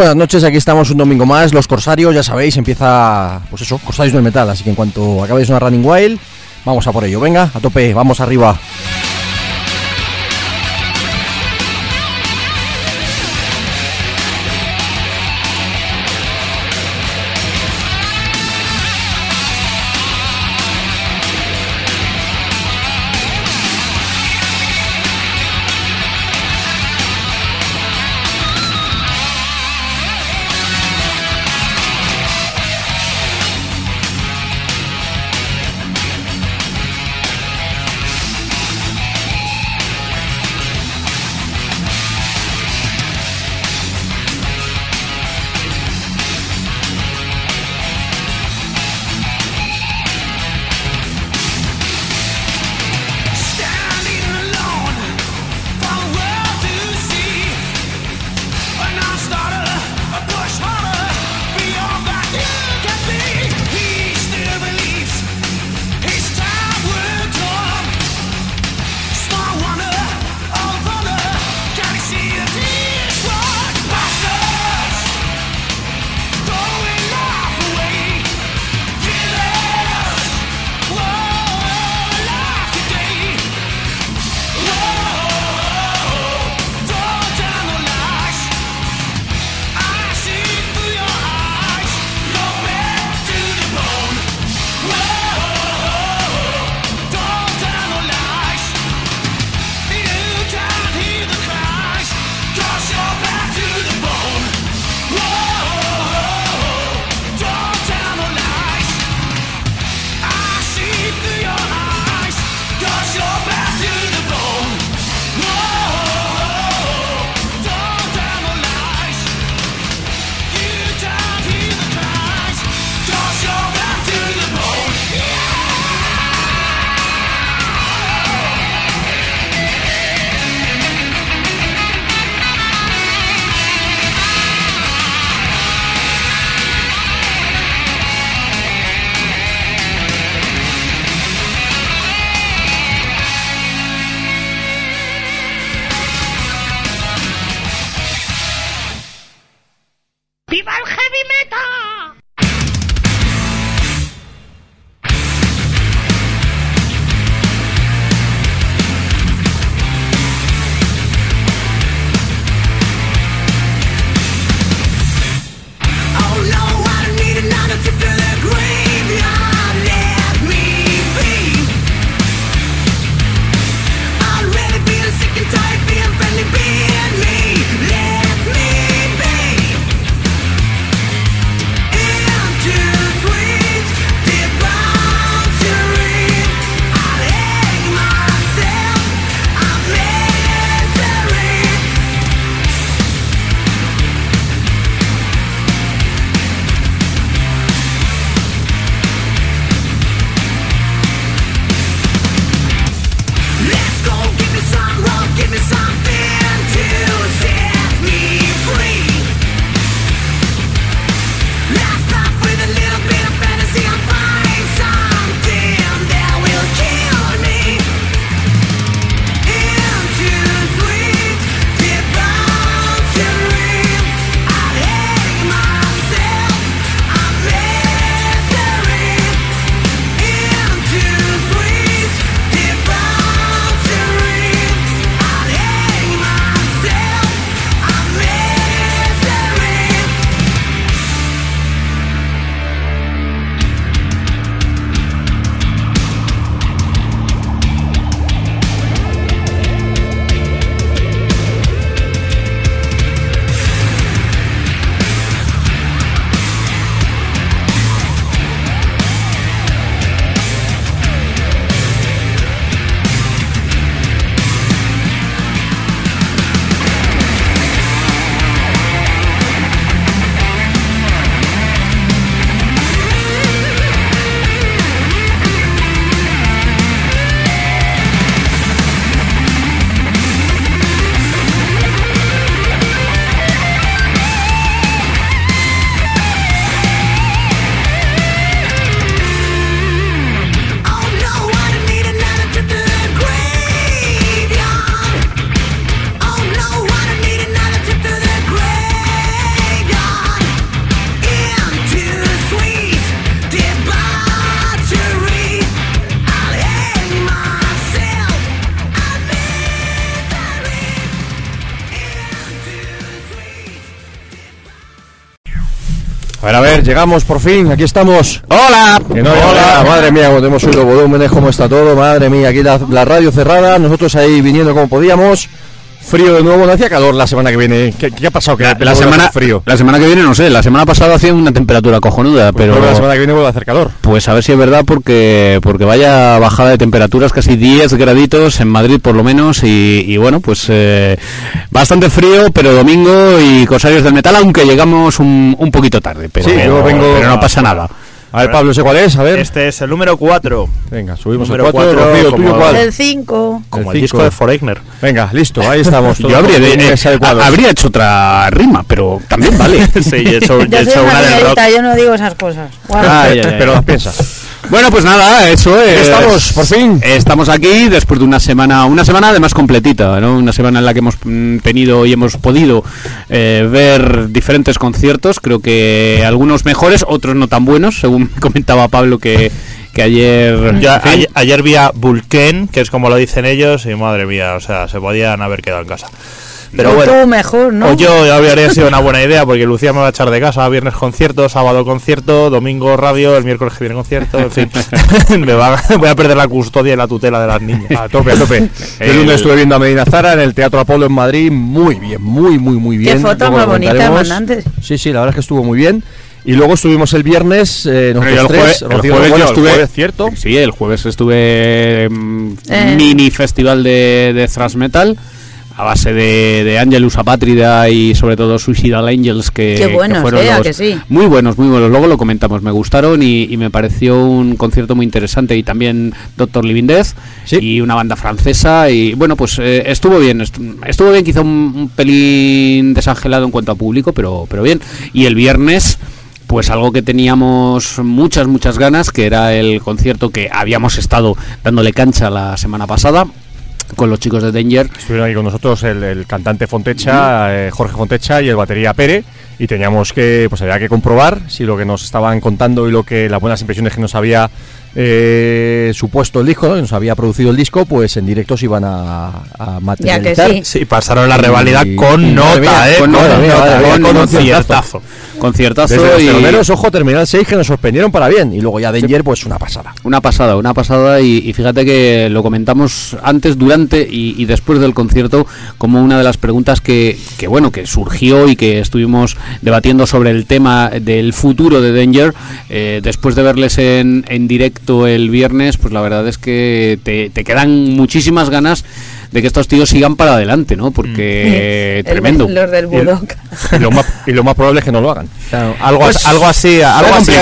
Buenas noches, aquí estamos un domingo más, Los Corsarios, ya sabéis, empieza, pues eso, Corsarios del Metal, así que en cuanto acabéis una Running Wild, vamos a por ello, venga, a tope, vamos arriba. A ver, a ver, llegamos por fin, aquí estamos. ¡Hola! Que no Hola. Madre mía, como tenemos subido volúmenes, cómo está todo, madre mía, aquí la, la radio cerrada, nosotros ahí viniendo como podíamos. Frío de nuevo, no hacía calor la semana que viene. ¿Qué, qué ha pasado? Que La, la semana, frío. la semana que viene, no sé, la semana pasada hacía una temperatura cojonuda, Pero pero la semana que viene vuelve a hacer calor. pues a ver si es verdad porque porque vaya bajada de temperaturas, casi 10 graditos en Madrid por lo menos y, y bueno, pues eh, bastante frío, pero domingo y Corsarios del Metal, aunque llegamos un, un poquito tarde, pero, Sí, yo vengo- pero no pasa nada. A ver, Pablo, ¿sé cuál es? A ver. Este es el número 4. Venga, subimos Número el 4. cuatro, Rocío, como- ¿tuyo cuál? El 5. Como El el, disco de Foreigner. Venga, listo, ahí estamos. Yo todos habría, eh, habría hecho otra rima, pero también vale. sí, he hecho, Yo he soy hecho una una señorita, yo no digo esas cosas. Guarda. Ah, Ay, ay, ay. Pero las piensas. Bueno, pues nada, eso es. estamos, por fin. Estamos aquí después de una semana, una semana además completita, ¿no? Una semana en la que hemos mm, tenido y hemos podido eh, ver diferentes conciertos, creo que algunos mejores, otros no tan buenos, según comentaba Pablo que, que ayer... Yo en fin, ayer, ayer vi a Vulcan, que es como lo dicen ellos, y madre mía, o sea, se podían haber quedado en casa. Pero Tú bueno, mejor, ¿no? o yo habría sido una buena idea, porque Lucía me va a echar de casa, viernes concierto, sábado concierto, domingo radio, el miércoles que viene concierto, en fin. me va, voy a perder la custodia y la tutela de las niñas. A tope, a tope. El lunes estuve viendo a Medina Zara en el Teatro Apolo en Madrid. Muy bien, muy, muy, muy bien. Qué fotos Luego más bonitas mandantes. Sí, sí, la verdad es que estuvo muy bien. Y luego estuvimos el viernes, eh, nosotros el tres, jueves, el jueves, cierto. Sí, el jueves estuve mm, Eh. mini festival de, de thrash metal a base de, de Angelus Apátrida y sobre todo Suicidal Angels que, Qué que fueron eh, ¿a los- que sí? muy buenos, muy buenos. Luego lo comentamos, me gustaron y, y me pareció un concierto muy interesante y también Doctor Living Death Sí. y una banda francesa y bueno, pues eh, estuvo bien, estu- estuvo bien, quizá un, un pelín desangelado en cuanto a público, pero, pero bien. Y el viernes pues algo que teníamos muchas, muchas ganas, que era el concierto que habíamos estado dándole cancha la semana pasada con los chicos de Danger. Estuvieron aquí con nosotros el, el cantante Fontecha, eh, Jorge Fontecha y el batería Pere. Y teníamos que, pues había que comprobar si lo que nos estaban contando y lo que las buenas impresiones que nos había eh, supuesto el disco, ¿no? que nos había producido el disco, pues en directo se iban a, a materializar. sí. Sí, pasaron la rivalidad Y- con y nota, mía, ¿eh? con nota, mía, conciertazo. ciertazo. Conciertazo Desde los y teloneros, ojo, Terminal 6 que nos sorprendieron para bien. Y luego ya Danger, pues una pasada. una pasada, una pasada y, y fíjate que lo comentamos antes, durante y, y después del concierto como una de las preguntas que, que bueno que surgió y que estuvimos debatiendo sobre el tema del futuro de Danger eh, después de verles en, en directo el viernes pues la verdad es que te, te quedan muchísimas ganas de que estos tíos sigan para adelante, ¿no? Porque El- tremendo. Los del Budok. Y lo más, y lo más probable es que no lo hagan. Algo, Pues, algo así, algo así.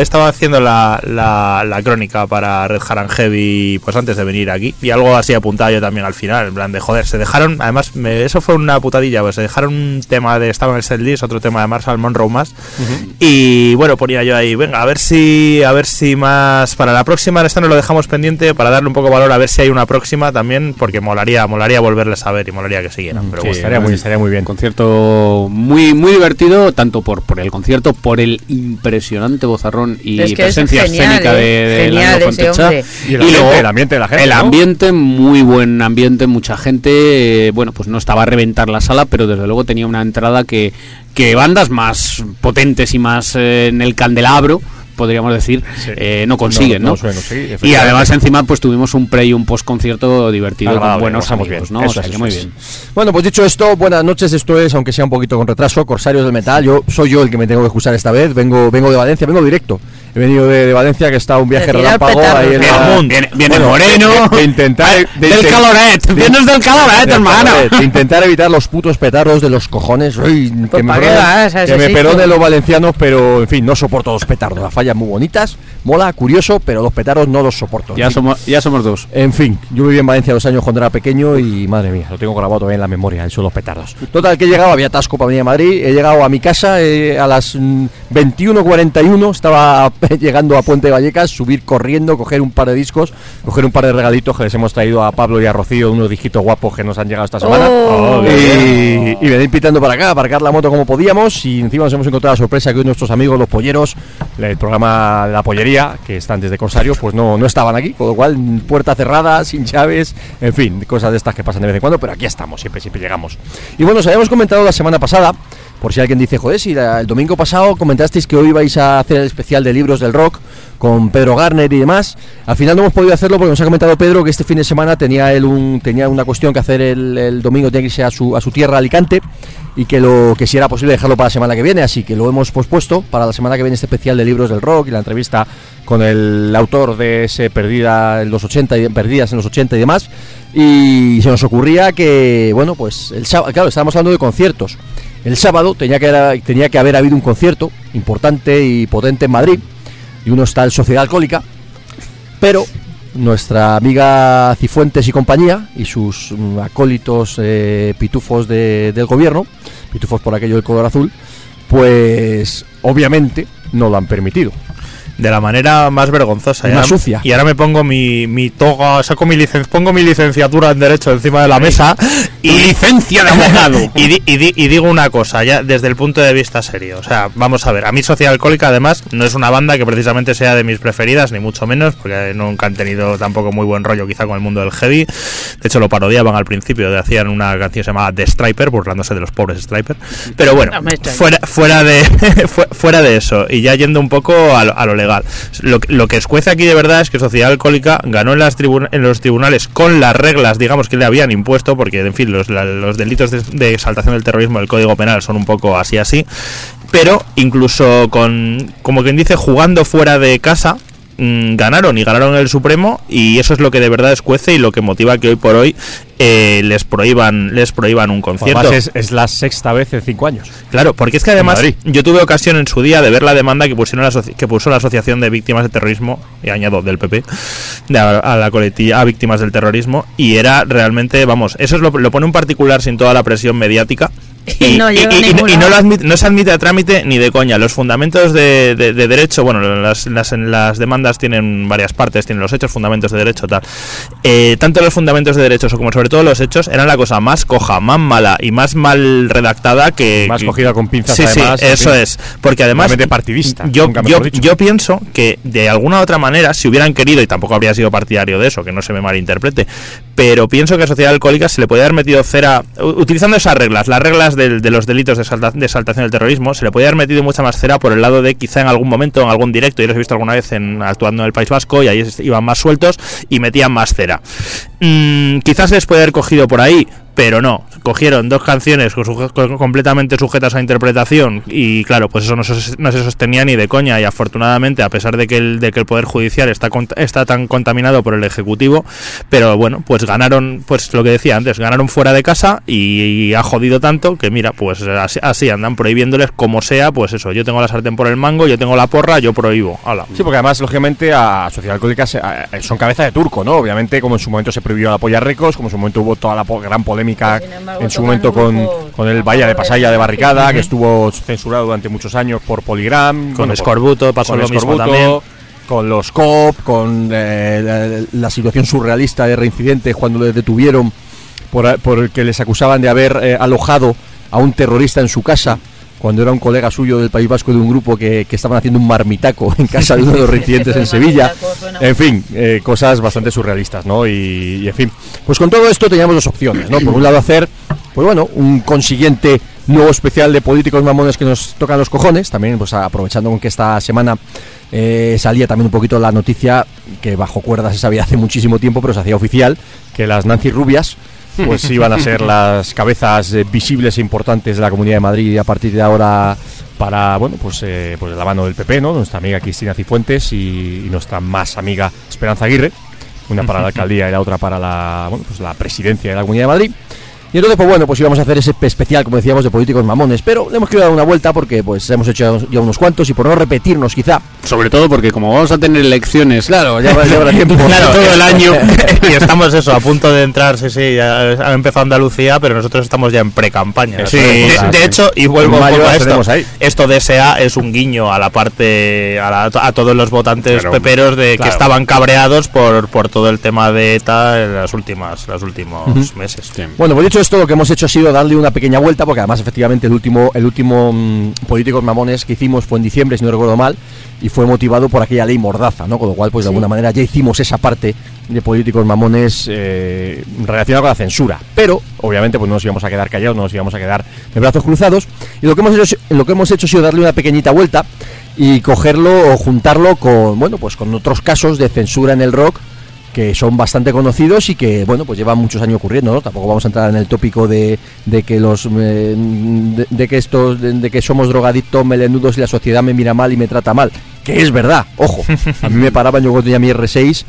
estaba haciendo la, la, la crónica para Red Haran Heavy pues antes de venir aquí y algo así apuntaba yo también al final, en plan de joder, se dejaron, además me- eso fue una putadilla, pues se dejaron un tema de estaba en el setlist, otro tema de Marshall Monroe más y bueno, ponía yo ahí, venga, a ver si a ver si más para la próxima, esta no lo dejamos pendiente para darle un poco valor a ver si hay una próxima también porque molaría, molaría volverles a ver y molaría que siguieran, pero Sí, bueno. estaría, muy, estaría muy bien. Un concierto muy muy divertido, tanto por, por el concierto, por el impresionante bozarrón y Es que es presencia genial, escénica ¿eh? de, de Genial Fontecha. hombre. Y el ambiente, el ambiente de la gente, El ¿no? ambiente, muy buen ambiente, mucha gente. eh, bueno, pues no estaba a reventar la sala, pero desde luego tenía una entrada que, que bandas más potentes y más eh, en el candelabro podríamos decir, Sí. eh, no consiguen, No, y además encima pues tuvimos un pre y un post concierto divertido Agradable, con buenos amigos, bien. ¿no? Eso o sea es, que eso muy bien. Bueno, pues dicho esto, buenas noches. Esto es, aunque sea un poquito con retraso, Corsarios del Metal. Yo soy yo el que me tengo que excusar esta vez. Vengo, vengo de Valencia, vengo directo. He venido de, de Valencia, que está un viaje relámpago ahí en ¿no? la- Viene, viene, viene Bueno, moreno. de- de intentar de del caloret. de- Vienes del caloret, de- hermano. de intentar evitar los putos petardos de los cojones. Uy, Pues que me, ¿para qué perdonen- vas a que me perdonen los valencianos, pero en fin, no soporto los petardos. Las fallas muy bonitas, mola, curioso, pero los petardos no los soporto. Ya somos, ya somos dos. en fin, yo viví en Valencia dos años cuando era pequeño y madre mía, lo tengo grabado todavía en la memoria, eso los petardos. Total, que he llegado, había atasco para venir a Madrid, he llegado a mi casa eh, a las mm, 21.41, estaba llegando a Puente Vallecas, subir corriendo, coger un par de discos, coger un par de regalitos que les hemos traído a Pablo y a Rocío, unos disquitos guapos que nos han llegado esta semana. Oh, y, y venir pitando para acá, aparcar la moto como podíamos y encima nos hemos encontrado la sorpresa que hoy nuestros amigos los polleros, el programa de la pollería, que están desde Corsario, pues no, no estaban aquí, con lo cual puerta cerrada, sin llaves, en fin, cosas de estas que pasan de vez en cuando, pero aquí estamos, siempre, siempre llegamos. Y bueno, os habíamos comentado la semana pasada, por si alguien dice, joder, si el domingo pasado comentasteis que hoy vais a hacer el especial de libros del rock con Pedro Garner y demás. Al final no hemos podido hacerlo porque nos ha comentado Pedro que este fin de semana tenía él un, tenía una cuestión que hacer el, el domingo, tenía que irse a su, a su tierra, Alicante, y que lo que si era posible dejarlo para la semana que viene, así que lo hemos pospuesto para la semana que viene este especial de libros del rock y la entrevista con el autor de ese Perdida en los 80 y Perdidas en los 80 y demás. Y se nos ocurría que, bueno, pues el sábado, claro, estábamos hablando de conciertos. El sábado tenía que, tenía que haber habido un concierto importante y potente en Madrid, y uno está el Sociedad Alcohólica, pero nuestra amiga Cifuentes y compañía y sus mm, acólitos eh, pitufos de- del gobierno, pitufos por aquello del color azul, pues obviamente no lo han permitido. De la manera más vergonzosa. Y Y más ahora- sucia. Y ahora me pongo mi, mi toga, saco mi licen, pongo mi licenciatura en Derecho encima de la mesa y licencia de abogado. y, di- y di- y digo una cosa, ya desde el punto de vista serio. O sea, vamos a ver, a mí Sociedad Alcohólica además no es una banda que precisamente sea de mis preferidas, ni mucho menos, porque nunca han tenido tampoco muy buen rollo quizá con el mundo del heavy. De hecho, lo parodiaban al principio, de- hacían una canción llamada The Striper, burlándose de los pobres Striper. Pero bueno, No fuera, fuera, de, fu- fuera de eso, y ya yendo un poco a lo, a lo legal. Lo, que- lo que escuece aquí de verdad es que Sociedad Alcohólica ganó en, las en los tribunales con las reglas, digamos, que le habían impuesto, porque, en fin, los, delitos de, de exaltación del terrorismo del Código Penal son un poco así así, pero incluso con, como quien dice, jugando fuera de casa, mm, ganaron y ganaron el Supremo y eso es lo que de verdad escuece y lo que motiva que hoy por hoy eh, les prohíban les prohíban un concierto. Además es, es la sexta vez en cinco años. Claro, porque es que además yo tuve ocasión en su día de ver la demanda que pusieron la que puso la Asociación de Víctimas de Terrorismo, y añado del PP, de a, a la coletilla a víctimas del terrorismo, y era realmente, vamos, eso es lo, lo pone un particular sin toda la presión mediática. Y no llega a y- y- y no, lo admite- no se admite a trámite ni de coña. Los fundamentos de, de- de derecho, bueno, las, las, las demandas tienen varias partes, tienen los hechos, fundamentos de derecho, tal. Eh, tanto los fundamentos de derechos como sobre todo los hechos eran la cosa más coja, más mala y más mal redactada que... Más que- cogida con pinzas, Sí, además, sí, eso fin. es. Porque además... Partidista, Yo, yo, pienso que de alguna otra manera, si hubieran querido, y tampoco habría sido partidario de eso, que no se me malinterprete, pero pienso que a Sociedad Alcohólica se le podía haber metido cera, u- utilizando esas reglas, las reglas del- de los delitos de, de exaltación del terrorismo, se le podía haber metido mucha más cera por el lado de quizá en algún momento, en algún directo, yo los he visto alguna vez en, actuando en el País Vasco y ahí iban más sueltos y metían más cera. Mm, quizás les puede haber cogido por ahí, pero no. Cogieron dos canciones completamente sujetas a interpretación y claro, pues eso no se, no se sostenía ni de coña y afortunadamente, a pesar de que el, de que el Poder Judicial está, está tan contaminado por el Ejecutivo, pero bueno, pues ganaron, pues lo que decía antes, ganaron fuera de casa y, ha jodido tanto que mira, pues así, así andan prohibiéndoles como sea, pues eso, yo tengo la sartén por el mango, yo tengo la porra, yo prohíbo. Hala. Sí, porque además, lógicamente, a Sociedad Alcohólica se- a- a- son cabeza de turco, ¿no? Obviamente, como en su momento se prohibió la polla Recos, como en su momento hubo toda la po- gran polémica Sin embargo, en su momento con, con el a Valle de Pasaya de Barricada, que estuvo censurado durante muchos años por Poligram. Con Escorbuto pasó con lo mismo Escorbuto, también. Con los COP, con eh, la, la situación surrealista de reincidente cuando le detuvieron por, por que les acusaban de haber eh, alojado a un terrorista en su casa cuando era un colega suyo del País Vasco de un grupo que, que estaban haciendo un marmitaco en casa de uno de los reincidentes en Sevilla. En fin, eh, cosas bastante surrealistas, ¿no? Y, y, en fin, pues con todo esto teníamos dos opciones, ¿no? Por un lado hacer, pues bueno, un consiguiente nuevo especial de políticos mamones que nos tocan los cojones, también pues aprovechando con que esta semana eh, salía también un poquito la noticia que bajo cuerdas se sabía hace muchísimo tiempo, pero se hacía oficial, que las Nancy Rubias pues iban a ser las cabezas eh, visibles e importantes de la Comunidad de Madrid a partir de ahora para, bueno, pues, eh, pues de la mano del PP, ¿no? Nuestra amiga Cristina Cifuentes y, y nuestra más amiga Esperanza Aguirre, una para la alcaldía y la otra para la, bueno, pues la presidencia de la Comunidad de Madrid. Y entonces, pues bueno, pues íbamos a hacer ese especial, como decíamos, de políticos mamones, pero le hemos querido dar una vuelta porque pues hemos hecho ya unos cuantos y por no repetirnos quizá. Sobre todo porque como vamos a tener elecciones Claro, ya va- ya habrá tiempo. Claro, todo el año. y estamos eso, a punto de entrar, sí, sí, ya ha empezado Andalucía, pero nosotros estamos ya en pre-campaña. Sí, de, hecho, y vuelvo, a esto, ahí. esto de SA es un guiño a la parte, a, la- a todos los votantes peperos de claro. que estaban cabreados por, por todo el tema de ETA en las últimas, los últimos meses. Bueno, pues dicho esto, lo que hemos hecho ha sido darle una pequeña vuelta, porque además, efectivamente, el último, el último mm, Políticos Mamones que hicimos fue en diciembre, si no recuerdo mal, y fue motivado por aquella ley Mordaza, ¿no? Con lo cual, pues de alguna manera ya hicimos esa parte de Políticos Mamones eh, relacionada con la censura. Pero, obviamente, pues no nos íbamos a quedar callados, no nos íbamos a quedar de brazos cruzados. Y lo que hemos hecho, lo que hemos hecho ha sido darle una pequeñita vuelta y cogerlo o juntarlo con, bueno, pues con otros casos de censura en el rock que son bastante conocidos y que bueno pues llevan muchos años ocurriendo ¿no? tampoco vamos a entrar en el tópico de, de que los eh, de, que estos de, de que somos drogadictos melenudos y la sociedad me mira mal y me trata mal que es verdad ojo a mí me paraban yo cuando tenía mi R6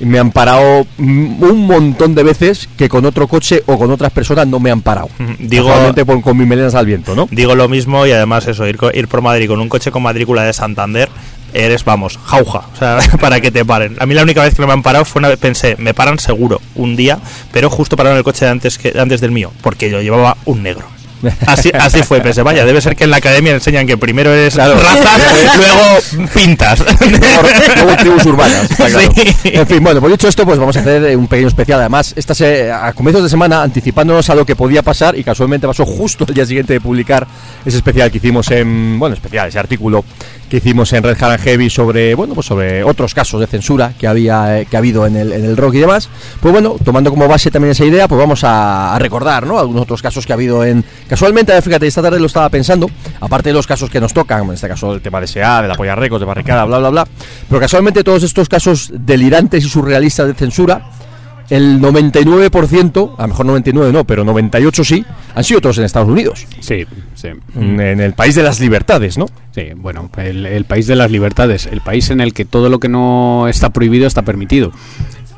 y me han parado mm, un montón de veces que con otro coche o con otras personas no me han parado Digo- por- con mis melenas al viento no Digo lo mismo y además eso, ir, ir por Madrid con un coche con matrícula de Santander, eres, vamos, jauja, o sea, para que te paren. A mí la única vez que me han parado fue una vez, pensé, me paran seguro un día, pero justo pararon el coche antes, que, antes del mío, porque yo llevaba un negro. Así, así fue, pensé, vaya, debe ser que en la academia enseñan que primero es Claro. razas, luego pintas. Luego tribus urbanas, claro. Sí. En fin, bueno, pues dicho esto, pues vamos a hacer eh, un pequeño especial. Además, esta se- a comienzos de semana, anticipándonos a lo que podía pasar, y casualmente pasó justo el día siguiente de publicar ese especial que hicimos en. Bueno, especial, ese artículo que hicimos en Red Hat and Heavy sobre, bueno, pues sobre otros casos de censura que había eh, que ha habido en el, en el rock y demás. Pues bueno, tomando como base también esa idea, pues vamos a, a recordar, ¿no? Algunos otros casos que ha habido en. Casualmente, fíjate, esta tarde lo estaba pensando, aparte de los casos que nos tocan, en este caso el tema de SEA, de la polla récords, de barricada, bla, bla, bla. Pero casualmente todos estos casos delirantes y surrealistas de censura, el 99%, a lo mejor 99 no, pero 98 sí, han sido todos en Estados Unidos, Sí, sí. en, en el país de las libertades, ¿no? Sí, bueno, el, el país de las libertades, el país en el que todo lo que no está prohibido está permitido,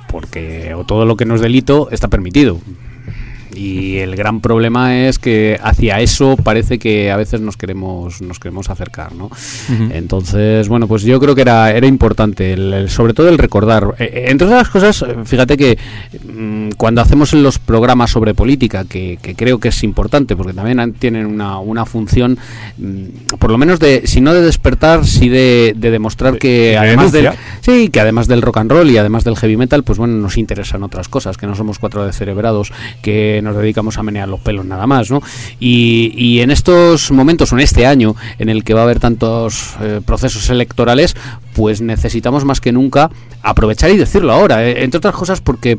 porque o todo lo que no es delito está permitido. Y el gran problema es que hacia eso parece que a veces nos queremos nos queremos acercar, ¿no? Entonces, bueno, pues yo creo que era era importante, el- el- sobre todo el recordar. Eh, eh, entre otras cosas, eh, fíjate que mm, cuando hacemos los programas sobre política, que, que creo que es importante, porque también tienen una, una función, mm, por lo menos de, si no de despertar, sí de, de demostrar que de además del, sí, que además del rock and roll y además del heavy metal, pues bueno, nos interesan otras cosas, que no somos cuatro descerebrados, que nos dedicamos a menear los pelos nada más, ¿no? Y, y en estos momentos, o en este año, en el que va a haber tantos eh, procesos electorales, pues necesitamos más que nunca aprovechar y decirlo ahora, eh, entre otras cosas porque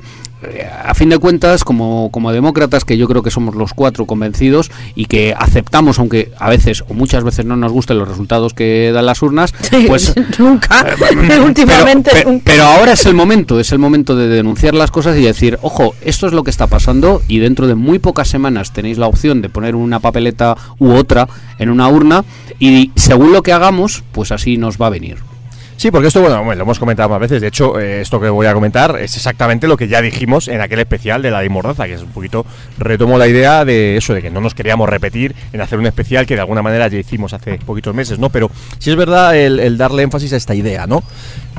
a fin de cuentas, como, como demócratas, que yo creo que somos los cuatro convencidos y que aceptamos, aunque a veces o muchas veces no nos gusten los resultados que dan las urnas, pues nunca, últimamente pero, pe- nunca. pero ahora es el momento, es el momento de denunciar las cosas y decir, ojo, esto es lo que está pasando y dentro de muy pocas semanas tenéis la opción de poner una papeleta u otra en una urna y según lo que hagamos, pues así nos va a venir. Sí, porque esto, bueno, lo hemos comentado más veces. De hecho, eh, esto que voy a comentar es exactamente lo que ya dijimos en aquel especial de la ley Mordaza, que es un poquito, retomo la idea de eso, de que no nos queríamos repetir en hacer un especial que de alguna manera ya hicimos hace poquitos meses, ¿no? Pero sí es verdad el, el darle énfasis a esta idea, ¿no?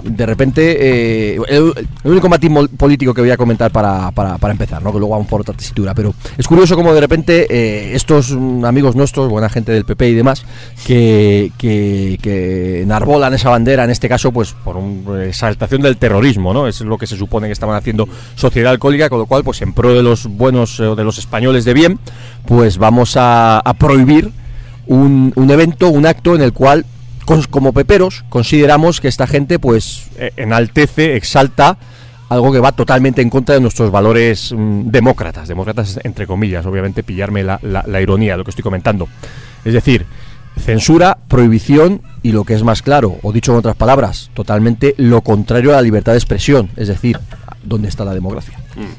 De repente, eh, el, único matiz político que voy a comentar para, para, para empezar, ¿no? Que luego vamos por otra tesitura, pero es curioso como de repente eh, estos amigos nuestros, buena gente del PP y demás, que, que, que enarbolan esa bandera, en este caso, pues por una exaltación del terrorismo, ¿no? Es lo que se supone que estaban haciendo Sociedad Alcohólica, con lo cual, pues en pro de los buenos, eh, de los españoles de bien, pues vamos a, a prohibir un, un evento, un acto en el cual, como peperos, consideramos que esta gente, pues, eh, enaltece, exalta algo que va totalmente en contra de nuestros valores mm, demócratas, demócratas entre comillas, obviamente pillarme la, ironía de lo que estoy comentando. Es decir, censura, prohibición y lo que es más claro, o dicho en otras palabras, totalmente lo contrario a la libertad de expresión, es decir, ¿dónde está la democracia?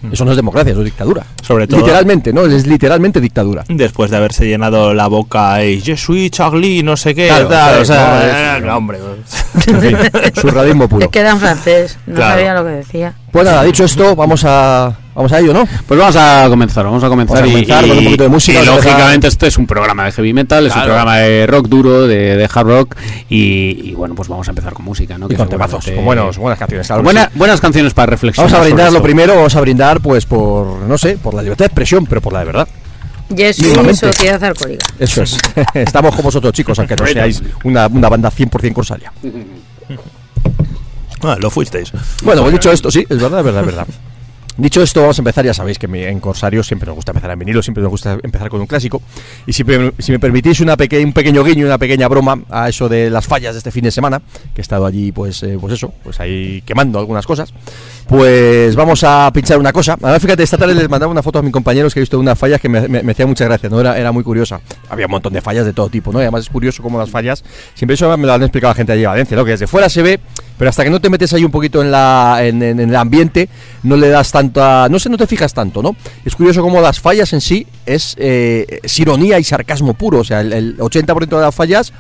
Eso no es democracia, eso es dictadura. Sobre todo- Literalmente, ¿no? Es literalmente dictadura. Después de haberse llenado la boca y Je suis Charlie, no sé qué, Claro, tal, claro, o sea, no, es- no, hombre. En fin, surrealismo puro. Es que era en francés, no Claro. sabía lo que decía. Pues nada, dicho esto, vamos a, vamos a ello, ¿no? Pues vamos a comenzar, vamos a comenzar, Vamos a y- comenzar y, con un poquito de música, y lógicamente este es un programa de heavy metal, es un programa de rock duro, de, de hard rock y, y bueno, pues vamos a empezar con música, ¿no? Y Que con temazos, con buenos, buenas canciones. claro que Buena- sí. buenas canciones para reflexionar. Vamos a brindar lo primero, vamos a brindar pues por, no sé, por la libertad de expresión, pero por la de verdad. Yes, sociedad alcohólica. Eso es. Estamos con vosotros, chicos, aunque no seáis una, una banda 100% corsaria. Ah, lo fuisteis. Bueno, pues dicho esto, sí, es verdad, es verdad, es verdad. Dicho esto, vamos a empezar. Ya sabéis que en Corsario siempre nos gusta empezar en vinilo, siempre nos gusta empezar con un clásico. Y si, me permitís un pequeño guiño, una pequeña broma a eso de las fallas de este fin de semana, que he estado allí, pues, eh, pues eso, pues ahí quemando algunas cosas, pues vamos a pinchar una cosa. Ahora fíjate, esta tarde les mandaba una foto a mis compañeros que he visto unas fallas que me hacía mucha gracia, ¿no? Era, era muy curiosa. Había un montón de fallas de todo tipo, ¿no? Y además es curioso cómo las fallas, siempre eso me lo han explicado la gente allí en Valencia, ¿no? Que desde fuera se ve, pero hasta que no te metes ahí un poquito en, la, en, el ambiente, no le das tanta. No sé, no te fijas tanto, ¿no? Es curioso cómo las fallas en sí es, eh, es ironía y sarcasmo puro. O sea, el, el 80% de las fallas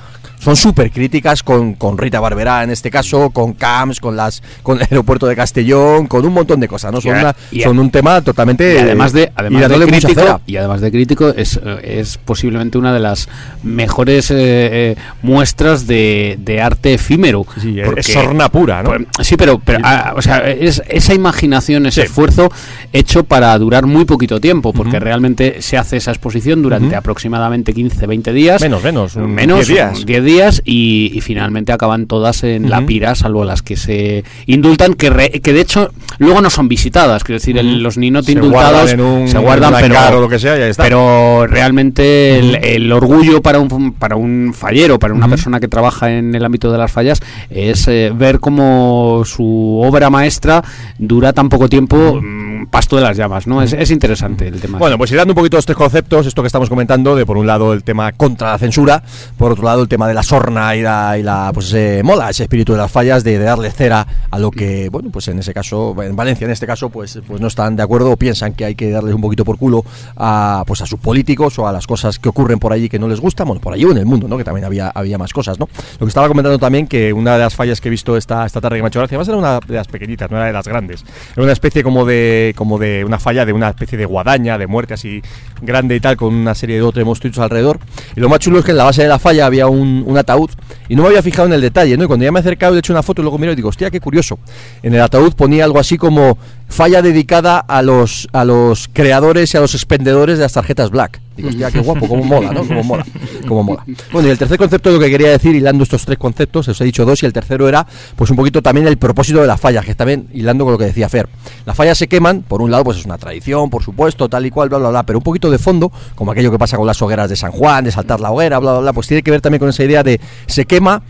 son súper críticas con, con Rita Barberá en este caso, con CAMS, con las con el aeropuerto de Castellón, con un montón de cosas, ¿no? Son, a- una- a- son un tema totalmente. Y además de, además de crítico, y además de crítico es, eh, es posiblemente una de las mejores eh, eh, muestras de, de arte efímero. Sí, es- porque- es sorna pura, ¿no? pues, sí, pero, pero ah, o sea, es esa imaginación, ese Sí. esfuerzo hecho para durar muy poquito tiempo, porque realmente se hace esa exposición durante aproximadamente 15, 20 días. Menos, menos, menos 10 días. 10 días y, y finalmente acaban todas en la pira, salvo las que se indultan, que, re- que de hecho luego no son visitadas, quiero decir, el- los ninot Se indultados guardan en un- se guardan, pero, lo que sea, y ahí está. pero realmente el, el orgullo para un, para un fallero, para una persona que trabaja en el ámbito de las fallas, es eh, ver cómo su obra maestra dura tan poco tiempo, mm, pasto de las llamas, ¿no? Es, es interesante el tema. Bueno, pues ir dando un poquito tres conceptos, esto que estamos comentando, de por un lado el tema contra la censura, por otro lado el tema de la sorna y la, y la pues ese mola, ese espíritu de las fallas, de, de darle cera a lo que, bueno, pues en ese caso, en Valencia en este caso, pues, pues no están de acuerdo o piensan que hay que darles un poquito por culo a, pues a sus políticos o a las cosas que ocurren por allí que no les gustan, bueno, por allí o en el mundo, ¿no? Que también había, había más cosas, ¿no? Lo que estaba comentando también que una de las fallas que he visto esta, esta tarde que me ha hecho gracia, además era una de las pequeñitas, no era de las grandes, era una especie como de, como de una falla de una especie de guadaña, de muerte así grande y tal, con una serie de otros monstruitos alrededor. Y lo más chulo es que en la base de la falla había un, ataúd y no me había fijado en el detalle, ¿no? Y cuando ya me he acercado he hecho una foto y luego miro y digo, hostia, qué curioso. En el ataúd ponía algo así como falla dedicada a los, a los creadores y a los expendedores de las tarjetas Black. Digo, hostia, qué guapo, cómo mola, ¿no? Cómo mola, cómo mola. Bueno, y el tercer concepto lo que quería decir, hilando estos tres conceptos, os he dicho dos, y el tercero era, pues un poquito también el propósito de la falla, que también hilando con lo que decía Fer. Las fallas se queman, por un lado, pues es una tradición, por supuesto, tal y cual, bla, bla, bla, pero un poquito de fondo, como aquello que pasa con las hogueras de San Juan, de saltar la hoguera, bla, bla, bla, pues tiene que ver también con esa idea de se quema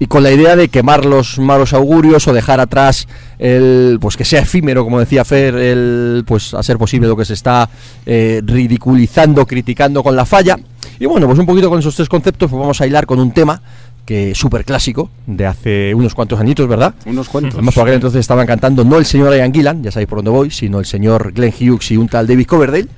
y con la idea de quemar los malos augurios o dejar atrás el pues que sea efímero como decía Fer el pues a ser posible lo que se está eh, ridiculizando criticando con la falla y bueno pues un poquito con esos tres conceptos pues vamos a hilar con un tema que súper clásico de hace unos cuantos añitos verdad unos cuantos. Además, por aquel entonces estaban cantando no el señor Ian Gillan, ya sabéis por dónde voy, sino el señor Glenn Hughes y un tal David Coverdale.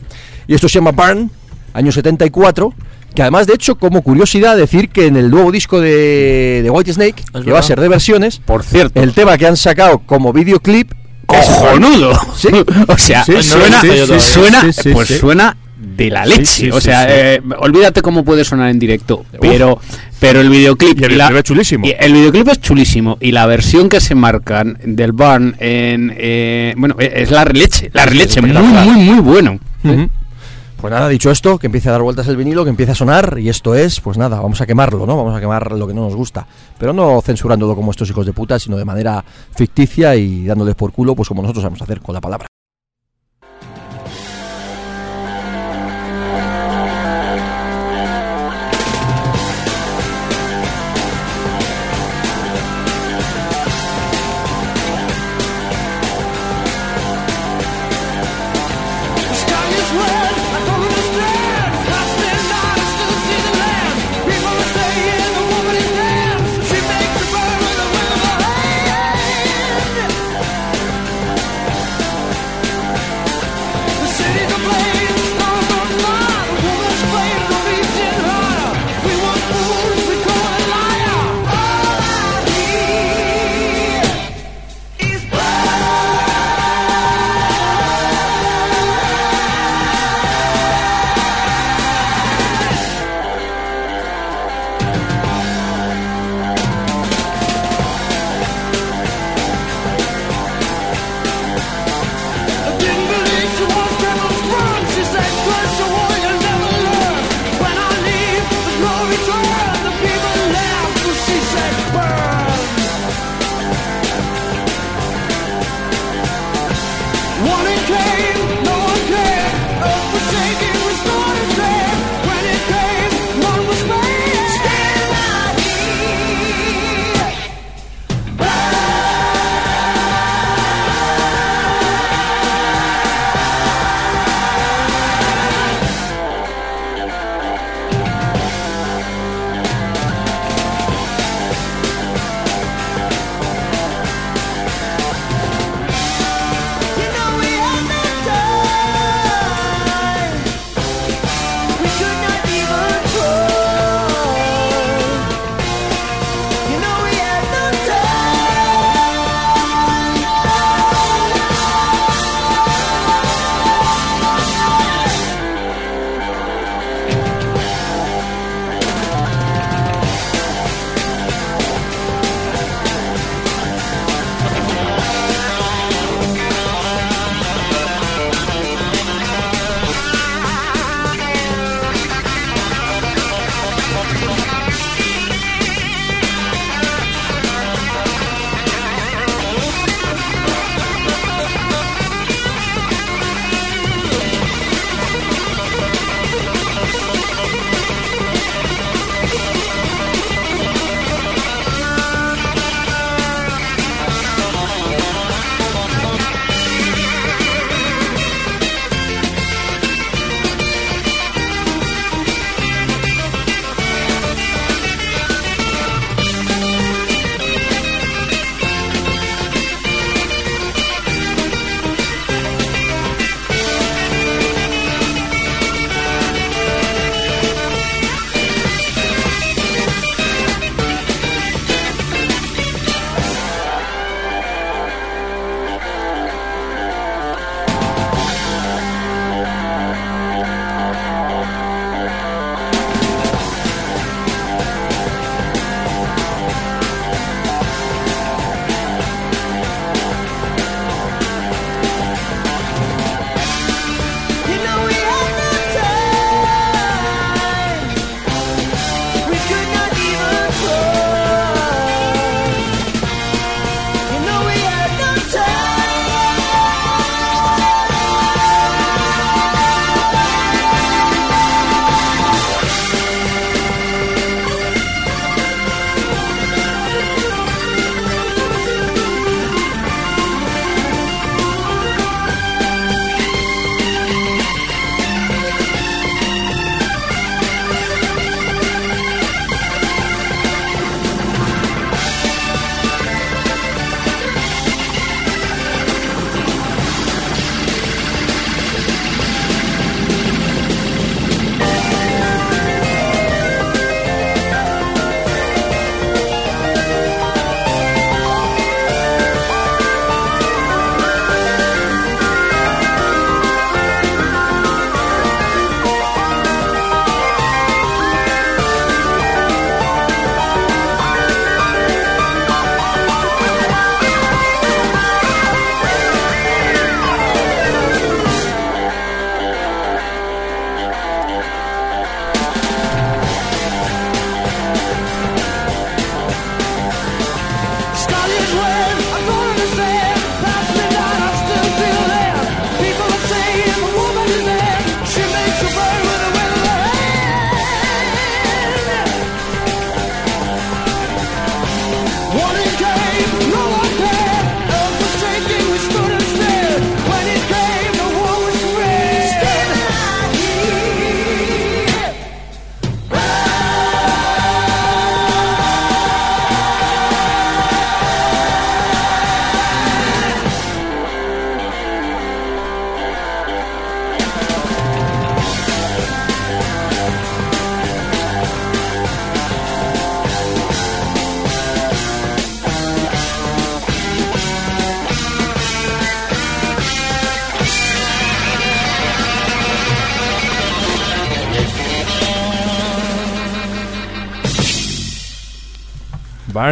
Y esto se llama Burn, año 74. Que además, de hecho, como curiosidad, decir que en el nuevo disco de, de White Snake, que va a ser de versiones, Por cierto, el tema que han sacado como videoclip cojonudo. Sí. o sea, Sí, sí, suena, sí, sí, sí, suena, sí, sí, pues sí. suena de la leche. sí, o sea, sí. eh, olvídate cómo puede sonar en directo, pero pero el videoclip Y el la- videoclip es chulísimo. y el videoclip es chulísimo y la versión que se marcan del Barn en eh, bueno, es la leche, la Sí, leche, muy muy muy bueno. Pues nada, dicho esto, que empiece a dar vueltas el vinilo, que empiece a sonar, y esto es, pues nada, vamos a quemarlo, ¿no? Vamos a quemar lo que no nos gusta. Pero no censurándolo como estos hijos de puta, sino de manera ficticia y dándoles por culo, pues como nosotros a hacer con la palabra.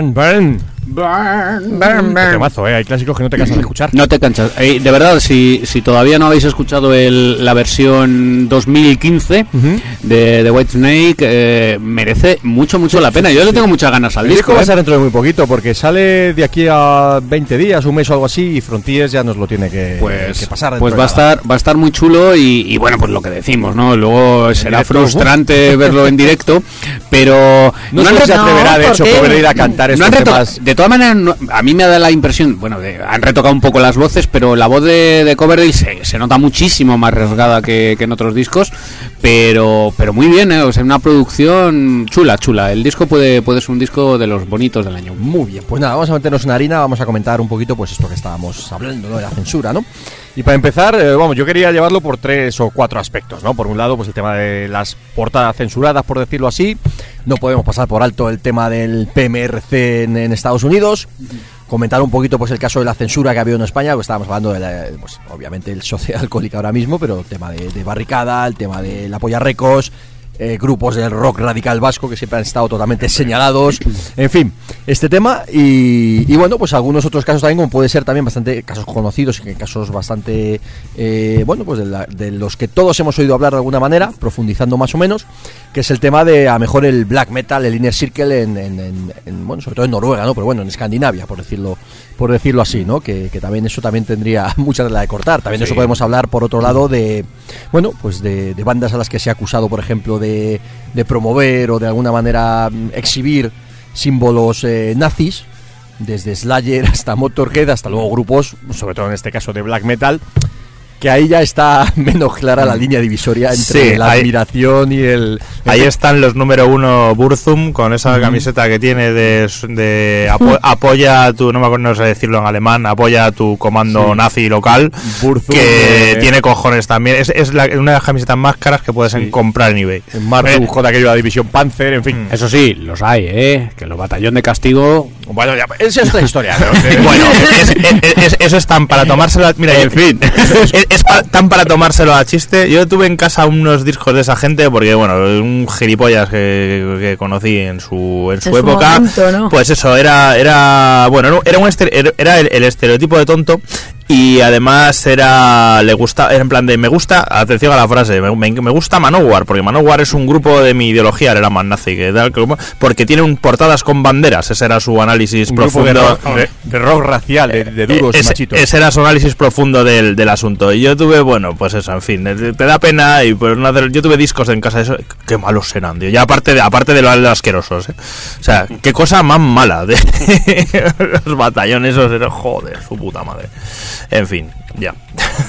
Burn, burn. Burn, Qué temazo, eh. Hay clásicos que no te cansas de escuchar. No te cansas. Eh, de verdad, si, si todavía no habéis escuchado el- la versión 2015 Ujú. de, de White Snake, eh, merece mucho, mucho la pena. Yo le tengo muchas ganas al El disco disco. va a ser dentro de muy poquito porque sale de aquí a 20 días, un mes o algo así y Frontiers ya nos lo tiene que, Pues, que pasar. pues va a estar va a estar muy chulo y, y bueno pues lo que decimos no luego será directo, frustrante verlo en directo pero No, no se atreverá, de ¿por hecho, qué? poder ir a cantar no estos temas. de todas maneras no- a mí me da la impresión bueno de- han retocado un poco las voces pero la voz de, de Coverdale se, se nota muchísimo más rasgada que, que en otros discos pero pero muy bien ¿eh? o sea una producción chula chula el disco puede puede ser un disco de los bonitos del año Muy bien, pues nada, vamos a meternos en harina, vamos a comentar un poquito pues esto que estábamos hablando, ¿no? De la censura, ¿no? Y para empezar, eh, vamos, yo quería llevarlo por tres o cuatro aspectos, ¿no? Por un lado, pues el tema de las portadas censuradas, por decirlo así. No podemos pasar por alto el tema del PMRC en, Estados Unidos. Comentar un poquito pues el caso de la censura que ha habido en España, pues estábamos hablando de la- pues, obviamente el social alcohólico ahora mismo, pero el tema de, de barricada, el tema de la polla recos, eh, grupos del rock radical vasco que siempre han estado totalmente señalados, en fin, este tema y, y bueno, pues algunos otros casos también, como puede ser también bastante casos conocidos y casos bastante, eh, bueno, pues de, la- de los que todos hemos oído hablar de alguna manera, profundizando más o menos, que es el tema de a lo mejor el black metal, el inner circle en, en- en- en, bueno, sobre todo en Noruega, ¿no? Pero bueno, en Escandinavia, por decirlo por decirlo así, ¿no? Que, que también eso también tendría mucha tela de cortar. También de eso podemos hablar, por otro lado, de, bueno, pues de, bandas a las que se ha acusado, por ejemplo, de, de promover o de alguna manera mm, exhibir símbolos eh, nazis, desde Slayer hasta Motorhead, hasta luego grupos, sobre todo en este caso de black metal, que ahí ya está menos clara la línea divisoria entre Sí, la ahí- admiración y el... Ahí están los número uno Burzum con esa camiseta que tiene de, de apo- apoya a tu, no me acuerdo no sé decirlo en alemán, apoya a tu comando nazi local, Burzum, que eh, tiene cojones también. Es, es la- una de las camisetas más caras que puedes comprar en eBay. En Martu, Eh, joder, aquello de la división Panzer, en fin. eso sí los hay eh que los batallón de castigo Bueno, ya, esa es otra historia. ¿no? Bueno, es- es- es- eso es tan para tomárselo. a- Mira, en fin, es, es pa- tan para tomárselo a chiste. Yo tuve en casa unos discos de esa gente porque, bueno, un gilipollas que, que conocí en su, en su época. momento, ¿no? Pues eso, era, era bueno, era- era, un estere- era- era el, el estereotipo de tonto. Y además era le gusta era en plan de me gusta atención a la frase me, me- me gusta Manowar porque Manowar es un grupo de mi ideología era más nazi que tal porque tiene un portadas con banderas ese era su análisis un de profundo rock, de, de rock racial, de, de duros y ese, machitos. ese era su análisis profundo del, del asunto. Y yo tuve, bueno, pues eso, en fin, te, te da pena. Y pues no yo tuve discos en casa, eso, qué malos eran, tío. Ya aparte de, aparte de los asquerosos, ¿eh? O sea, qué cosa más mala. De los batallones, esos, joder, su puta madre. En fin, ya.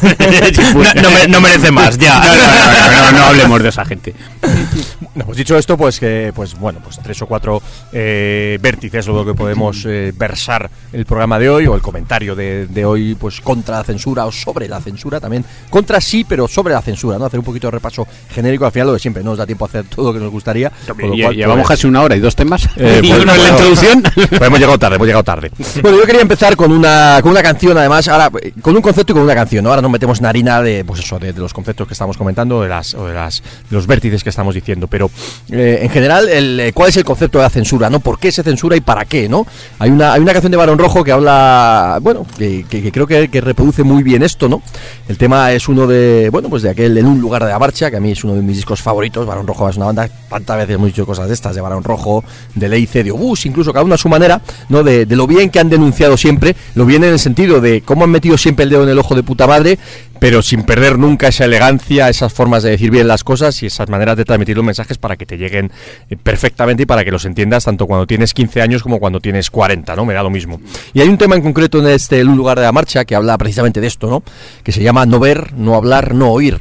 no, no me- no merece más, ya. no, no, no, no, no hablemos de esa gente No, pues dicho esto, pues que, pues bueno, pues tres o cuatro eh, vértices lo que podemos eh, versar el programa de hoy o el comentario de, de hoy, pues contra la censura o sobre la censura también. Contra sí, pero sobre la censura, ¿no? Hacer un poquito de repaso genérico al final lo de siempre, no nos da tiempo a hacer todo lo que nos gustaría. con lo Lle- cual, llevamos pues, casi una hora y dos temas Eh, y pues, uno en la introducción Pues hemos llegado tarde, hemos llegado tarde. Bueno, yo quería empezar con una, con una canción, además, ahora, con un concepto y con una canción, ¿no? Ahora nos metemos en harina de, pues eso, de, los conceptos que estamos comentando, de las, o de las, los vértices que estamos diciendo, pero eh, en general, el, eh, ¿cuál es el concepto de la censura, no? ¿Por qué se censura y para qué, no? Hay una, hay una canción de Barón Rojo que habla, bueno, que creo que, que reproduce muy bien esto, ¿no? El tema es uno de, bueno, pues de aquel En un lugar de la marcha, que a mí es uno de mis discos favoritos, Barón Rojo es una banda, tantas veces hemos dicho cosas de estas, de Barón Rojo, de Leice, de Obús, incluso cada uno a su manera, ¿no? De, de lo bien que han denunciado siempre, lo bien en el sentido de cómo han metido siempre el dedo en el ojo de puta madre, pero sin perder nunca esa elegancia, esas formas de decir bien las cosas y esas maneras de transmitir los mensajes para que te lleguen eh, perfectamente y para que los entiendas tanto cuando tienes 15 años como cuando tienes 40, ¿no? Me da lo mismo. Y hay un tema en concreto en este lugar de la marcha que habla precisamente de esto, ¿no? Que se llama no ver, no hablar, no oír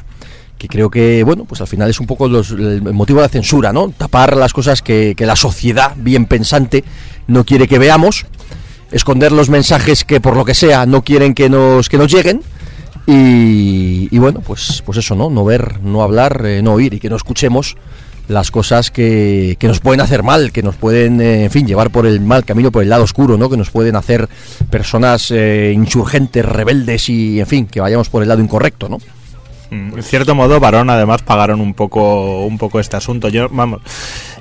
que creo que, bueno, pues al final es un poco los- el motivo de la censura, ¿no? Tapar las cosas que, que la sociedad bien pensante no quiere que veamos, esconder los mensajes que por lo que sea no quieren que nos, que nos lleguen y, bueno, pues, pues eso, ¿no? No ver, no hablar, eh, no oír y que no escuchemos las cosas que, que nos pueden hacer mal, que nos pueden, eh, en fin, llevar por el mal camino, por el lado oscuro, ¿no? Que nos pueden hacer personas eh, insurgentes, rebeldes y, en fin, que vayamos por el lado incorrecto, ¿no? Mm, En cierto modo, Varón además pagaron un poco, un poco este asunto. Yo, vamos,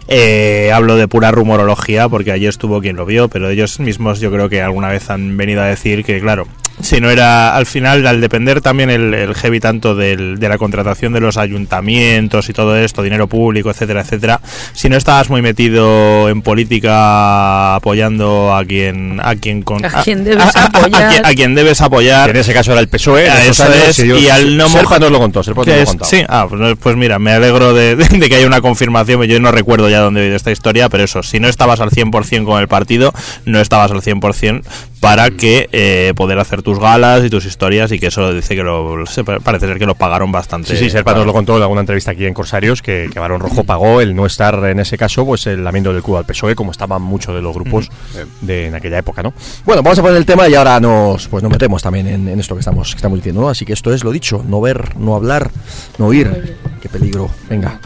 eh, hablo de pura rumorología porque allí estuvo quien lo vio, pero ellos mismos yo creo que alguna vez han venido a decir que, claro, si no era al final, al depender también el, el heavy tanto del- de la contratación de los ayuntamientos y todo esto, dinero público, etcétera, etcétera, si no estabas muy metido en política apoyando a quien a quien con, A quien debes apoyar. quien- a quien debes apoyar Que en ese caso era el PSOE. en Ah, eso años, es, y al no Serpa moja- nos lo contó, Serpa nos lo contó. sí, ah, pues, pues mira, me alegro de, de- de que haya una confirmación. Yo no recuerdo ya dónde he oído esta historia, pero eso, si no estabas al 100% con el partido, no estabas al 100% para que eh, poder hacer tus galas y tus historias y que eso dice que lo, parece ser que lo pagaron bastante. Sí, sí, Serpa nos lo contó en alguna entrevista aquí en Corsarios, que, que Barón Rojo pagó el no estar en ese caso, pues el lamiendo del cubo al PSOE, como estaban muchos de los grupos de en aquella época, ¿no? Bueno, vamos a poner el tema y ahora nos, pues nos metemos también en, en esto que estamos, que estamos diciendo, ¿no? Así que esto es lo dicho, no ver, no hablar, no oír. Qué peligro. Venga.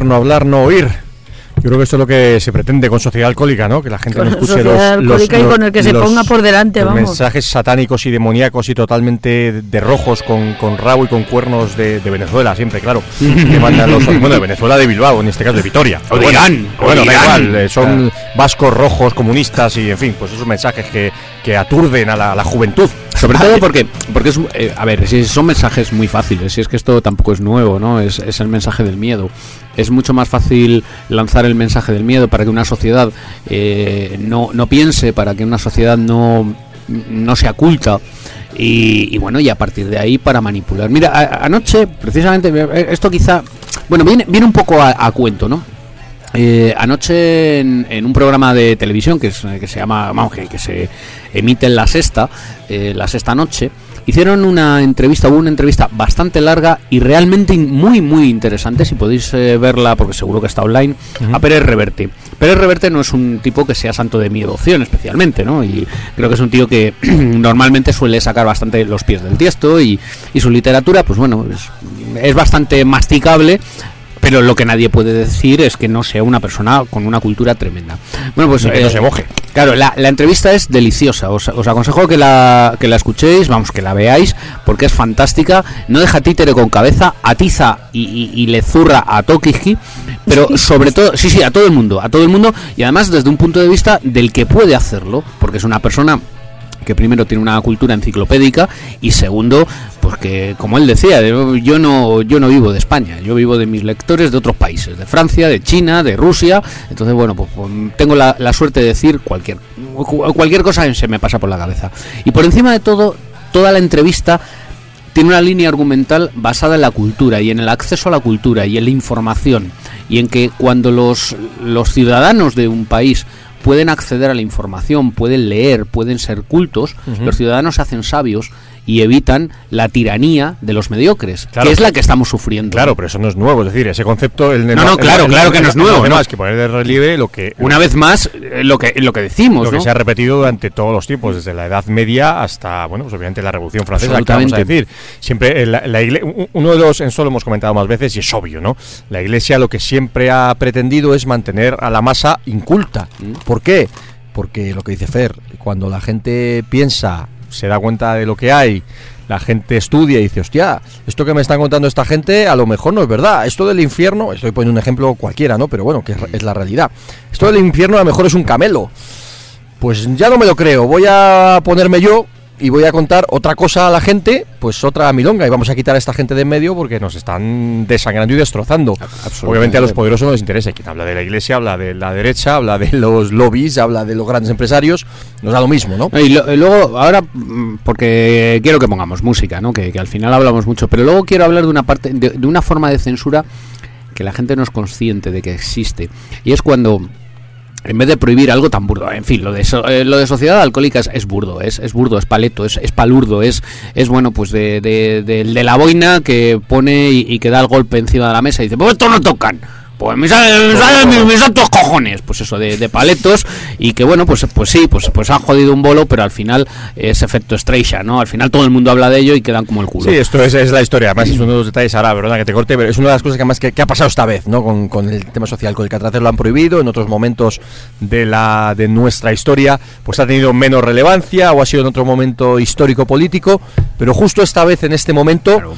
Ver, no hablar, no oír. Yo creo que esto es lo que se pretende con sociedad alcohólica, ¿no? Que la gente Con no escuche sociedad los, los- y con el que se los- ponga por delante, los vamos. mensajes satánicos y demoníacos y totalmente de rojos con, con rabo y con cuernos de, de Venezuela, siempre, claro. que mandan los, bueno, de Venezuela, de Bilbao, en este caso de Vitoria. O de Bueno, Irán, Bueno, de da igual, eh, son vascos rojos, comunistas y, en fin, pues esos mensajes que, que aturden a la, a la juventud. Sobre todo porque, porque es, eh, a ver, si son mensajes muy fáciles, si es que esto tampoco es nuevo, ¿no? Es, es el mensaje del miedo. Es mucho más fácil lanzar el mensaje del miedo para que una sociedad eh, no, no piense, para que una sociedad no, no se oculta. Y, bueno, y a partir de ahí para manipular. Mira, a- anoche, precisamente, esto quizá, bueno, viene, viene un poco a, cuento, ¿no? Eh, anoche en, en un programa de televisión que, es- que se llama, vamos, que, que se emite en la sexta, eh, la sexta noche, hicieron una entrevista, hubo una entrevista bastante larga y realmente muy, muy interesante, si podéis eh, verla, porque seguro que está online, a Pérez Reverte. Pérez Reverte no es un tipo que sea santo de mi devoción especialmente, ¿no? Y creo que es un tío que normalmente suele sacar bastante los pies del tiesto y, y su literatura, pues bueno, es, es bastante masticable, pero lo que nadie puede decir es que no sea una persona con una cultura tremenda. Bueno, pues Ni que no se moje. Claro, la, la entrevista es deliciosa. Os, os aconsejo que la, que la escuchéis, vamos, que la veáis, porque es fantástica. No deja títere con cabeza, atiza y, y- y le zurra a Tokiji, pero sobre todo, sí, sí, a todo el mundo, a todo el mundo, y además desde un punto de vista del que puede hacerlo, porque es una persona que primero tiene una cultura enciclopédica y segundo, pues que como él decía, yo no yo no vivo de España, yo vivo de mis lectores de otros países, de Francia, de China, de Rusia, entonces bueno, pues, pues, tengo la, la suerte de decir cualquier cu- cualquier cosa se me pasa por la cabeza. Y por encima de todo, toda la entrevista tiene una línea argumental basada en la cultura y en el acceso a la cultura y en la información y en que cuando los, los ciudadanos de un país pueden acceder a la información, pueden leer, pueden ser cultos, los ciudadanos se hacen sabios y evitan la tiranía de los mediocres, Claro. que es la que estamos sufriendo. Claro, pero eso no es nuevo, es decir, ese concepto... El, No, no, claro, claro que no es nuevo, No, que poner de relieve lo que... Una vez más, eh, lo que, lo que decimos, lo que se ha repetido durante todos los tiempos, desde la Edad Media hasta, bueno, pues obviamente la Revolución Francesa, que vamos a decir. Siempre eh, la, la igle- u- uno de los, en eso lo hemos comentado más veces y es obvio, ¿no? La Iglesia lo que siempre ha pretendido es mantener a la masa inculta. Mm. ¿Por qué? Porque lo que dice Fer, cuando la gente piensa, se da cuenta de lo que hay, la gente estudia y dice, hostia, esto que me están contando esta gente a lo mejor no es verdad. Esto del infierno, estoy poniendo un ejemplo cualquiera, ¿no? Pero bueno, que es, la realidad. Esto del infierno a lo mejor es un camelo. Pues ya no me lo creo, voy a ponerme yo y voy a contar otra cosa a la gente, pues otra milonga, y vamos a quitar a esta gente de en medio porque nos están desangrando y destrozando. Obviamente a los poderosos no les interesa, quien habla de la iglesia, habla de la derecha, habla de los lobbies, habla de los grandes empresarios, nos da lo mismo, ¿no? Y, lo- y luego, ahora, mm, porque quiero que pongamos música, ¿no? Que, que al final hablamos mucho, pero luego quiero hablar de una parte, de, de una forma de censura que la gente no es consciente de que existe. Y es cuando, en vez de prohibir algo tan burdo, en fin, lo de, so- eh, lo de sociedad alcohólica es, burdo, es, es burdo, es paleto, es, es palurdo, es, es bueno, pues de, de, de- de la boina que pone y, y que da el golpe encima de la mesa y dice, pues esto no tocan. Pues me salen, mis, mis santos cojones, pues eso, de, de paletos, y que bueno, pues pues sí, pues pues han jodido un bolo, pero al final es efecto estrella, ¿no? Al final todo el mundo habla de ello y quedan como el culo. Sí, esto es, es la historia. Además, es uno de los detalles ahora, perdona que te corte, pero es una de las cosas que más que, que ha pasado esta vez, ¿no? Con, con el tema social. Con el Catraces lo han prohibido, en otros momentos de la de nuestra historia, pues ha tenido menos relevancia o ha sido en otro momento histórico político, pero justo esta vez, en este momento, Claro.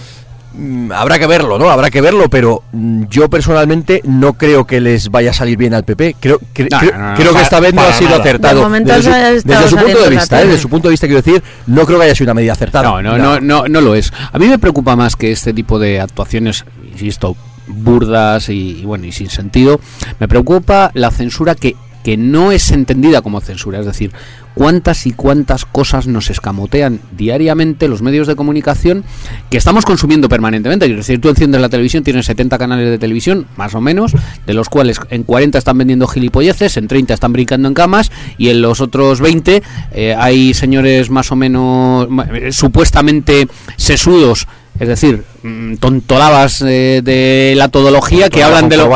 Mm, habrá que verlo, ¿no? Habrá que verlo, pero mm, yo personalmente no creo que les vaya a salir bien al PP. Creo, cre- No, creo, no, no, creo que para- esta vez no ha sido nada. acertado. De desde, su, desde punto de vista, ¿eh? desde su punto de vista, quiero decir, no creo que haya sido una medida acertada. No, no, no, no, no lo es. A mí me preocupa más que este tipo de actuaciones, insisto, burdas y, y bueno, y sin sentido. Me preocupa la censura que, que no es entendida como censura. Es decir, cuántas y cuántas cosas nos escamotean diariamente los medios de comunicación que estamos consumiendo permanentemente. Es decir, tú enciendes la televisión, tienes 70 canales de televisión, más o menos, de los cuales en 40 están vendiendo gilipolleces, en 30 están brincando en camas y en los otros 20 eh, hay señores más o menos eh, supuestamente sesudos. Es decir, mm, tontolabas eh, de la todología que hablan de lo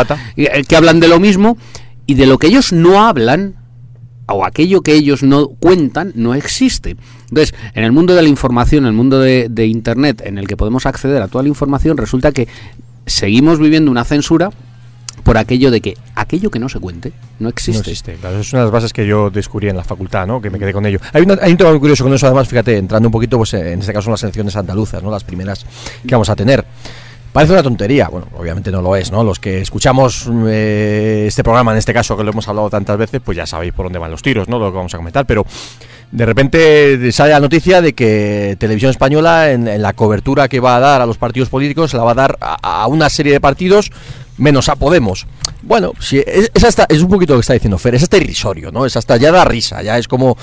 que hablan de lo mismo y de lo que ellos no hablan o aquello que ellos no cuentan no existe. Entonces, en el mundo de la información, en el mundo de, de Internet, en el que podemos acceder a toda la información, resulta que seguimos viviendo una censura por aquello de que aquello que no se cuente no existe. No existe, claro, es una de las bases que yo descubrí en la facultad, ¿no? Que me quedé con ello. Hay, una- hay un tema muy curioso con eso, además, fíjate, entrando un poquito, pues en este caso son las elecciones andaluzas, ¿no? Las primeras que vamos a tener. Parece una tontería, bueno, obviamente no lo es, ¿no? Los que escuchamos eh, este programa, en este caso, que lo hemos hablado tantas veces, pues ya sabéis por dónde van los tiros, ¿no? Lo que vamos a comentar, pero de repente sale la noticia de que Televisión Española, en, la cobertura que va a dar a los partidos políticos, la va a dar a, una serie de partidos menos a Podemos. Bueno, si es, es es un poquito lo que está diciendo Fer, es hasta irrisorio, ¿no? Es hasta ya da risa, ya es como,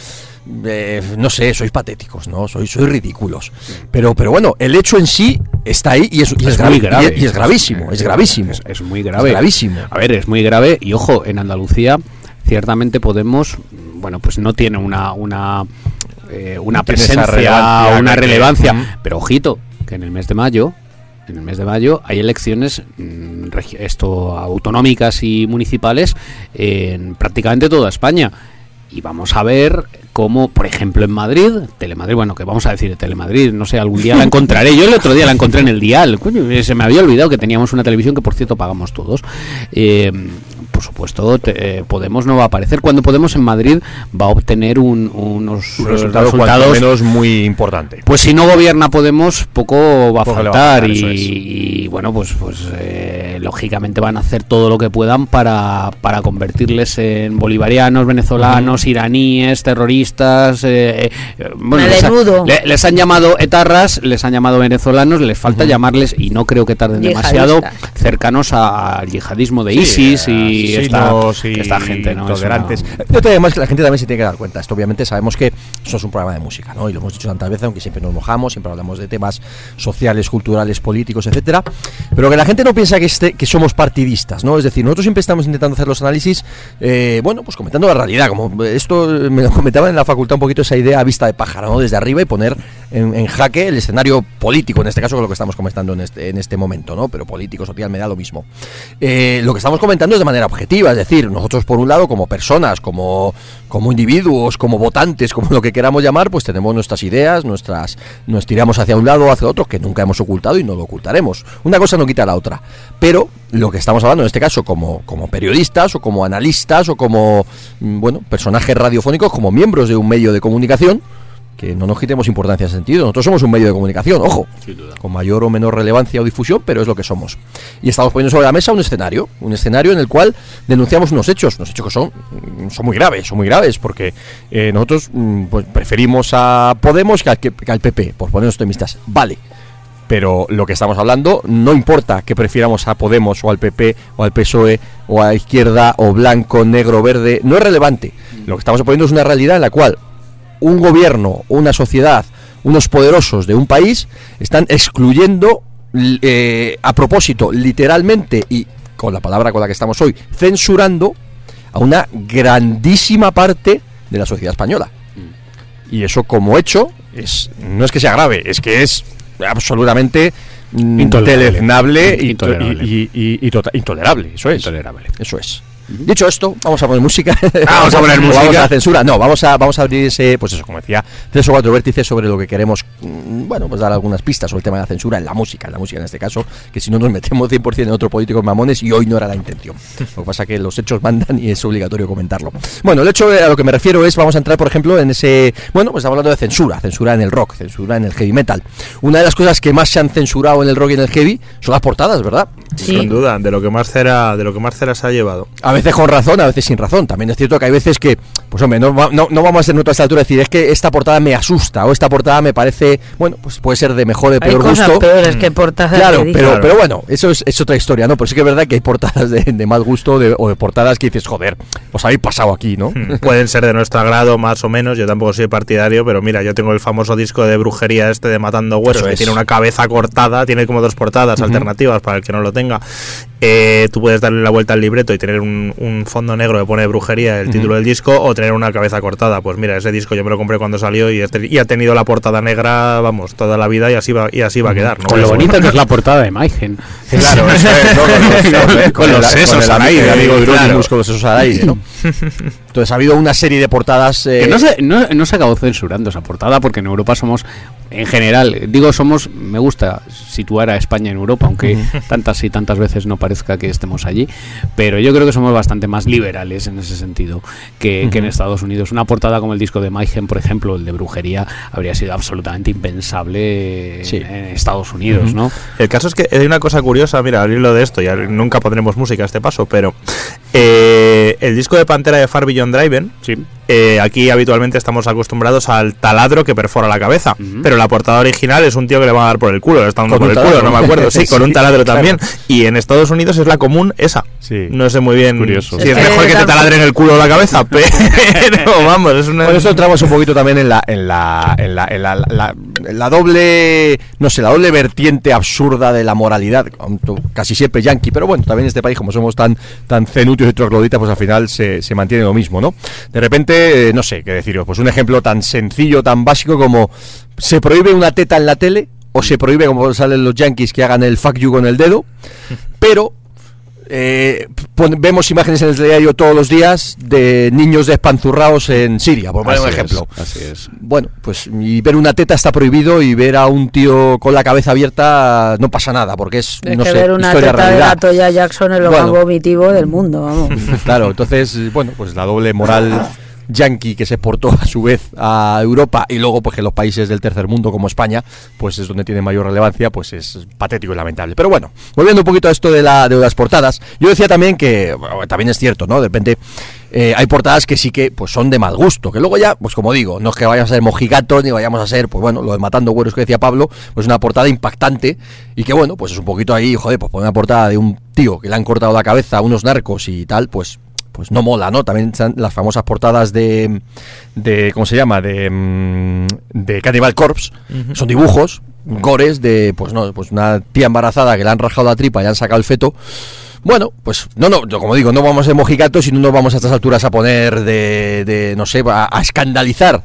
eh, no sé, sois patéticos, ¿no? Sois, sois ridículos. Pero, pero bueno, el hecho en sí está ahí y es, y es, muy gravi- grave. y es- gravísimo, es gravísimo. Es, muy grave. Es gravísimo. A ver, es muy grave y ojo, en Andalucía ciertamente Podemos, bueno, pues no tiene una una eh, una presencia, relevancia una relevancia, pero ojito, que en el mes de mayo en el mes de mayo hay elecciones mm, esto autonómicas y municipales en prácticamente toda España y vamos a ver cómo, por ejemplo, en Madrid, Telemadrid, bueno, que vamos a decir Telemadrid, no sé, algún día la encontraré. Yo el otro día la encontré en el dial. Coño, se me había olvidado que teníamos una televisión que, por cierto, pagamos todos. Eh, por supuesto, te- eh, Podemos no va a aparecer. Cuando Podemos en Madrid va a obtener un- unos Un resultado cuanto resultados menos muy importante. pues si no gobierna Podemos, poco va a Poco le va a faltar. y, eso es. y, bueno, pues, pues eh, lógicamente van a hacer todo lo que puedan para, para convertirles en bolivarianos, venezolanos, iraníes, terroristas. eh, eh, bueno, les, ha- le- les han llamado etarras, les han llamado venezolanos, les falta llamarles, y no creo que tarden demasiado, cercanos al yihadismo de ISIS y esta, asesinos y esta gente. ¿no? Es una-. Yo te además que la gente también se tiene que dar cuenta. Esto obviamente sabemos que eso es un programa de música, ¿no? Y lo hemos dicho tantas veces, aunque siempre nos mojamos, siempre hablamos de temas sociales, culturales, políticos, etcétera. Pero que la gente no piensa que este, que somos partidistas, ¿no? Es decir, nosotros siempre estamos intentando hacer los análisis, eh, bueno, pues comentando la realidad. Como esto eh, me lo comentaban en la facultad un poquito esa idea a vista de pájaro, ¿no? Desde arriba y poner en, jaque el escenario político, en este caso, es lo que estamos comentando en este, en este momento, ¿no? Pero político, social, me da lo mismo. Eh, lo que estamos comentando es de manera objetiva, es decir, nosotros por un lado como personas, como, como individuos, como votantes, como lo que queramos llamar, pues tenemos nuestras ideas, nuestras nos tiramos hacia un lado o hacia otro que nunca hemos ocultado y no lo ocultaremos. Una cosa no quita la otra, pero lo que estamos hablando en este caso como, como periodistas o como analistas o como mm, bueno, personajes radiofónicos, como miembros de un medio de comunicación, que no nos quitemos importancia en ese sentido. Nosotros somos un medio de comunicación, ojo, con mayor o menor relevancia o difusión, pero es lo que somos. Y estamos poniendo sobre la mesa un escenario, un escenario en el cual denunciamos unos hechos, unos hechos que son, son muy graves, son muy graves, porque eh, nosotros mm, pues, preferimos a Podemos que al, que, que al PP, por ponernos optimistas. Vale. Pero lo que estamos hablando no importa que prefiramos a Podemos o al PP o al PSOE o a izquierda o blanco, negro, verde, no es relevante. Lo que estamos poniendo es una realidad en la cual un gobierno, una sociedad, unos poderosos de un país están excluyendo eh, a propósito, literalmente y con la palabra con la que estamos hoy, censurando a una grandísima parte de la sociedad española. Y eso como hecho es no es que sea grave, es que es absolutamente mm, Intolerable. deleznable y, to- Intolerable. y- y- y- y tota- intolerable, eso es. Intolerable. Eso es. Dicho esto, vamos a poner música. Vamos a poner música. Vamos a la censura. No, vamos a, vamos a abrir ese, pues eso, como decía, tres o cuatro vértices sobre lo que queremos, mm, bueno, pues dar algunas pistas sobre el tema de la censura en la música, en la música en este caso, que si no nos metemos 100% en otro político mamones y hoy no era la intención. Lo que pasa que los hechos mandan y es obligatorio comentarlo. Bueno, el hecho a lo que me refiero es, vamos a entrar, por ejemplo, en ese, bueno, pues estamos hablando de censura, censura en el rock, censura en el heavy metal. Una de las cosas que más se han censurado en el rock y en el heavy son las portadas, ¿verdad? Sí. Sin duda, de lo que más cera, de lo que más cera se ha llevado. A veces con razón, a veces sin razón. También es cierto que hay veces que, pues hombre, no, no, no vamos a ser nosotros a esta altura decir, es que esta portada me asusta o esta portada me parece, bueno, pues puede ser de mejor o de Hay peor cosas gusto. peores que portadas Claro, pero, Claro. pero bueno, eso es, es otra historia, ¿no? Pero sí que es verdad que hay portadas de, de mal gusto de- o de portadas que dices, joder, os habéis pasado aquí, ¿no? Hmm. Pueden ser de nuestro agrado, más o menos. Yo tampoco soy partidario, pero mira, yo tengo el famoso disco de brujería este de Matando Eso que es. tiene una cabeza cortada, tiene como dos portadas alternativas para el que no lo tenga. Eh, tú puedes darle la vuelta al libreto y tener un, un fondo negro que pone brujería, el título del disco, o tener una cabeza cortada. Pues mira, ese disco yo me lo compré cuando salió y, y ha tenido la portada negra, vamos, toda la vida y así va, y así va a quedar. ¿no? Con lo bonita que es la portada de Maigen. Claro, eso es, ¿no? Con los, Con los el- sesos amigo con los sesos aire, ¿no? Entonces ha habido una serie de portadas. eh, Que no se, no, no se acabó censurando esa portada porque en Europa somos, en general, digo somos, me gusta situar a España en Europa, aunque tantas y tantas veces no parezca que estemos allí, pero yo creo que somos bastante más liberales en ese sentido que, que en Estados Unidos. Una portada como el disco de Mayhem, por ejemplo, el de Brujería, habría sido absolutamente impensable Sí. en Estados Unidos, ¿no? El caso es que hay una cosa curiosa, mira, al hilo de esto, ya nunca pondremos música a este paso, pero eh, el disco de Pantera de Far Beyond Driven, Sí. Eh, aquí habitualmente estamos acostumbrados al taladro que perfora la cabeza, pero la portada original es un tío que le va a dar por el culo, le está dando Con por el culo, no me acuerdo, sí, con un taladro claro. también, y en Estados Unidos es la común esa. Sí. No sé muy bien Curioso. si Es mejor que te taladren el culo o la cabeza, pero vamos, es una... Por eso entramos un poquito también en la, en la, en la, en la, la- en la doble, no sé, la doble vertiente absurda de la moralidad, casi siempre yankee, pero bueno, también en este país, como somos tan, tan cenutios y trogloditas, pues al final se, se mantiene lo mismo, ¿no? De repente, eh, no sé qué deciros, pues un ejemplo tan sencillo, tan básico como se prohíbe una teta en la tele, o se prohíbe, como salen los yankees, que hagan el fuck you con el dedo, pero eh, pon- vemos imágenes en el diario todos los días de niños despanzurrados en Siria, por poner un es, ejemplo. así es. Bueno, pues y ver una teta está prohibido y ver a un tío con la cabeza abierta no pasa nada, porque es, Es no que sé, ver una historia teta de realidad. Toya Jackson es lo Bueno. más vomitivo del mundo, vamos. Claro, entonces, bueno, pues la doble moral yankee que se exportó a su vez a Europa y luego pues que los países del tercer mundo como España pues es donde tiene mayor relevancia pues es patético y lamentable. Pero bueno volviendo un poquito a esto de, la, de las portadas yo decía también que bueno, también es cierto no de repente eh, hay portadas que sí que pues son de mal gusto que luego ya pues como digo no es que vayamos a ser mojigatos ni vayamos a ser pues bueno lo de matando güeros que decía Pablo pues una portada impactante y que bueno pues es un poquito ahí joder pues poner una portada de un tío que le han cortado la cabeza a unos narcos y tal pues pues no mola, ¿no? También están las famosas portadas de, de ¿cómo se llama? De, mm, de Cannibal Corpse. Son dibujos, gores de, pues no, pues una tía embarazada que le han rajado la tripa y le han sacado el feto. Bueno, pues no, no, yo como digo, no vamos a ser mojigatos y no nos vamos a estas alturas a poner de, de no sé, a, a escandalizar.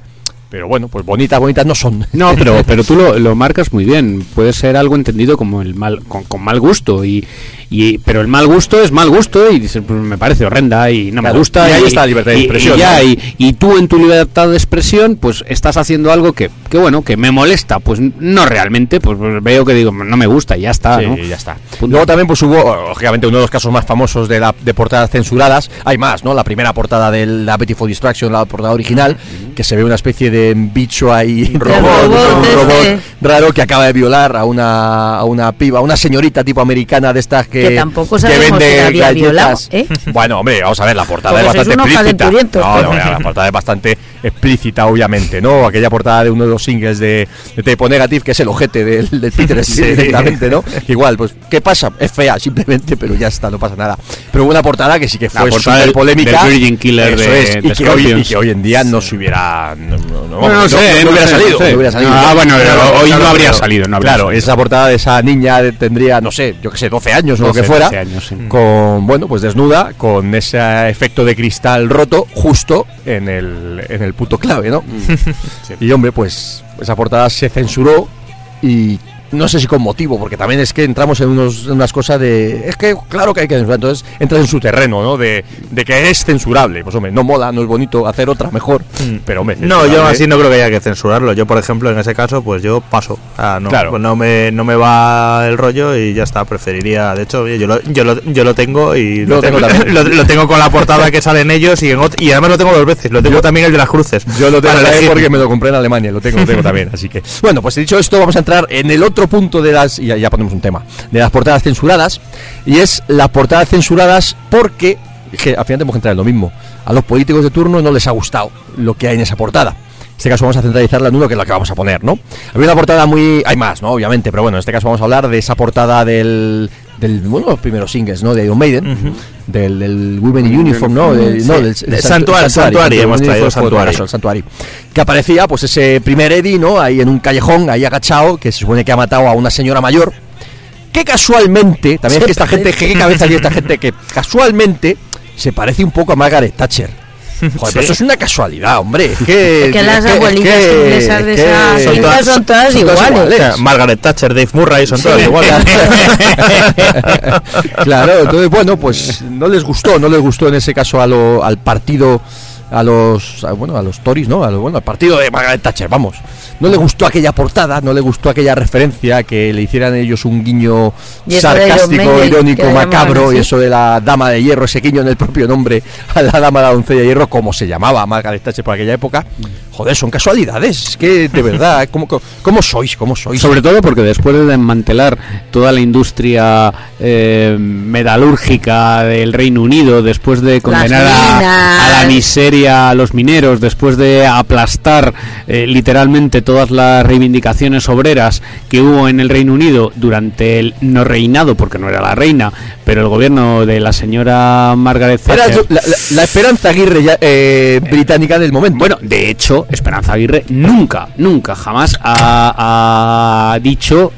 Pero bueno, pues bonitas, bonitas no son. No, pero, pero tú lo, lo marcas muy bien. Puede ser algo entendido como el mal, con, con mal gusto. Y, y, pero el mal gusto es mal gusto y pues, me parece horrenda y no Claro, me gusta. y ahí está la libertad de expresión, Y, ya, ¿no? y, y tú en tu libertad de expresión, pues estás haciendo algo que, que bueno, que me molesta. Pues no realmente, pues, pues, veo que digo, no me gusta y ya está, Sí, ¿no? ya está. Punto. Luego también pues hubo, lógicamente, uno de los casos más famosos de, la, de portadas censuradas. Hay más, ¿no? La primera portada de la Appetite for Distraction, la portada original, que se ve una especie de bicho ahí, robot, robot un robot raro que acaba de violar a una, a una piba, a una señorita tipo americana de estas que, Que tampoco sabemos si la había galletas. violado, ¿eh? Bueno, hombre, vamos a ver, la portada Porque es bastante explícita. No, no, la portada es bastante explícita, obviamente, ¿no? Aquella portada de uno de los singles de, de Typo Negative, que es el ojete del, del Peter Sí. directamente, ¿no? Que Igual, pues, ¿qué pasa? Es fea, simplemente, pero ya está, no pasa nada. Pero hubo una portada que sí que La fue portada súper polémica. del Virgin Killer Eso de- es, de y, que hoy, y que hoy en día no se hubiera. No, no, no, Bueno, no no- sé, no no hubiera sé, salido. no sé. no hubiera salido. Ah, bueno, hoy no habría salido, no habría Claro, esa portada de esa niña tendría, no sé, yo que sé, 12 años o lo 12, que fuera. 13 años, sí. Con, bueno, pues desnuda, con ese efecto de cristal roto justo en el, en el punto clave, ¿no? Y hombre, pues esa portada se censuró y no sé si con motivo, porque también es que entramos en, unos, en unas cosas de. Es que, claro que hay que censurar. Entonces entras en su terreno, ¿no? De, de que es censurable. Pues, hombre, no mola, no es bonito hacer otra mejor, pero, hombre. No, yo así no creo que haya que censurarlo. Yo, por ejemplo, en ese caso, pues yo paso. Ah, no, Claro. pues no, me, no me va el rollo y ya está. Preferiría, de hecho, yo lo, yo lo, yo lo tengo y lo tengo también. lo, lo tengo con la portada que salen ellos y, en ot- y además lo tengo dos veces. Lo tengo también el de las cruces. Yo lo tengo porque me lo compré en Alemania, lo tengo, lo tengo también. Así que, bueno, pues dicho esto, vamos a entrar en el otro punto de las. Y ya, ponemos un tema. De las portadas censuradas. Y es las portadas censuradas porque. que al final tenemos que entrar en lo mismo. A los políticos de turno no les ha gustado lo que hay en esa portada. En este caso vamos a centralizarla en uno que es la que vamos a poner, ¿no? Había una portada muy... Hay más, ¿no? Obviamente, pero bueno, en este caso vamos a hablar de esa portada del... del bueno, los primeros singles, ¿no? De Iron Maiden. Del, del Women in Uniform, ¿no? Del- no, del, De Santuari, Santuari, hemos traído Santuari. el Santuari. Que aparecía, pues ese primer Eddie, ¿no? Ahí en un callejón, ahí agachado, que se supone que ha matado a una señora mayor. Que casualmente, también es que esta gente, que qué cabeza tiene esta gente, que casualmente se parece un poco a Margaret Thatcher. Joder, pero eso es una casualidad, hombre. Es que, Es que las es abuelitas que- inglesas de es que- esa son todas- son todas son todas iguales. O sea, Margaret Thatcher, Dave Murray, son todos iguales. claro, entonces bueno, pues no les gustó, no les gustó en ese caso a lo- al partido, a los, a- bueno, a los Tories, ¿no? A lo- bueno, al partido de Margaret Thatcher, vamos. No le gustó aquella portada, no le gustó aquella referencia, que le hicieran ellos un guiño sarcástico, irónico, macabro, y eso de la dama de hierro, ese guiño en el propio nombre a la dama de la doncella de hierro, como se llamaba Margaret Thatcher por aquella época. Joder, son casualidades, es que de verdad, ¿cómo, sois? ¿Cómo sois? Sobre todo porque después de desmantelar toda la industria eh, metalúrgica del Reino Unido, después de condenar a, la miseria a los mineros, después de aplastar eh, literalmente todas las reivindicaciones obreras que hubo en el Reino Unido durante el no reinado, porque no era la reina, pero el gobierno de la señora Margaret Era Thatcher. la, la- la esperanza Aguirre ya, eh, británica del momento. Bueno, de hecho, Esperanza Aguirre nunca, nunca, jamás ha, ha dicho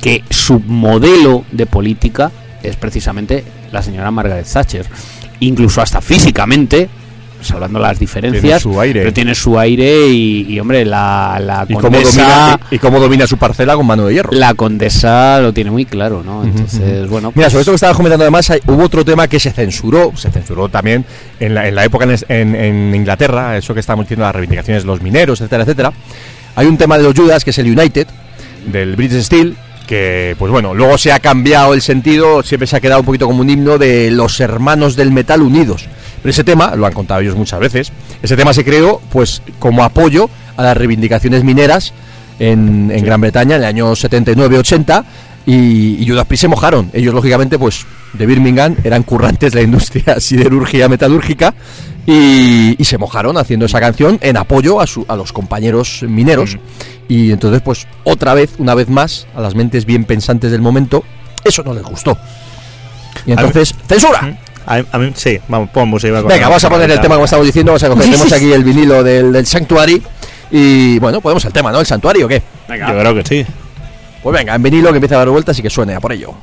que su modelo de política es precisamente la señora Margaret Thatcher. Incluso hasta físicamente, salvando las diferencias, Tiene su aire. pero tiene su aire y, y, hombre, la, la y cómo, condesa... domina, y, y cómo domina su parcela con mano de hierro. La condesa lo tiene muy claro, ¿no? Entonces, bueno. Mira, pues- sobre esto que estabas comentando además, hay- hubo otro tema que se censuró, se censuró también en la, en la época en, en- en Inglaterra, eso que estábamos diciendo, las reivindicaciones de los mineros, etcétera, etcétera. Hay un tema de los Judas, que es el United, del British Steel, que, pues bueno, luego se ha cambiado el sentido, siempre se ha quedado un poquito como un himno de los hermanos del metal unidos. Pero ese tema, lo han contado ellos muchas veces, ese tema se creó, pues, como apoyo a las reivindicaciones mineras en, en Gran Bretaña en el año 79-80 y, y Judas Priest se mojaron. Ellos, lógicamente, pues de Birmingham eran currantes de la industria siderúrgica metalúrgica y, y se mojaron haciendo esa canción en apoyo a, su- a los compañeros mineros. Y entonces, pues otra vez, una vez más, a las mentes bien pensantes del momento, eso no les gustó. Y entonces, ¡censura! A mí, a mí- sí, vamos, pon música. con Venga, la- vamos a poner el tema como estamos diciendo, vamos a coger, tenemos aquí el vinilo del, del Sanctuary y bueno, podemos el tema, ¿no? ¿El Santuario o qué? Yo creo que sí. Pues venga, en vinilo que empieza a dar vueltas y que suene a por ello.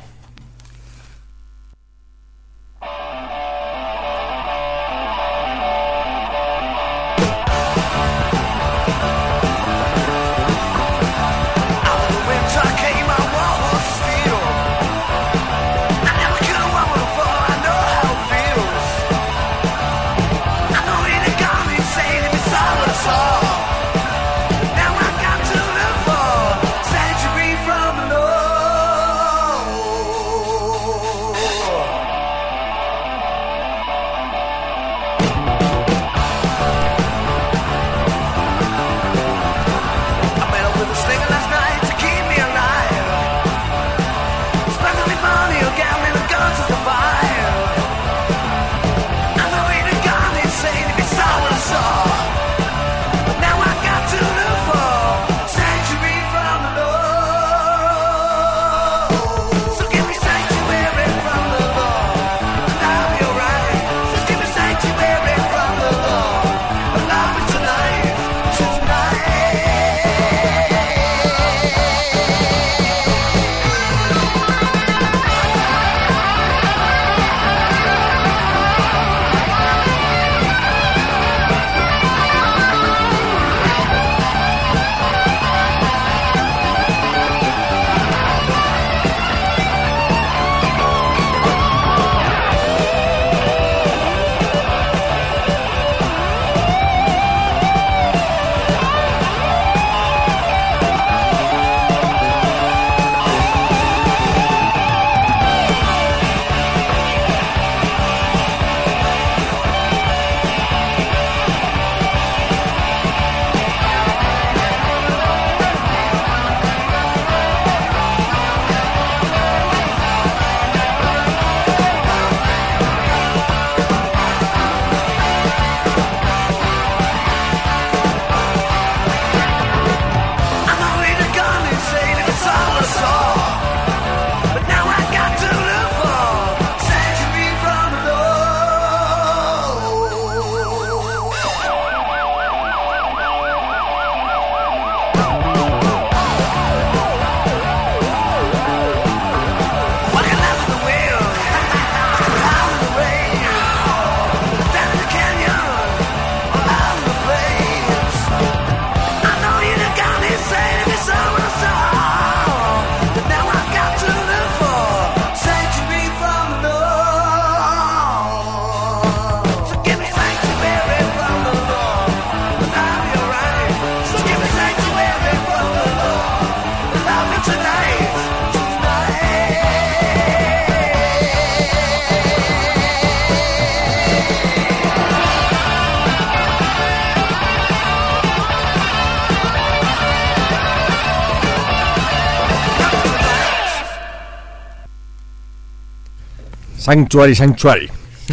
Sanctuary, Sanctuary.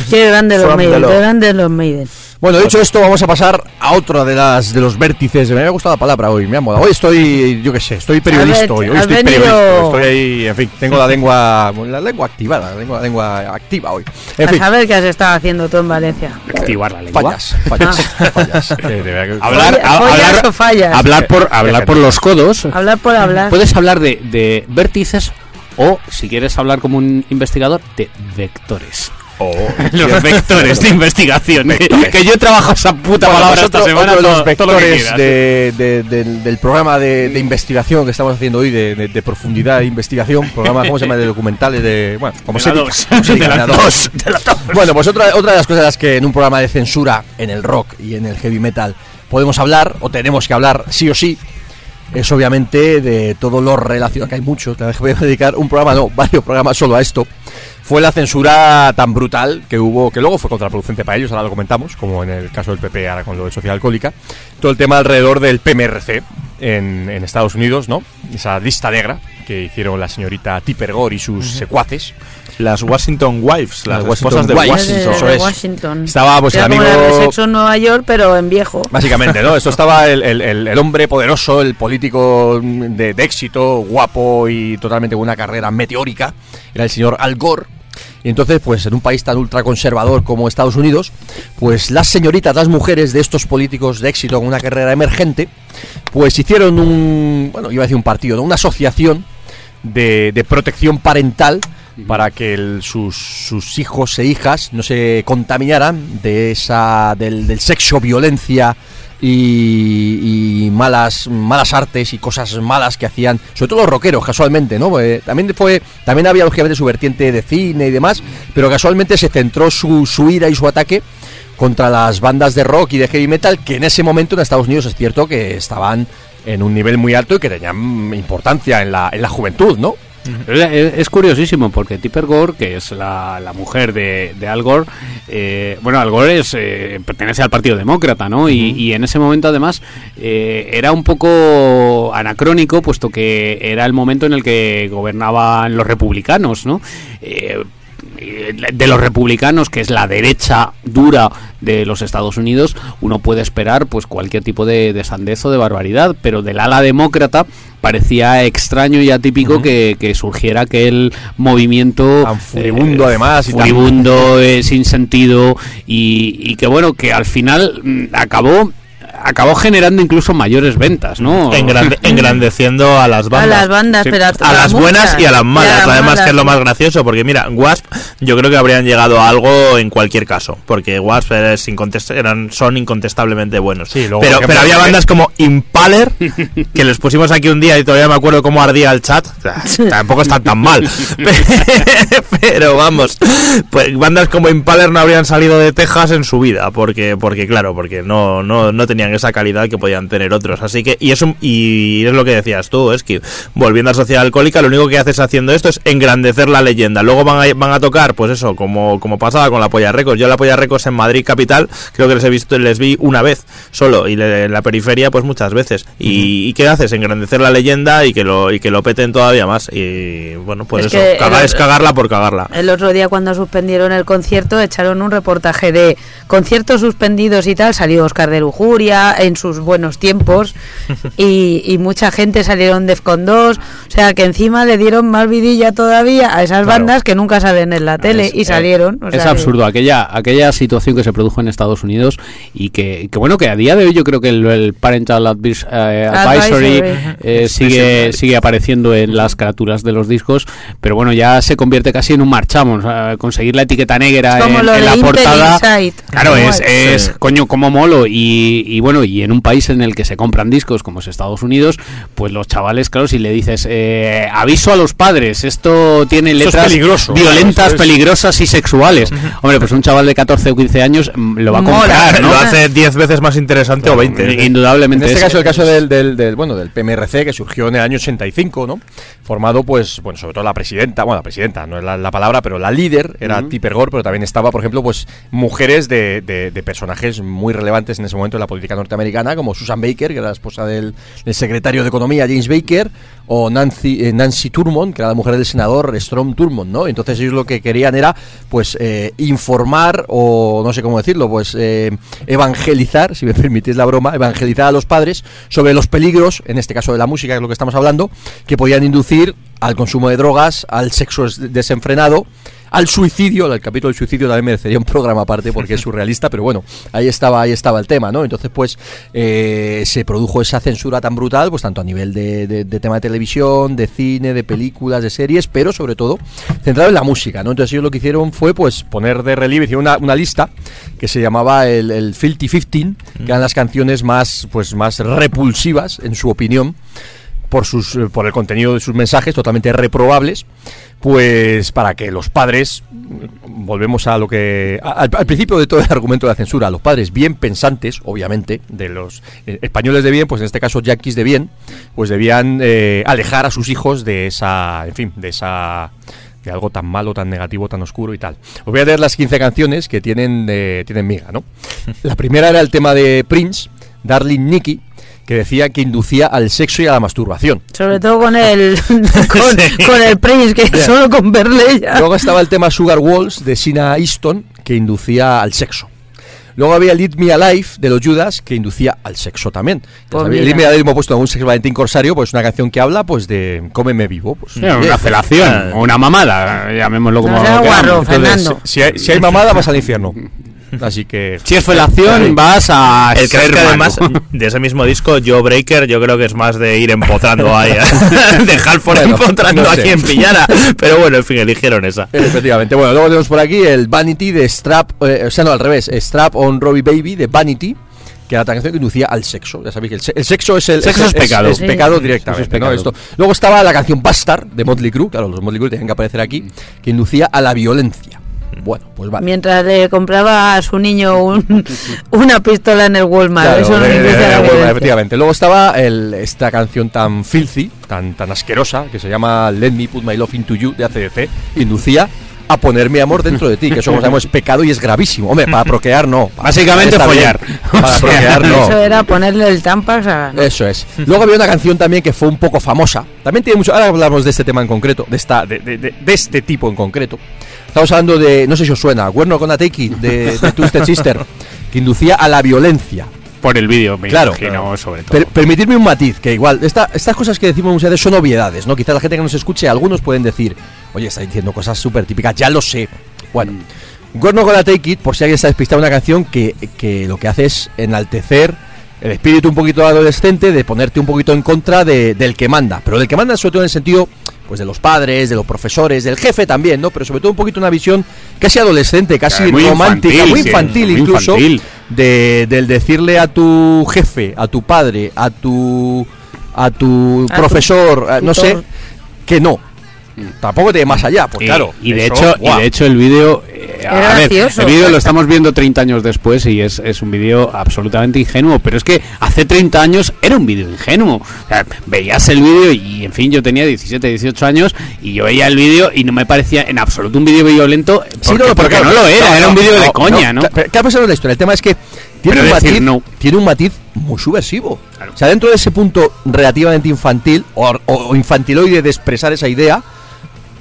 Qué grande los Maiden, qué grande los Maiden. Bueno, dicho esto, vamos a pasar a otra de las de los vértices. Me ha gustado la palabra hoy, me ha molado. Hoy estoy, yo qué sé, estoy periodista ver, hoy. Hoy estoy venido- periodista. Estoy ahí, en fin, tengo la lengua, la lengua activada, la lengua, la lengua activa hoy. En a fin, saber qué has estado haciendo tú en Valencia. Activar la lengua. fallas, fallas, fallas. Eh, Hablar, Folla- a- follas hablar, o fallas. hablar por hablar por los codos. Hablar por hablar. Puedes hablar de, de vértices o, si quieres hablar como un investigador, de vectores. Oh, Los vectores de investigación. que, que yo trabajo esa puta Bueno, palabra esta semana. otro de los lo vectores quieras. de- de- del, programa de, investigación que estamos haciendo hoy, de, profundidad de investigación, programa, ¿cómo se llama? De documentales, de. Bueno, como se. Bueno, pues otra, otra de las cosas de las que en un programa de censura en el rock y en el heavy metal podemos hablar, o tenemos que hablar sí o sí, es obviamente de todo lo relacionado, que hay mucho, te voy a dedicar un programa, no, varios programas solo a esto. Fue la censura tan brutal que hubo, que luego fue contraproducente para ellos, ahora lo comentamos, como en el caso del PP, ahora con lo de sociedad alcohólica. Todo el tema alrededor del PMRC en, en Estados Unidos, ¿no? Esa lista negra que hicieron la señorita Tipper Gore y sus secuaces. Las Washington Wives, las, Las Washington esposas de. Washington. de, es. Washington. Estaba, pues, Era el como amigo- la de Sexo en Nueva York, pero en viejo. Básicamente, ¿no? Esto estaba el, el- el- el hombre poderoso, el político de, de éxito, guapo y totalmente con una carrera meteórica. Era el señor Al Gore. Y entonces, pues en un país tan ultraconservador como Estados Unidos, pues las señoritas, las mujeres de estos políticos de éxito con una carrera emergente, pues hicieron un, bueno, iba a decir un partido, ¿no? una asociación de, de protección parental para que sus, sus hijos e hijas no se contaminaran de esa del, sexo, violencia y, y malas malas artes y cosas malas que hacían, sobre todo los rockeros, casualmente, ¿no? Eh, también fue también había lógicamente su vertiente de cine y demás, pero casualmente se centró su, su ira y su ataque contra las bandas de rock y de heavy metal que en ese momento en Estados Unidos es cierto que estaban en un nivel muy alto y que tenían importancia en la, en la juventud, ¿no? Es, es- es curiosísimo porque Tipper Gore, que es la, la mujer de, de Al Gore, eh, bueno, Al Gore es, eh, pertenece al Partido Demócrata, ¿no? y, y en ese momento además eh, era un poco anacrónico, puesto que era el momento en el que gobernaban los republicanos, ¿no? Eh, de los republicanos, que es la derecha dura de los Estados Unidos, uno puede esperar pues cualquier tipo de, de sandez o de barbaridad, pero del ala demócrata parecía extraño y atípico que, que surgiera aquel movimiento Tan furibundo, eh, además, y tan- furibundo, eh, sin sentido y, y que bueno, que al final mm, acabó acabó generando incluso mayores ventas, ¿no? Engrande- engrandeciendo a las A bandas. las bandas, Sí. pero a, a las buenas y a las malas, las además que es lo más gracioso, porque mira, Wasp, yo creo que habrían llegado a algo en cualquier caso, porque Wasp es incontest- eran, son incontestablemente buenos. Sí, luego, pero, pero había que- bandas como Impaler, que les pusimos aquí un día y todavía me acuerdo cómo ardía el chat. O sea, tampoco están tan mal. pero vamos, pues bandas como Impaler no habrían salido de Texas en su vida, porque, porque claro, porque no, no, no tenían esa calidad que podían tener otros. Así que, y eso, y es lo que decías tú, es que volviendo a Sociedad Alcohólica, lo único que haces haciendo esto es engrandecer la leyenda. Luego van a, van a tocar, pues eso, como, como pasaba con la Polla Records. Yo la Polla Records en Madrid capital, creo que les he visto, les vi una vez solo, y le- en la periferia, pues muchas veces. Y, ¿y qué haces? Engrandecer la leyenda y que lo, y que lo peten todavía más. Y bueno, pues Es eso, cagar- el- es cagarla por cagarla. El otro día cuando suspendieron el concierto echaron un reportaje de conciertos suspendidos y tal, salió Oscar de Lujuria en sus buenos tiempos y, y mucha gente salieron Defcon 2, o sea que encima le dieron más vidilla todavía a esas Claro. bandas que nunca salen en la tele Es- y eh, salieron. o es sea que- absurdo aquella aquella situación que se produjo en Estados Unidos y que, que, bueno que a día de hoy yo creo que el, el parental advis- eh, advisory, eh, sigue sigue apareciendo en las carátulas de los discos pero bueno ya se convierte casi en un marchamos a conseguir la etiqueta negra en, de la portada Inside. claro es, es coño como molo y, y bueno y en un país en el que se compran discos como es Estados Unidos pues los chavales claro si le dices eh, aviso a los padres esto tiene es letras peligroso, violentas claro, es- peligrosas y sexuales hombre pues un chaval de 14 o 15 años mm, lo va a comprar ¿no? Lo hace 10 veces más interesante o 20. indudablemente En este es- caso, el caso del, del, del, bueno, del PMRC, que surgió en el año 85, ¿no? Formado, pues, bueno, sobre todo la presidenta, bueno, la presidenta, no es la, la palabra, pero la líder era Tipper Gore, pero también estaba, por ejemplo, pues, mujeres de, de- de personajes muy relevantes en ese momento en la política norteamericana, como Susan Baker, que era la esposa del, secretario de Economía James Baker, o Nancy, eh, Nancy Turmont, que era la mujer del senador Strom Turmont, ¿no? Entonces ellos lo que querían era, pues, eh, informar, o no sé cómo decirlo, pues, eh, evangelizar, si me permitís la broma, evangelizar a los padres sobre los peligros, en este caso de la música, que es lo que estamos hablando, que podían inducir al consumo de drogas, al sexo des- desenfrenado, al suicidio, el capítulo del suicidio también merecería un programa aparte porque es surrealista, pero bueno, ahí estaba, ahí estaba el tema, ¿no? Entonces, pues, eh, se produjo esa censura tan brutal, pues tanto a nivel de, de- tema de televisión, de cine, de películas, de series, pero sobre todo centrado en la música, ¿no? Entonces ellos lo que hicieron fue, pues, poner de relieve, hicieron una, una lista que se llamaba el, el Filthy 15, que eran las canciones más, pues, más repulsivas, en su opinión, por sus eh, por el contenido de sus mensajes totalmente reprobables pues para que los padres volvemos a lo que al, al principio de todo el argumento de la censura los padres bien pensantes obviamente de los eh, españoles de bien pues en este caso yaquis de bien pues debían eh, alejar a sus hijos de esa en fin de esa de algo tan malo, tan negativo, tan oscuro y tal. Os voy a leer las 15 canciones que tienen, eh, tienen miga, ¿no? La primera era el tema de Prince, Darling Nikki, que decía que inducía al sexo y a la masturbación. Sobre todo con el con, con el Prince, que solo con verle ya. Luego estaba el tema Sugar Walls de Sina Easton, que inducía al sexo. Luego había Lead Me Alive de los Judas, que inducía al sexo también. Ya Pues Me Alive hemos puesto en un Sex Valentín Corsario, pues una canción que habla pues de cómeme vivo. Pues, Sí, una felación, o una mamada, llamémoslo como No sea queramos. guarro, Entonces, Fernando. si hay, si hay mamada, vas al infierno. Así que... Si es felación, vas a El ser creer que además de ese mismo disco, Joe Breaker, yo creo que es más de ir empotrando ahí, ¿eh? de Halford Bueno, empotrando no a quien pillara. Pero bueno, en fin, eligieron esa. Efectivamente. Bueno, luego tenemos por aquí el Vanity de Strap, eh, o sea, no, al revés, Strap on Robbie Baby de Vanity, que era la canción que inducía al sexo. Ya sabéis que el, se- el sexo es el Sexo es pecado. Es, pecado directamente. Luego estaba la canción Bastard de Motley Crue, claro, los Motley Crue tenían que aparecer aquí, que inducía a la violencia. Bueno, pues vale. Mientras le compraba a su niño un, una pistola en el Walmart. Claro, eso no eh, induce a la violencia. efectivamente. Luego estaba el- esta canción tan filthy, tan, tan asquerosa, que se llama Let Me Put My Love Into You de ACDC, inducía a poner mi amor dentro de ti, que eso como sabemos es pecado y es gravísimo. Hombre, para procrear no. Para Básicamente bien. follar. Para O sea, procrear no. Eso era ponerle el tampax a... no. Eso es. Luego había una canción también que fue un poco famosa. También tiene mucho. Ahora hablamos de este tema en concreto, de esta, de, de- de- de este tipo en concreto. Estamos hablando de, no sé si os suena, Take It, de, de Twisted Sister, que inducía a la violencia. Por el vídeo, me Claro. imagino, sobre todo. Per- permitidme un matiz, que igual, esta- estas cosas que decimos muchas veces son obviedades, ¿no? Quizás la gente que nos escuche, algunos pueden decir, oye, está diciendo cosas súper típicas, ya lo sé. Bueno, Not Gonna Take It, por si alguien está despistado, una canción que, que lo que hace es enaltecer el espíritu un poquito adolescente de ponerte un poquito en contra de- del que manda, pero del que manda sobre todo en el sentido pues de los padres, de los profesores, del jefe también, ¿no? Pero sobre todo un poquito una visión casi adolescente, casi Muy romántica, infantil, muy sí, infantil muy incluso, infantil. de, del decirle a tu jefe, a tu padre, a tu a tu A profesor, no sé, que no. Tampoco te más allá, pues Y- claro. y, de eso, hecho, y de hecho el vídeo eh, Era a ver, gracioso. el vídeo lo estamos viendo 30 años después y es, es un vídeo absolutamente ingenuo, pero es que hace 30 años era un vídeo ingenuo. O sea, veías el vídeo y en fin, yo tenía 17, 18 años y yo veía el vídeo y no me parecía en absoluto un vídeo violento porque, Sí, no, porque no lo era, no, era un vídeo de coña, ¿no? ¿Qué ha pasado en la historia? El tema es que tiene, un decir matiz, no. tiene un matiz muy subversivo. Claro. O sea, dentro de ese punto relativamente infantil o, o infantiloide de expresar esa idea,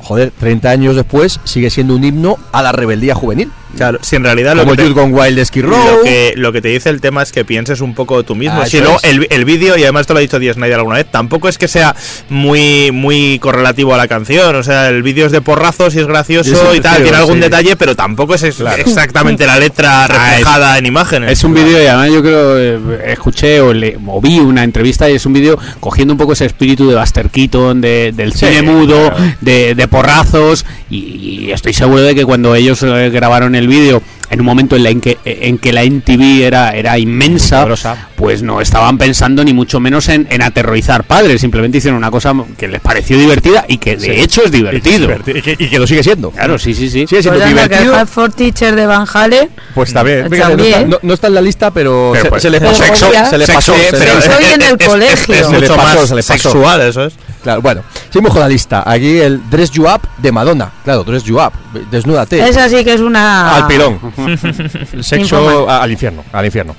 joder, 30 años después sigue siendo un himno a la rebeldía juvenil. Claro, si en realidad lo Como que, te, Gone Wild de lo, que, lo que te dice el tema es que pienses un poco tú mismo. Ah, si es. el, el vídeo, y además esto lo ha dicho Díaz Snyder alguna vez, tampoco es que sea muy muy correlativo a la canción. O sea, el vídeo es de porrazos y es gracioso y tal, tiene algún sí. detalle, pero tampoco es ex- exactamente la letra reflejada en imágenes. Es un vídeo y además yo creo, eh, escuché o, le, o vi una entrevista y es un vídeo cogiendo un poco ese espíritu de Buster Keaton, de, del Sí, cine mudo, claro. de, de porrazos y, y estoy seguro de que cuando ellos eh, grabaron el vídeo en un momento en, la en, que, en que la MTV era, era inmensa, pues no estaban pensando ni mucho menos en, en aterrorizar padres, simplemente hicieron una cosa que les pareció divertida y que de Sí. hecho es Y divertido. y que- y que lo sigue siendo. Claro, sí, sí, sí. Sigue siendo Pues anda, que el divertido. Halford Teacher de Van Halen Pues también. Mm, Fíjate, no, también. está, no- no está en la lista, pero, Pero se, pues- se le pasó. podía- se le Sexo, pasó. se le- pero Estoy en el es- colegio. Es, Se le pasó, se le pasó. sexual, eso es. Claro, bueno, seguimos con la lista. Aquí el Dress You Up de Madonna. Claro, Dress You Up. Desnúdate. esa sí que es una... Al pilón. El sexo al infierno. Al infierno.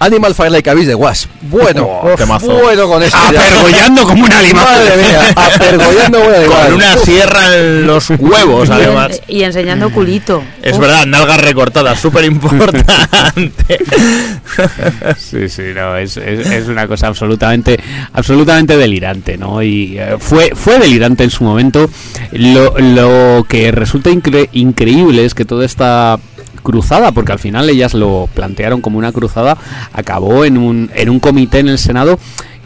Animal Fire Like Abyss de Was. Bueno, Oh, bueno con esto. Apergollando como un animal. Madre mía, apergollando un animal. Con una sierra en los huevos, Y, en- además. y enseñando culito. Es Uf, verdad, nalgas recortadas, súper importante. Sí, sí, no, es, es, es una cosa absolutamente, absolutamente delirante, ¿no? Y eh, fue, fue delirante en su momento. Lo, lo que resulta incre- increíble es que toda esta cruzada, porque al final ellas lo plantearon como una cruzada, acabó en un, en un comité en el Senado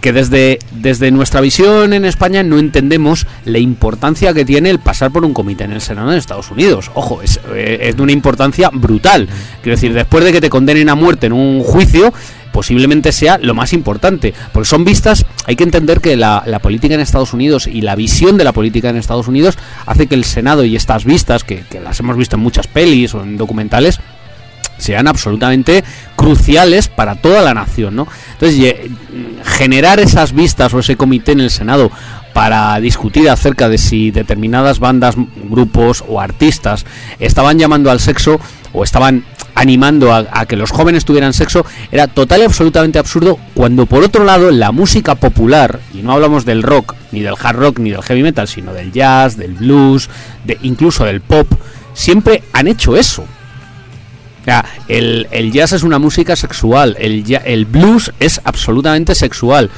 que desde, desde nuestra visión en España no entendemos la importancia que tiene el pasar por un comité en el Senado en Estados Unidos. Ojo, es, eh, es de una importancia brutal. Quiero decir, después de que te condenen a muerte en un juicio, posiblemente sea lo más importante. Porque son vistas, hay que entender que la, política en Estados Unidos y la visión de la política en Estados Unidos hace que el Senado y estas vistas, que, que las hemos visto en muchas pelis o en documentales, sean absolutamente cruciales para toda la nación, ¿no? Entonces, generar esas vistas o ese comité en el Senado para discutir acerca de si determinadas bandas, grupos o artistas estaban llamando al sexo o estaban animando a, a que los jóvenes tuvieran sexo era total y absolutamente absurdo cuando por otro lado la música popular y no hablamos del rock ni del hard rock ni del heavy metal sino del jazz del blues de incluso del pop siempre han hecho eso el, el jazz es una música sexual, el, el blues es absolutamente sexual.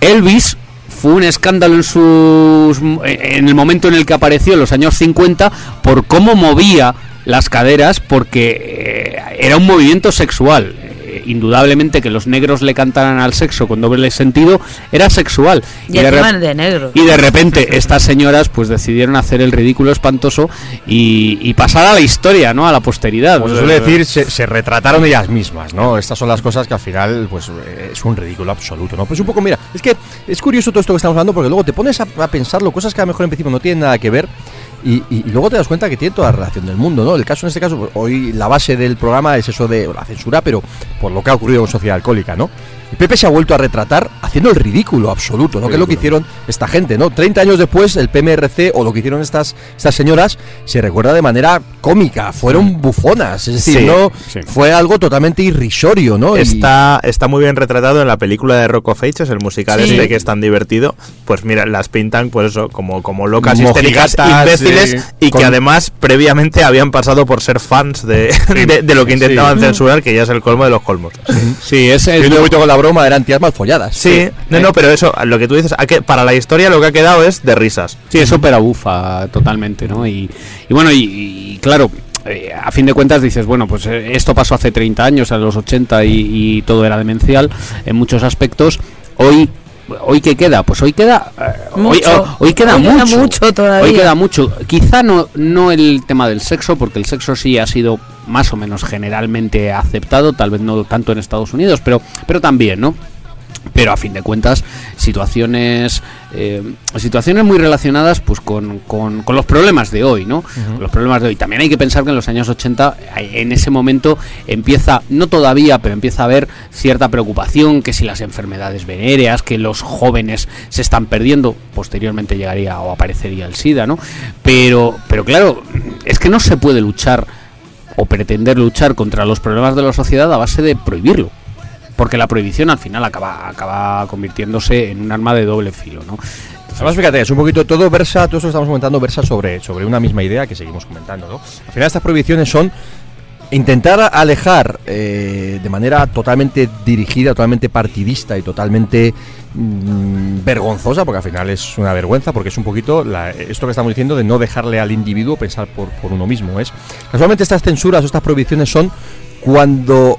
Elvis fue un escándalo en sus en el momento en el que apareció en los años 50 por cómo movía las caderas porque eh, era un movimiento sexual. Eh, indudablemente que los negros le cantaran al sexo con doble sentido era sexual. Y de negro. y de repente estas señoras pues decidieron hacer el ridículo espantoso y, y pasar a la historia, ¿no? A la posteridad. Como se suele decir, se, se retrataron ellas mismas, ¿no? Estas son las cosas que al final, pues, eh, es un ridículo absoluto, ¿no? Pues un poco, mira, es que es curioso todo esto que estamos hablando porque luego te pones a, a pensarlo, cosas que a lo mejor en principio no tienen nada que ver y, luego te das cuenta que tiene toda la relación del mundo, ¿no? El caso en este caso, pues, hoy la base del programa es eso de la censura, pero por lo que ha ocurrido con Sociedad Alcohólica, ¿no? Y Pepe se ha vuelto a retratar haciendo el ridículo absoluto, ¿no? Que es lo que hicieron esta gente, ¿no? 30 años después, el PMRC o lo que hicieron estas, estas señoras se recuerda de manera cómica, fueron bufonas, es decir, Sí, no sí. fue algo totalmente irrisorio, ¿no? Y- Está, está muy bien retratado en la película de Rock of Ages, el musical Sí. este que es tan divertido. Pues mira, las pintan, pues eso, como, como locas, histéricas, imbéciles, sí. y Con- que además previamente habían pasado por ser fans de, de, de lo que intentaban censurar, que ya es el colmo de los colmos. Sí, es, es Yendo un lo- poquito con la broma, eran tías mal folladas. Sí, no, no, pero eso, lo que tú dices, a que- para la historia lo que ha quedado es de risas. Sí, es ópera bufa totalmente, ¿no? Y, y bueno, y, y claro, eh, a fin de cuentas dices, bueno, pues eh, esto pasó hace 30 años, a los 80 y, y todo era demencial en muchos aspectos. Hoy hoy qué queda, pues hoy queda eh, hoy, Mucho. oh, hoy queda Hoy queda mucho. mucho todavía. Hoy queda mucho. Quizá no no el tema del sexo, porque el sexo sí ha sido más o menos generalmente aceptado, tal vez no tanto en Estados Unidos, pero pero también, ¿no? Pero a fin de cuentas situaciones eh, situaciones muy relacionadas pues con, con- con los problemas de hoy no Con los problemas de hoy. También hay que pensar que en los años 80 eh, en ese momento empieza no todavía pero empieza a haber cierta preocupación que si las enfermedades venéreas que los jóvenes se están perdiendo posteriormente llegaría o aparecería el sida no pero pero claro es que no se puede luchar o pretender luchar contra los problemas de la sociedad a base de prohibirlo porque la prohibición al final acaba, acaba convirtiéndose en un arma de doble filo, ¿no? Además, fíjate, es un poquito todo versa, todo esto que estamos comentando versa sobre, sobre una misma idea que seguimos comentando, ¿no? Al final estas prohibiciones son intentar alejar eh, de manera totalmente dirigida, totalmente partidista y totalmente mm, vergonzosa, porque al final es una vergüenza, porque es un poquito esto que estamos diciendo de no dejarle al individuo pensar por, por uno mismo. Es casualmente estas censuras o estas prohibiciones son cuando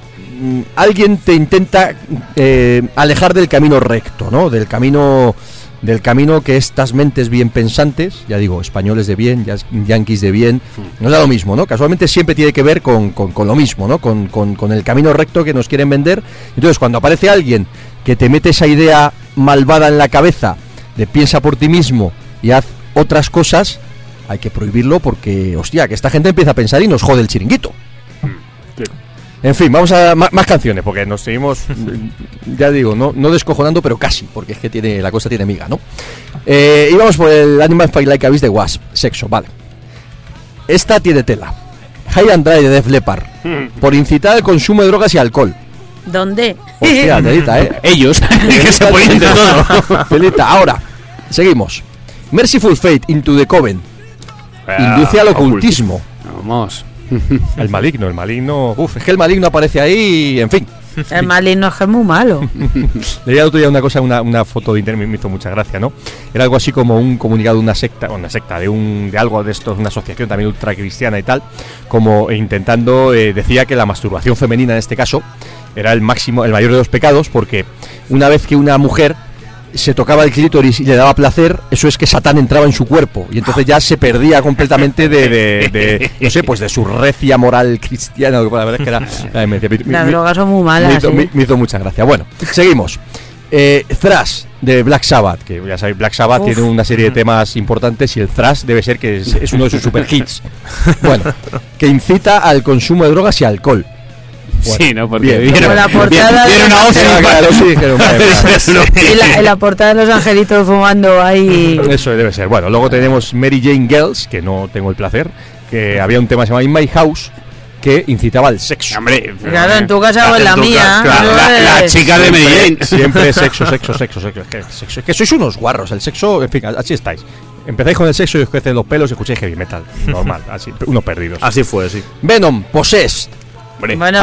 alguien te intenta eh, alejar del camino recto, ¿no? Del camino del camino que estas mentes bien pensantes, ya digo, españoles de bien, yanquis de bien, no da lo mismo, ¿no? Casualmente siempre tiene que ver con, con- con lo mismo, ¿no? Con, el camino recto que nos quieren vender. Entonces, cuando aparece alguien que te mete esa idea malvada en la cabeza de piensa por ti mismo y haz otras cosas, hay que prohibirlo porque, hostia, que esta gente empieza a pensar y nos jode el chiringuito. En fin, vamos a ma- más, canciones, porque nos seguimos, ya digo, no, no descojonando, pero casi, porque es que tiene la cosa tiene miga, ¿no? Eh, y vamos por el Animal Fight Like a Beast de Wasp, sexo, vale. Esta tiene tela. High and Dry de Def Leppard, por incitar al consumo de drogas y alcohol. ¿Dónde? Hostia, telita, ¿eh? Ellos, que se ponen de todo. Telita. Ahora, seguimos. Merciful Fate into the Coven. Induce al ocultismo. Vamos. El maligno, el maligno. Uf, es que el maligno aparece ahí, en fin. El maligno es que es muy malo. Leía el otro día una cosa, una, una foto de internet, me hizo mucha gracia, ¿no? Era algo así como un comunicado de una secta, una secta, de un de algo de esto, una asociación también ultracristiana y tal, como intentando, eh, decía que la masturbación femenina en este caso era el máximo, el mayor de los pecados, porque una vez que una mujer se tocaba el clítoris y le daba placer, eso es que Satán entraba en su cuerpo y entonces ya se perdía completamente de, de- de, no sé, pues de su recia moral cristiana, la verdad es que era... ay, me- me- Las me- drogas son muy me malas. hizo, ¿eh? me- me hizo mucha gracia. Bueno, seguimos. Eh, thrash de Black Sabbath, que ya sabéis, Black Sabbath Uf. tiene una serie de temas importantes y el thrash debe ser que es, es uno de sus super hits. Bueno, que incita al consumo de drogas y alcohol. Bueno, sí, ¿no? Porque bien, vieron, la portada vieron de- a la, en la portada de los angelitos fumando ahí. Eso debe ser. Bueno, luego tenemos Mary Jane Girls, que no tengo el placer, que había un tema que se llama In My House, que incitaba al sexo. Hombre, Claro, en tu casa o en la mía. claro, la, la chica de Mary Jane. Siempre sexo, sexo, sexo, sexo. Es que, sexo. Es que sois unos guarros. El sexo, en fin, así estáis. Empezáis con el sexo y os crecen los pelos y escucháis heavy metal. Normal, así, unos perdidos. Así fue, sí. Venom, Possessed. Hombre, Bueno,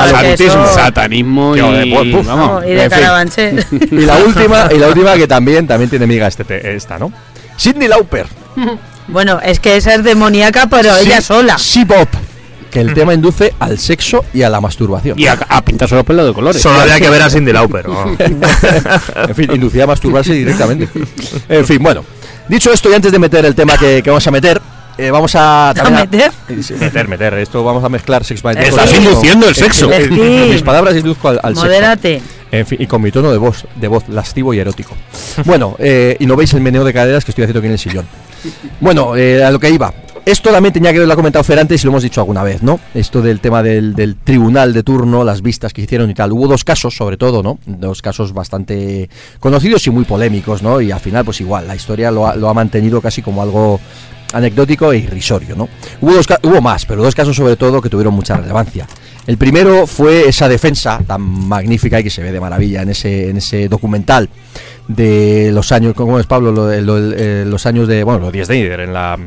satanismo y, de- puf, y. Carabanchel. Y la última, y la última que también, también tiene miga este, te- esta, ¿no? Sidney Lauper. Bueno, es que esa es demoníaca, pero ella sola. Bop. Que el tema induce al sexo y a la masturbación. Y a, a pintarse los pelos de colores. Solo había que ver a Cindy Lauper. en fin, inducía a masturbarse directamente. En fin, bueno. Dicho esto, y antes de meter el tema que, que vamos a meter, eh, vamos a... meter? Eh, meter, meter. Esto vamos a mezclar sex by Estás con- induciendo el sexo. eh, Sí. con mis palabras induzco al, al sexo. Modérate. En fin, y con mi tono de voz, de voz lascivo y erótico. Bueno, eh, y no veis el meneo de caderas que estoy haciendo aquí en el sillón. Bueno, eh, a lo que iba. Esto también tenía que ver, lo ha comentado Fer antes y lo hemos dicho alguna vez, ¿no? Esto del tema del, del tribunal de turno, las vistas que hicieron y tal. Hubo dos casos, sobre todo, ¿no? Dos casos bastante conocidos y muy polémicos, ¿no? Y al final, pues igual, la historia lo ha, lo ha mantenido casi como algo anecdótico e irrisorio, ¿no? Hubo, dos, hubo más, pero dos casos sobre todo que tuvieron mucha relevancia. El primero fue esa defensa tan magnífica y que se ve de maravilla en ese, en ese documental de los años, ¿cómo es Pablo? Lo lo eh, los años de, bueno, los 10 de Nieder en la...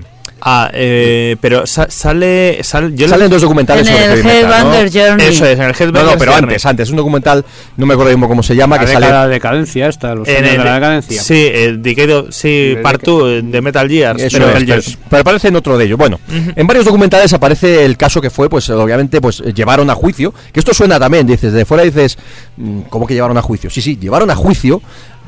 Ah, eh, pero sa- sale, sale. Yo Salen dos documentales En sobre el heavy metal, ¿no? Headbanger Journey. Eso es, en el No, Headbangers no, pero Journey. antes, antes, es un documental, no me acuerdo mismo cómo se llama, La que sale... de decadencia esta, los En años el- de la decadencia. Sí, el Decade of- sí, De- Part 2 de Metal Gear. Eso pero es, el pero, Gears. pero aparece en otro de ellos. Bueno, en varios documentales aparece el caso que fue, pues obviamente, pues llevaron a juicio. Que esto suena también, dices, de fuera dices, mm, ¿cómo que llevaron a juicio? Sí, sí, llevaron a juicio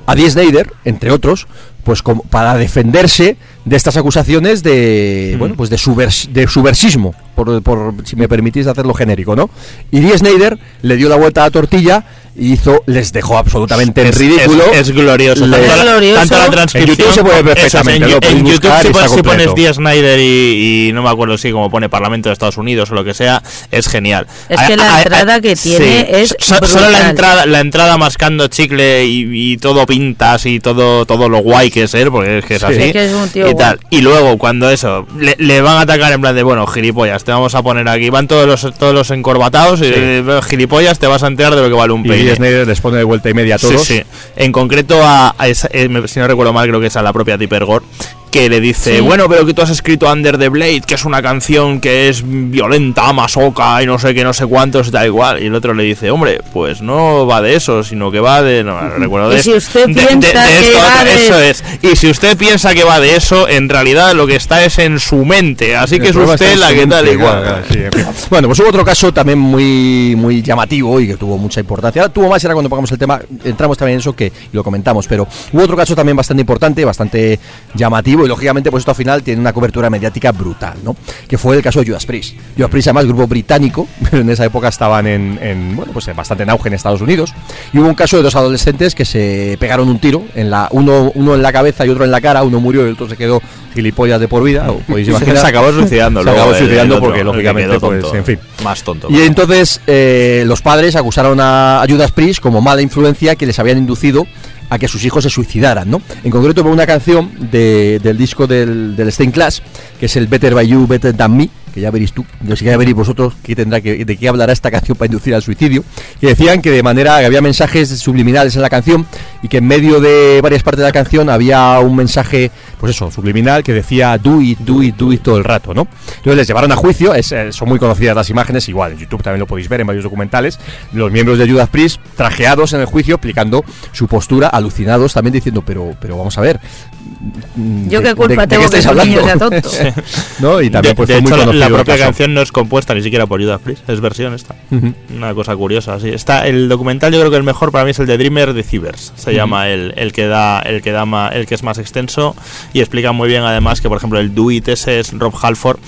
a Die Snyder, entre otros, pues como para defenderse de estas acusaciones de, bueno, pues de, subvers- de subversismo, por, por, si me permitís hacerlo genérico, ¿no? Y Die Snyder le dio la vuelta a la tortilla hizo, les dejó absolutamente en Es- ridículo. Es, es glorioso. Le- Tanto, la- glorioso. tanto la En transcripción. YouTube se puede ver eso es, perfectamente, en, en YouTube, si, y pones, si pones. Dee Snyder y, y no me acuerdo si como pone Parlamento de Estados Unidos o lo que sea, es genial. Es que la entrada que tiene es so- Solo la entrada, la entrada mascando chicle y, y todo pintas y todo, todo lo guay que es él, porque es que es Sí. así. Es que es un tío y tal. Y luego cuando eso, le, le van a atacar en plan de, bueno, gilipollas, te vamos a poner aquí, van todos los, todos los encorbatados y eh, gilipollas, te vas a enterar de lo que vale un Y Snyder les pone de vuelta y media a todos. Sí, sí. En concreto, a, a esa- eh, si no recuerdo mal, creo que es a la propia Tipper Gore, que le dice, Sí. bueno, pero que tú has escrito Under the Blade, que es una canción que es violenta, masoca y no sé qué, no sé cuántos y tal igual. Y el otro le dice, hombre, pues no va de eso, sino que va de... No, no recuerdo Y de si usted de- piensa que esto va de- Eso es. Y si usted piensa que va de eso, en realidad lo que está es en su mente. Así que es usted la que tal igual. claro, claro, sí, en fin. Bueno, pues hubo otro caso también muy muy llamativo y que tuvo mucha importancia. Ahora tuvo más era cuando pongamos el tema, entramos también en eso que y lo comentamos, pero hubo otro caso también bastante importante, bastante llamativo y lógicamente pues esto al final tiene una cobertura mediática brutal, ¿no? Que fue el caso de Judas Priest. Judas Priest además grupo británico, pero en esa época estaban en, en, bueno, pues bastante en auge en Estados Unidos y hubo un caso de dos adolescentes que se pegaron un tiro en la uno uno en la cabeza y otro en la cara, uno murió y el otro se quedó gilipollas de por vida, o podéis imaginar. Se acabó suicidando. Se acabó suicidando porque, lógicamente, pues, tonto. en fin. Más tonto. Y entonces eh, los padres acusaron a, a Judas Priest como mala influencia que les habían inducido a que sus hijos se suicidaran, ¿no? En concreto por una canción de- del disco del, del Stained Class, que es el Better By You, Better Than Me, que ya veréis tú, yo sé que ya veréis vosotros qué tendrá que, de qué hablará esta canción para inducir al suicidio, que decían que de manera que había mensajes subliminales en la canción y que en medio de varias partes de la canción había un mensaje, pues eso, subliminal que decía do it, do it, do it todo el rato, ¿no? Entonces les llevaron a juicio, es, eh, son muy conocidas las imágenes, igual en YouTube también lo podéis ver en varios documentales, los miembros de Judas Priest trajeados en el juicio explicando su postura, alucinados también diciendo, pero, pero vamos a ver. Yo ¿de- qué culpa de- de tengo qué que estáis ese niño sea hablando? tonto. ¿No? Y también de, pues, de fue muy hecho, la- propia caso. canción no es compuesta ni siquiera por Judas Priest, es versión esta. Una cosa curiosa, sí. Está el documental, yo creo que el mejor para mí es el de Dreamer Deceivers. Se llama el, el que da, el que da ma- el que es más extenso y explica muy bien además que por ejemplo el Do It ese es Rob Halford.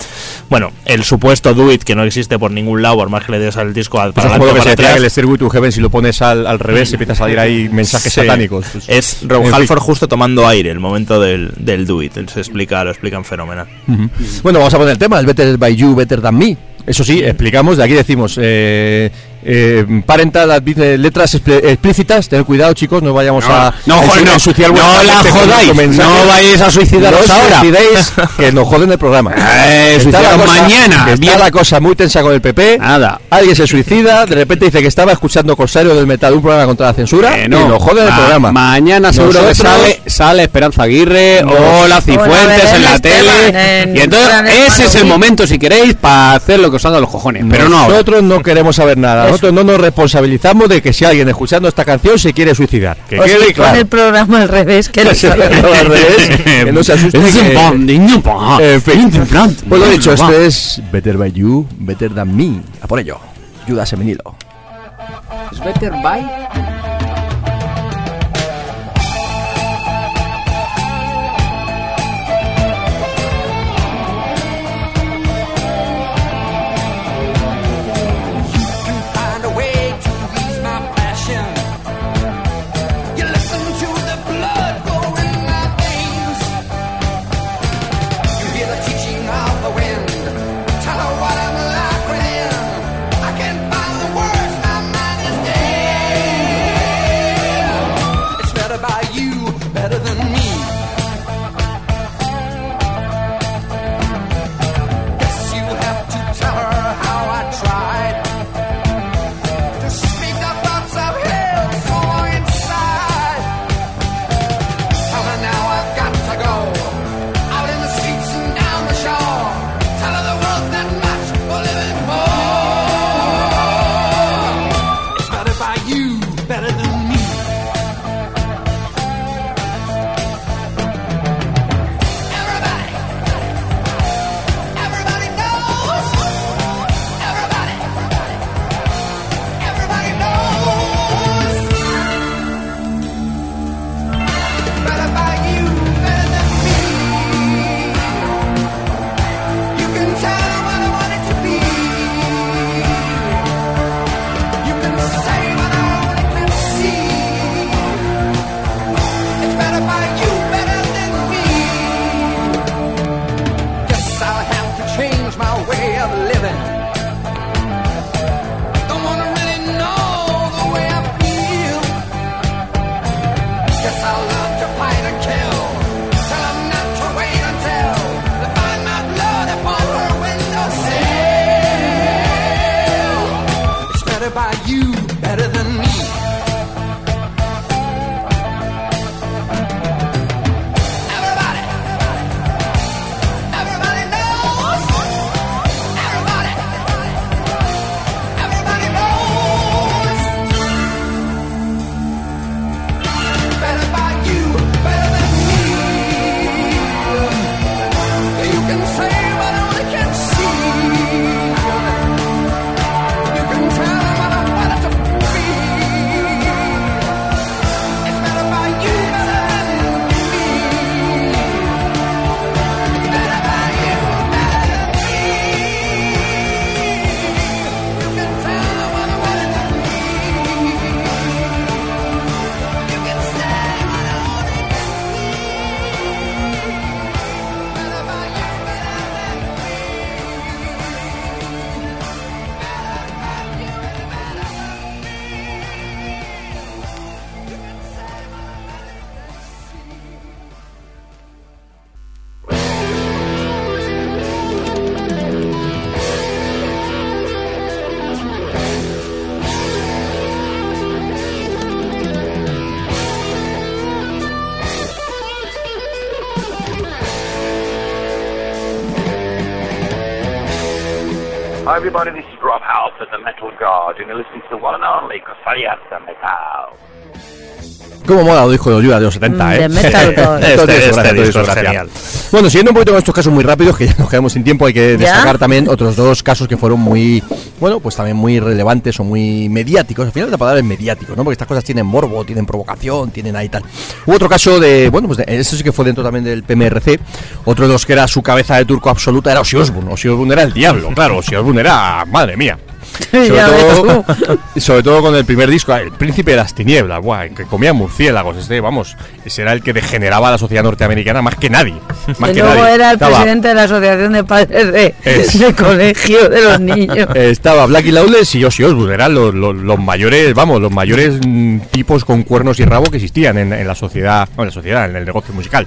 Bueno, el supuesto Do It que no existe por ningún lado, por más que le des al disco a- Pues para adelante o que se para decía que el atrás. Stairway to Heaven si lo pones al, al revés empieza a salir ahí mensajes Sí. satánicos. Pues, Es Rob fin. Halford justo tomando aire el momento del, del Do It. Se explica, lo explican fenomenal. Bueno, vamos a poner el tema, el Better by You, Better Than Me. Eso sí, explicamos, de aquí decimos, eh, eh, parental letras expl- explícitas, tener cuidado chicos, no vayamos a, no, a joder, no, ensuciar no la jodáis, no vayáis a suicidaros No ahora. suicidéis, que nos joden el programa. Eh, Está la suicidaros cosa- mañana, que Está bien. la cosa muy tensa con el PP. Nada. Alguien se suicida, de repente dice que estaba escuchando Corsario del Metal, un programa contra la censura, Eh, y nos joden el Ma- programa. Mañana seguro que sale, sale Esperanza Aguirre o la Hola, Cifuentes en la tele. En y entonces ese es el momento, si queréis, para hacer lo que os haga los cojones. Pero no. Nosotros no queremos saber nada. Nosotros no nos responsabilizamos de que si alguien escuchando esta canción se quiere suicidar. Que O quede si claro. el programa al revés, que no se al revés, que no se asuste. Que-. Pues lo dicho, Va. esto es Better by You, Better Than Me. A por ello. Judas Emenilo. Es better by everybody, this is Rob House at the Metal Guard, and you're listening to the one and only Cosayasta Metal. Cómo mola lo disco de Ayuda de los 70, Mm, ¿eh? de Metal tiene Este- este disco es gracia. genial. Bueno, siguiendo un poquito con estos casos muy rápidos, que ya nos quedamos sin tiempo, hay que ¿Ya? destacar también otros dos casos que fueron muy, bueno, pues también muy relevantes o muy mediáticos. Al final la palabra es mediático, ¿no? Porque estas cosas tienen morbo, tienen provocación, tienen ahí tal. Hubo otro caso de, bueno, pues de- eso sí que fue dentro también del PMRC. Otro de los que era su cabeza de turco absoluta era Ozzy Osbourne. Ozzy Osbourne era el diablo, claro. Ozzy Osbourne era, madre mía. Sobre todo, sobre con el primer disco, El Príncipe de las Tinieblas, buah, que comía murciélagos, este, vamos, ese era el que degeneraba a la sociedad norteamericana más que nadie. Más Que que luego nadie. era el Estaba- presidente de la Asociación de Padres de, Es. de Colegio de los Niños. Estaba Blackie Lawless y Ozzy Osbourne, eran los, los- los mayores, vamos, los mayores mm, tipos con cuernos y rabo que existían en, en la sociedad, no, en la sociedad, en el negocio musical.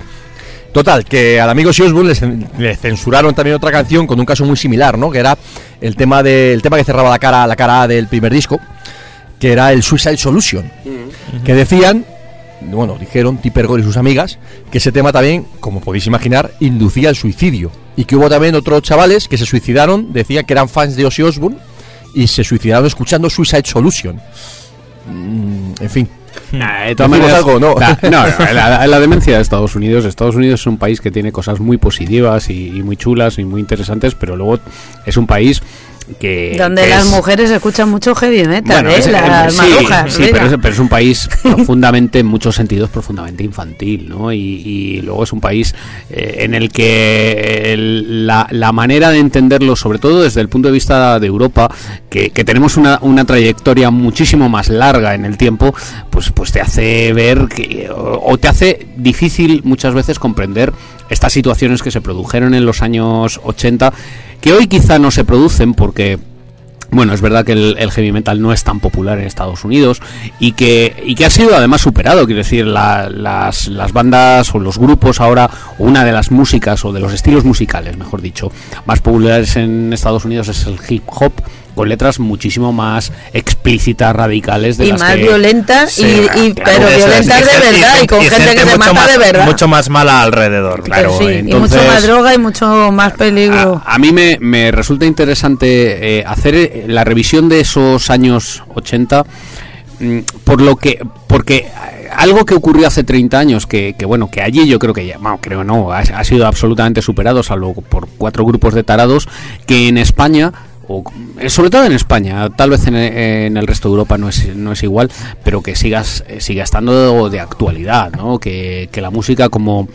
Total, que al amigo Ozzy Osbourne le, cen- le censuraron también otra canción con un caso muy similar, ¿no? Que era el tema de, el tema que cerraba la cara, la cara A del primer disco, que era el Suicide Solution, que decían, bueno, dijeron Tipper Gore y sus amigas, que ese tema también, como podéis imaginar, inducía el suicidio. Y que hubo también otros chavales que se suicidaron, decían que eran fans de Ozzy Osbourne, y se suicidaron escuchando Suicide Solution. Mm, en fin. Nah, de todas ¿Decimos maneras, algo no, la, la demencia de Estados Unidos. Estados Unidos es un país que tiene cosas muy positivas y, y muy chulas y muy interesantes, pero luego es un país que. Donde que las es- mujeres escuchan mucho heavy metal, bueno, ¿eh? es- las sí, marujas. sí, pero es, pero es un país profundamente, en muchos sentidos, profundamente infantil, ¿no? Y, y luego es un país eh, en el que el- la, la manera de entenderlo, sobre todo desde el punto de vista de Europa, que, que tenemos una, una trayectoria muchísimo más larga en el tiempo, pues, pues te hace ver que, o, o te hace difícil muchas veces comprender estas situaciones que se produjeron en los años 80, que hoy quizá no se producen porque bueno, es verdad que el, heavy metal no es tan popular en Estados Unidos y que, y que ha sido además superado. Quiero decir, la- las, las bandas o los grupos ahora, una de las músicas o de los estilos musicales, mejor dicho, más populares en Estados Unidos es el hip hop con letras muchísimo más explícitas, radicales de y las más que- violentas, y, y- claro, pero es, violentas y de verdad, y, con gente, que se mata más, de verdad. Mucho más mala alrededor, claro. Sí, y entonces- mucho más droga y mucho más peligro. A, a mí me, me resulta interesante eh, hacer eh, la revisión de esos años 80 mm, por lo que porque algo que ocurrió hace 30 años que, que, bueno que allí yo creo que ya bueno, creo no ha, ha sido absolutamente superado salvo por cuatro grupos de tarados que en España o, eh, sobre todo en España, tal vez en, en el resto de Europa no es, no es igual, pero que sigas eh, siga estando de actualidad, ¿no? Que, que la música como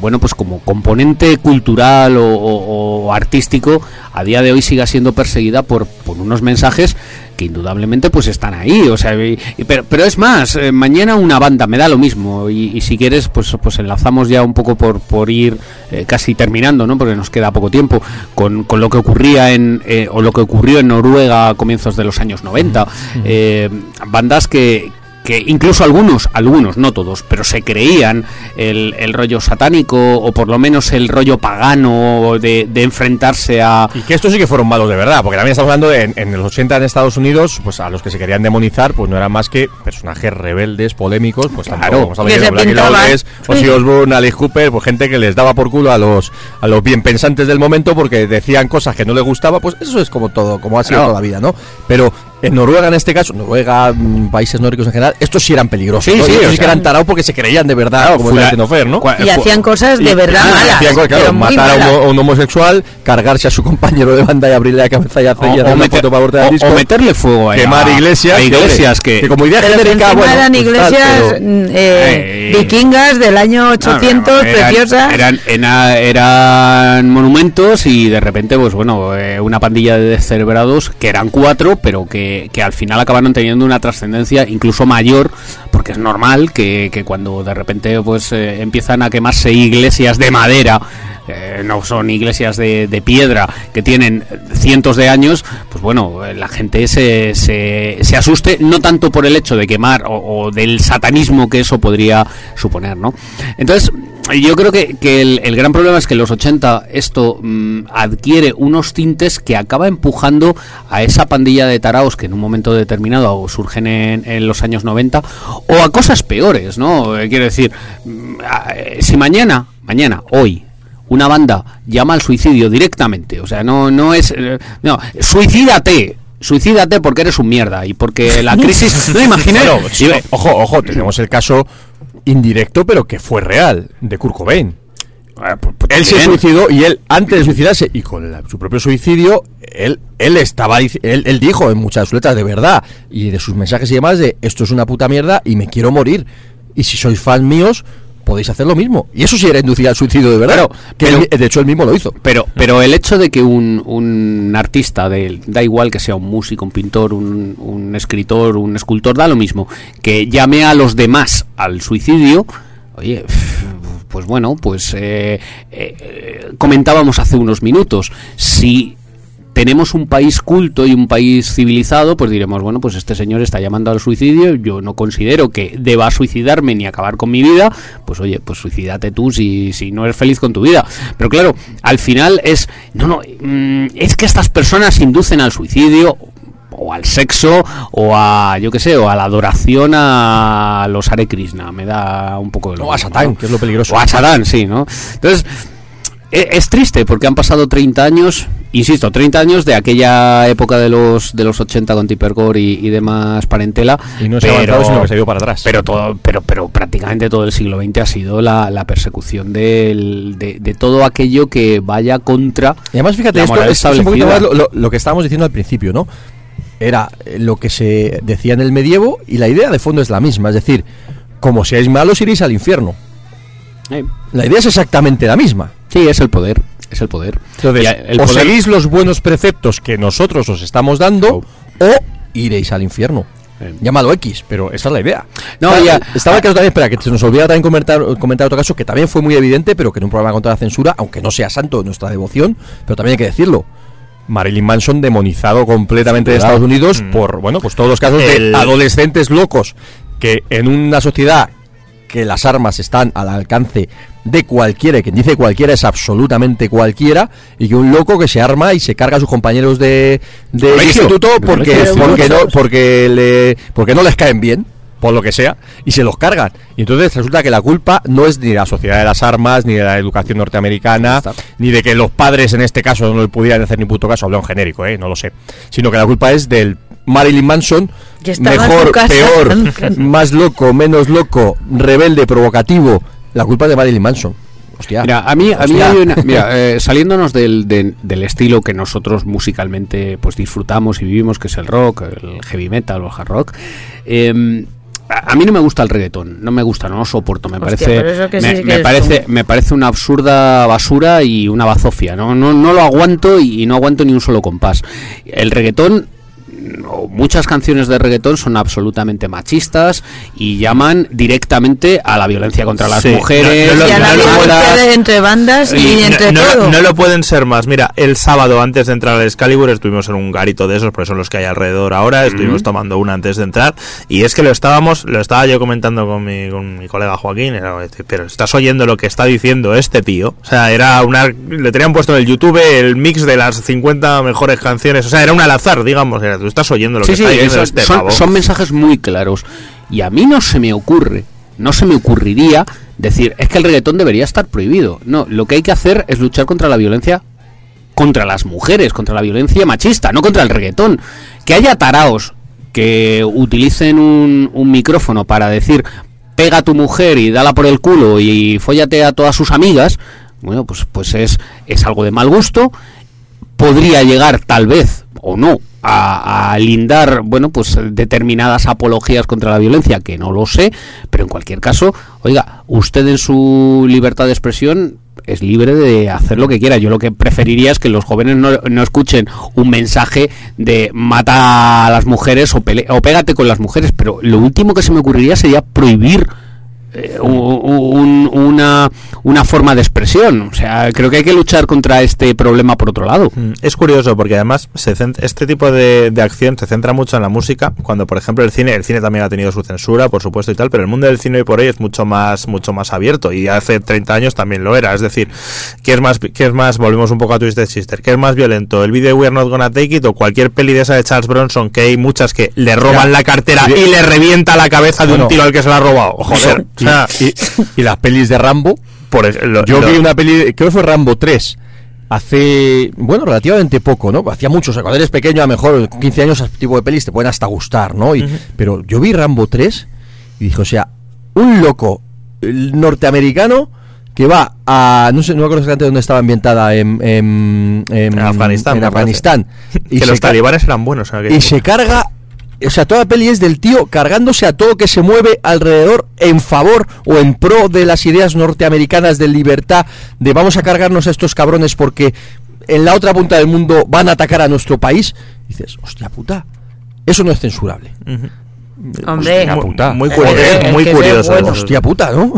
bueno, pues como componente cultural o, o- o artístico, a día de hoy siga siendo perseguida por, por unos mensajes que indudablemente pues están ahí, o sea, y- y- pero, pero es más, eh, mañana una banda me da lo mismo y, y si quieres pues pues enlazamos ya un poco por, por ir eh, casi terminando, ¿no? Porque nos queda poco tiempo con, con lo que ocurría en eh, o lo que ocurrió en Noruega a comienzos de los años 90, eh, bandas que que incluso algunos, algunos, no todos, pero se creían el, el rollo satánico o por lo menos el rollo pagano de, de enfrentarse a... Y que estos sí que fueron malos de verdad, porque también estamos hablando de en, en los 80 en Estados Unidos, pues a los que se querían demonizar, pues no eran más que personajes rebeldes, polémicos, pues Claro. a Que. Lawless, Ozzy Sí. Osbourne, Alice Cooper, pues gente que les daba por culo a los a los bien pensantes del momento porque decían cosas que no les gustaba, pues eso es como todo, como ha sido Claro. toda la vida, ¿no? Pero en Noruega en este caso, Noruega, mm, países nórdicos en general, estos sí eran peligrosos, Sí, ¿no? sí, Y estos o sí que eran tarados porque se creían de verdad, Claro, como fula- está diciendo Fer, ¿no? y hacían cosas de Y- verdad ah, malas. hacían cosas, claro, matar a, un, a un homosexual, cargarse a su compañero de banda y abrirle la cabeza y hacer, y hacer una meter- foto para o- disco. o meterle fuego a, quemar a- iglesias, a iglesias que, que, como idea Pero que genérica, encima bueno, eran pues tal, iglesias pero- mm, eh, Eh, vikingas del año No, 800, eran- preciosas. Eran, era- eran monumentos y de repente, pues bueno, eh, una pandilla de descerebrados que eran cuatro, pero que, que al final acabaron teniendo una trascendencia incluso mayor, porque es normal que, que cuando de repente pues eh, empiezan a quemarse iglesias de madera, eh, no son iglesias de, piedra que tienen cientos de años, pues bueno, eh, la gente se, se, asuste, no tanto por el hecho de quemar o, del satanismo que eso podría suponer, ¿no? Entonces, yo creo que, que el, el gran problema es que en los 80 esto mm, adquiere unos tintes que acaba empujando a esa pandilla de taraos que en un momento determinado surgen en, en los años 90 o a cosas peores, ¿no? Eh, quiero decir, mm, eh, si mañana, mañana, hoy, una banda llama al suicidio directamente, o sea, no, no es... eh, No, suicídate. Suicídate porque eres un mierda y porque la crisis... No imaginé... Sí, ojo, ojo, tenemos el caso indirecto, pero que fue real, de Kurt Cobain. Él se suicidó y él, antes de suicidarse y con la- su propio suicidio, él, él estaba, él, él dijo en muchas de sus letras de verdad y de sus mensajes y demás de esto es una puta mierda y me quiero morir. Y si sois fans míos, podéis hacer lo mismo. Y eso sí era inducir al suicidio de verdad. Claro, que pero- él- de hecho él mismo lo hizo. Pero, pero el hecho de que un, un artista, de, da igual que sea un músico, un pintor, un, un escritor, un escultor, da lo mismo, que llame a los demás al suicidio, oye, pues bueno, pues eh, eh, comentábamos hace unos minutos, si tenemos un país culto y un país civilizado, pues diremos, bueno, pues este señor está llamando al suicidio, yo no considero que deba suicidarme ni acabar con mi vida, pues oye, pues suicídate tú si, si no eres feliz con tu vida. Pero claro, al final es, no, no, mm, es que estas personas inducen al suicidio o al sexo o a, yo qué sé, o a la adoración a los Hare Krishna, me da un poco de lo O a Satán, ¿no? que es lo peligroso. O a Satán, sí, ¿no? Entonces, e- es triste porque han pasado 30 años, insisto, 30 años de aquella época de los de los 80 con Tippercore y, y demás parentela. Y no se ha avanzado, sino que se ha ido para atrás. Pero todo, pero, pero prácticamente todo el siglo XX ha sido la, la persecución del- de, de todo aquello que vaya contra. Y además, fíjate, la esto es, es un poquito más lo, lo- lo que estábamos diciendo al principio, ¿no? Era lo que se decía en el medievo y la idea de fondo es la misma. Es decir, como seáis malos iréis al infierno. Eh, La idea es exactamente la misma. sí, es el poder. Es el poder. Entonces, el o poder- seguís los buenos preceptos que nosotros os estamos dando o iréis al infierno. Eh. Llámalo X, pero esa es la idea. No, Ah, ya- Estaba el caso también, espera, que se nos olvida también comentar, comentar otro caso que también fue muy evidente, pero que en un programa contra la censura, aunque no sea santo de nuestra devoción, pero también hay que decirlo. Marilyn Manson demonizado completamente de. Estados Unidos por, bueno, pues todos los casos El- de adolescentes locos que en una sociedad que las armas están al alcance de cualquiera, quien dice cualquiera es absolutamente cualquiera, y que un loco que se arma y se carga a sus compañeros de, instituto porque, porque, no, porque, le, porque no les caen bien, por lo que sea, y se los cargan. Y entonces resulta que la culpa no es ni de la sociedad de las armas, ni de la educación norteamericana, ni de que los padres en este caso no le pudieran hacer ni puto caso, hablo en genérico, eh, no lo sé, sino que la culpa es del Marilyn Manson, mejor, peor, más loco, menos loco, rebelde, provocativo. La culpa es de Marilyn Manson. Hostia. Mira, a mí, a mí hay una- mira, eh, saliéndonos del, de- del estilo que nosotros musicalmente pues disfrutamos y vivimos, que es el rock, el heavy metal o el hard rock, eh, a a mí no me gusta el reggaetón, no me gusta, no lo soporto, me Hostia, parece, sí me, parece, me parece una absurda basura y una bazofia, no, no, no lo aguanto y, y no aguanto ni un solo compás. El reggaetón muchas canciones de reggaetón son absolutamente machistas y llaman directamente a la violencia contra las Sí, mujeres, no- no lo- y a la no violencia entre bandas y, Y entre todo. no lo pueden ser más. Mira, el sábado antes de entrar al Excalibur estuvimos en un garito de esos, porque son los que hay alrededor ahora. Estuvimos tomando una antes de entrar. Y es que lo estábamos, lo estaba yo comentando con mi, con mi colega Joaquín. Era, pero estás oyendo lo que está diciendo este tío. O sea, era una. Le tenían puesto en el YouTube el mix de las 50 mejores canciones. O sea, era un al azar, digamos. Era, tú estás oyendo lo Sí, que sí, está diciendo eso- este son, pavo. son mensajes muy claros. Y a mí no se me ocurre, no se me ocurriría decir, es que el reggaetón debería estar prohibido. No, lo que hay que hacer es luchar contra la violencia contra las mujeres, contra la violencia machista, no contra el reggaetón. Que haya taraos que utilicen un, un micrófono para decir pega a tu mujer y dala por el culo y fóllate a todas sus amigas, bueno, pues, pues es, es algo de mal gusto podría llegar tal vez o no a, a lindar bueno pues determinadas apologías contra la violencia que no lo sé pero en cualquier caso oiga usted en su libertad de expresión es libre de hacer lo que quiera. Yo lo que preferiría es que los jóvenes no, no escuchen un mensaje de mata a las mujeres o, pele- o pégate con las mujeres pero lo último que se me ocurriría sería prohibir eh, un- una, una forma de expresión. O sea, creo que hay que luchar contra este problema por otro lado. Mm, Es curioso porque además se cent- este tipo de, de acción se centra mucho en la música, cuando por ejemplo el cine, el cine también ha tenido su censura, por supuesto y tal, pero el mundo del cine hoy por hoy es mucho más mucho más abierto. Y hace 30 años también lo era, es decir, ¿qué es más qué es más volvemos un poco a Twisted Sister, qué es más violento, el vídeo We're Not Gonna Take It o cualquier peli de esa de Charles Bronson que hay muchas que le roban Ya. la cartera Y- y le revienta la cabeza de Bueno. un tiro al que se la ha robado, joder, o sea, y, y las pelis de Rambo, Por Yo vi una peli, creo que fue Rambo 3, hace, bueno, relativamente poco, ¿no? Hacía muchos, cuando eres pequeño, a lo mejor con 15 años, ese tipo de pelis te pueden hasta gustar, ¿no? Y, Pero yo vi Rambo 3 y dije, o sea, un loco norteamericano que va a, no sé, no me acuerdo exactamente dónde estaba ambientada, en, en, en- En Afganistán, en. Afganistán. que se los talibanes eran buenos. en y tiempo. se carga o sea, toda peli es del tío cargándose a todo que se mueve alrededor en favor o en pro de las ideas norteamericanas de libertad, de vamos a cargarnos a estos cabrones porque en la otra punta del mundo van a atacar a nuestro país. Dices, hostia puta, eso no es censurable. Hombre, Hostia puta. Muy Eh, curioso, eh, muy curioso. bueno. Hostia puta, ¿no?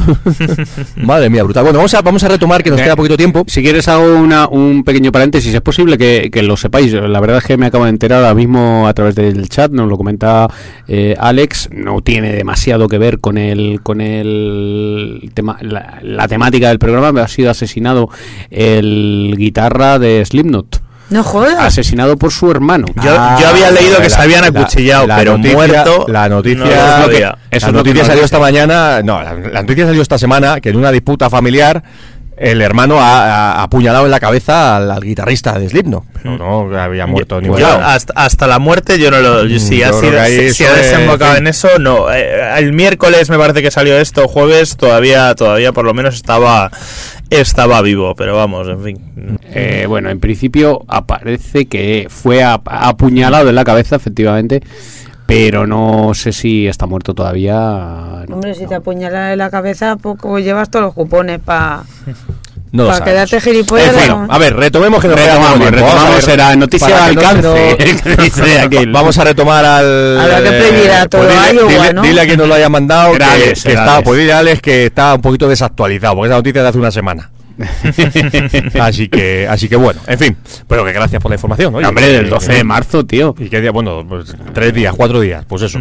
Madre mía, brutal. Bueno, vamos a, vamos a retomar que nos Eh, queda poquito tiempo. Si quieres hago una, un pequeño paréntesis, es posible que, que lo sepáis. La verdad es que me acabo de enterar ahora mismo a través del chat, nos lo comenta eh, Alex, no tiene demasiado que ver con el con el tema, la, la temática del programa, ha sido asesinado el guitarra de Slipknot. No jodas. Asesinado por su hermano. Yo, yo había leído que se habían acuchillado, pero noticia- muerto. La noticia, no lo sabía. la Eso es lo que noticia salió esta mañana. No, la, la noticia salió esta semana que en una disputa familiar el hermano ha, ha apuñalado en la cabeza al, al guitarrista de Slipknot. Pero no había muerto ni Yo, hasta, hasta la muerte yo no lo yo- si ha sido que ahí si, si ha eso es- desembocado en eso no. Eh, el miércoles me parece que salió esto jueves todavía todavía por lo menos estaba estaba vivo pero vamos en fin. Eh, bueno, en principio aparece que fue ap- apuñalado en la cabeza, efectivamente, pero no sé si está muerto todavía. no. Hombre, si te apuñalan en la cabeza, poco llevas todos los cupones para... No Para quedarte gilipollas, En fin, no. a ver, retomemos que nos Retomamos, a retomamos, ver, era noticia de no- alcance, no-. Vamos a retomar al. Habrá que a todo dile, Iowa, dile- ¿no? dile a quien nos lo haya mandado que, que está, pues dile a Alex que está un poquito desactualizado, porque esa noticia de hace una semana. así que, así que bueno, en fin, pero que gracias por la información. oye, Hombre, del 12 de marzo, tío. ¿Y qué día? Bueno, pues tres días, cuatro días, pues eso.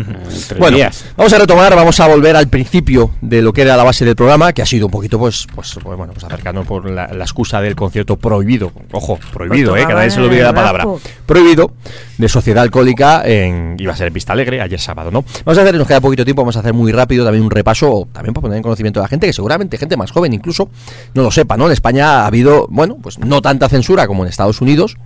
tres bueno, días. vamos a retomar, vamos a volver al principio de lo que era la base del programa, que ha sido un poquito, pues, pues, pues, bueno, pues acercando por la, la excusa del concierto prohibido. Ojo, prohibido, Pues eh, que nadie se le olvide la palabra. Prohibido de Sociedad Alcohólica en iba a ser en Vista Alegre ayer sábado, ¿no? Vamos a hacer, nos queda poquito tiempo, vamos a hacer muy rápido también un repaso, también para poner en conocimiento a la gente, que seguramente gente más joven incluso no lo sepa, ¿no? En España ha habido, bueno, pues no tanta censura como en Estados Unidos,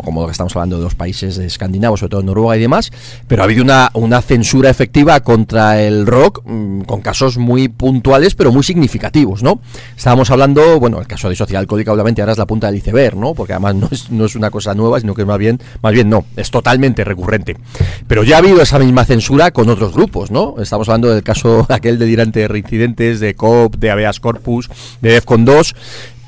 o como estamos hablando de los países escandinavos, sobre todo Noruega y demás, pero ha habido una, una censura efectiva contra el rock mm, con casos muy puntuales, pero muy significativos, ¿no? Estábamos hablando, bueno, el caso de Sociedad Alcohólica obviamente ahora es la punta del iceberg, ¿no? Porque además no es, no es una cosa nueva, sino que más bien, más bien no, es totalmente recurrente. Pero ya ha habido esa misma censura con otros grupos, ¿no? Estamos hablando del caso aquel de Dirante de Reincidentes, de COP, de Habeas Corpus, de DEFCON 2,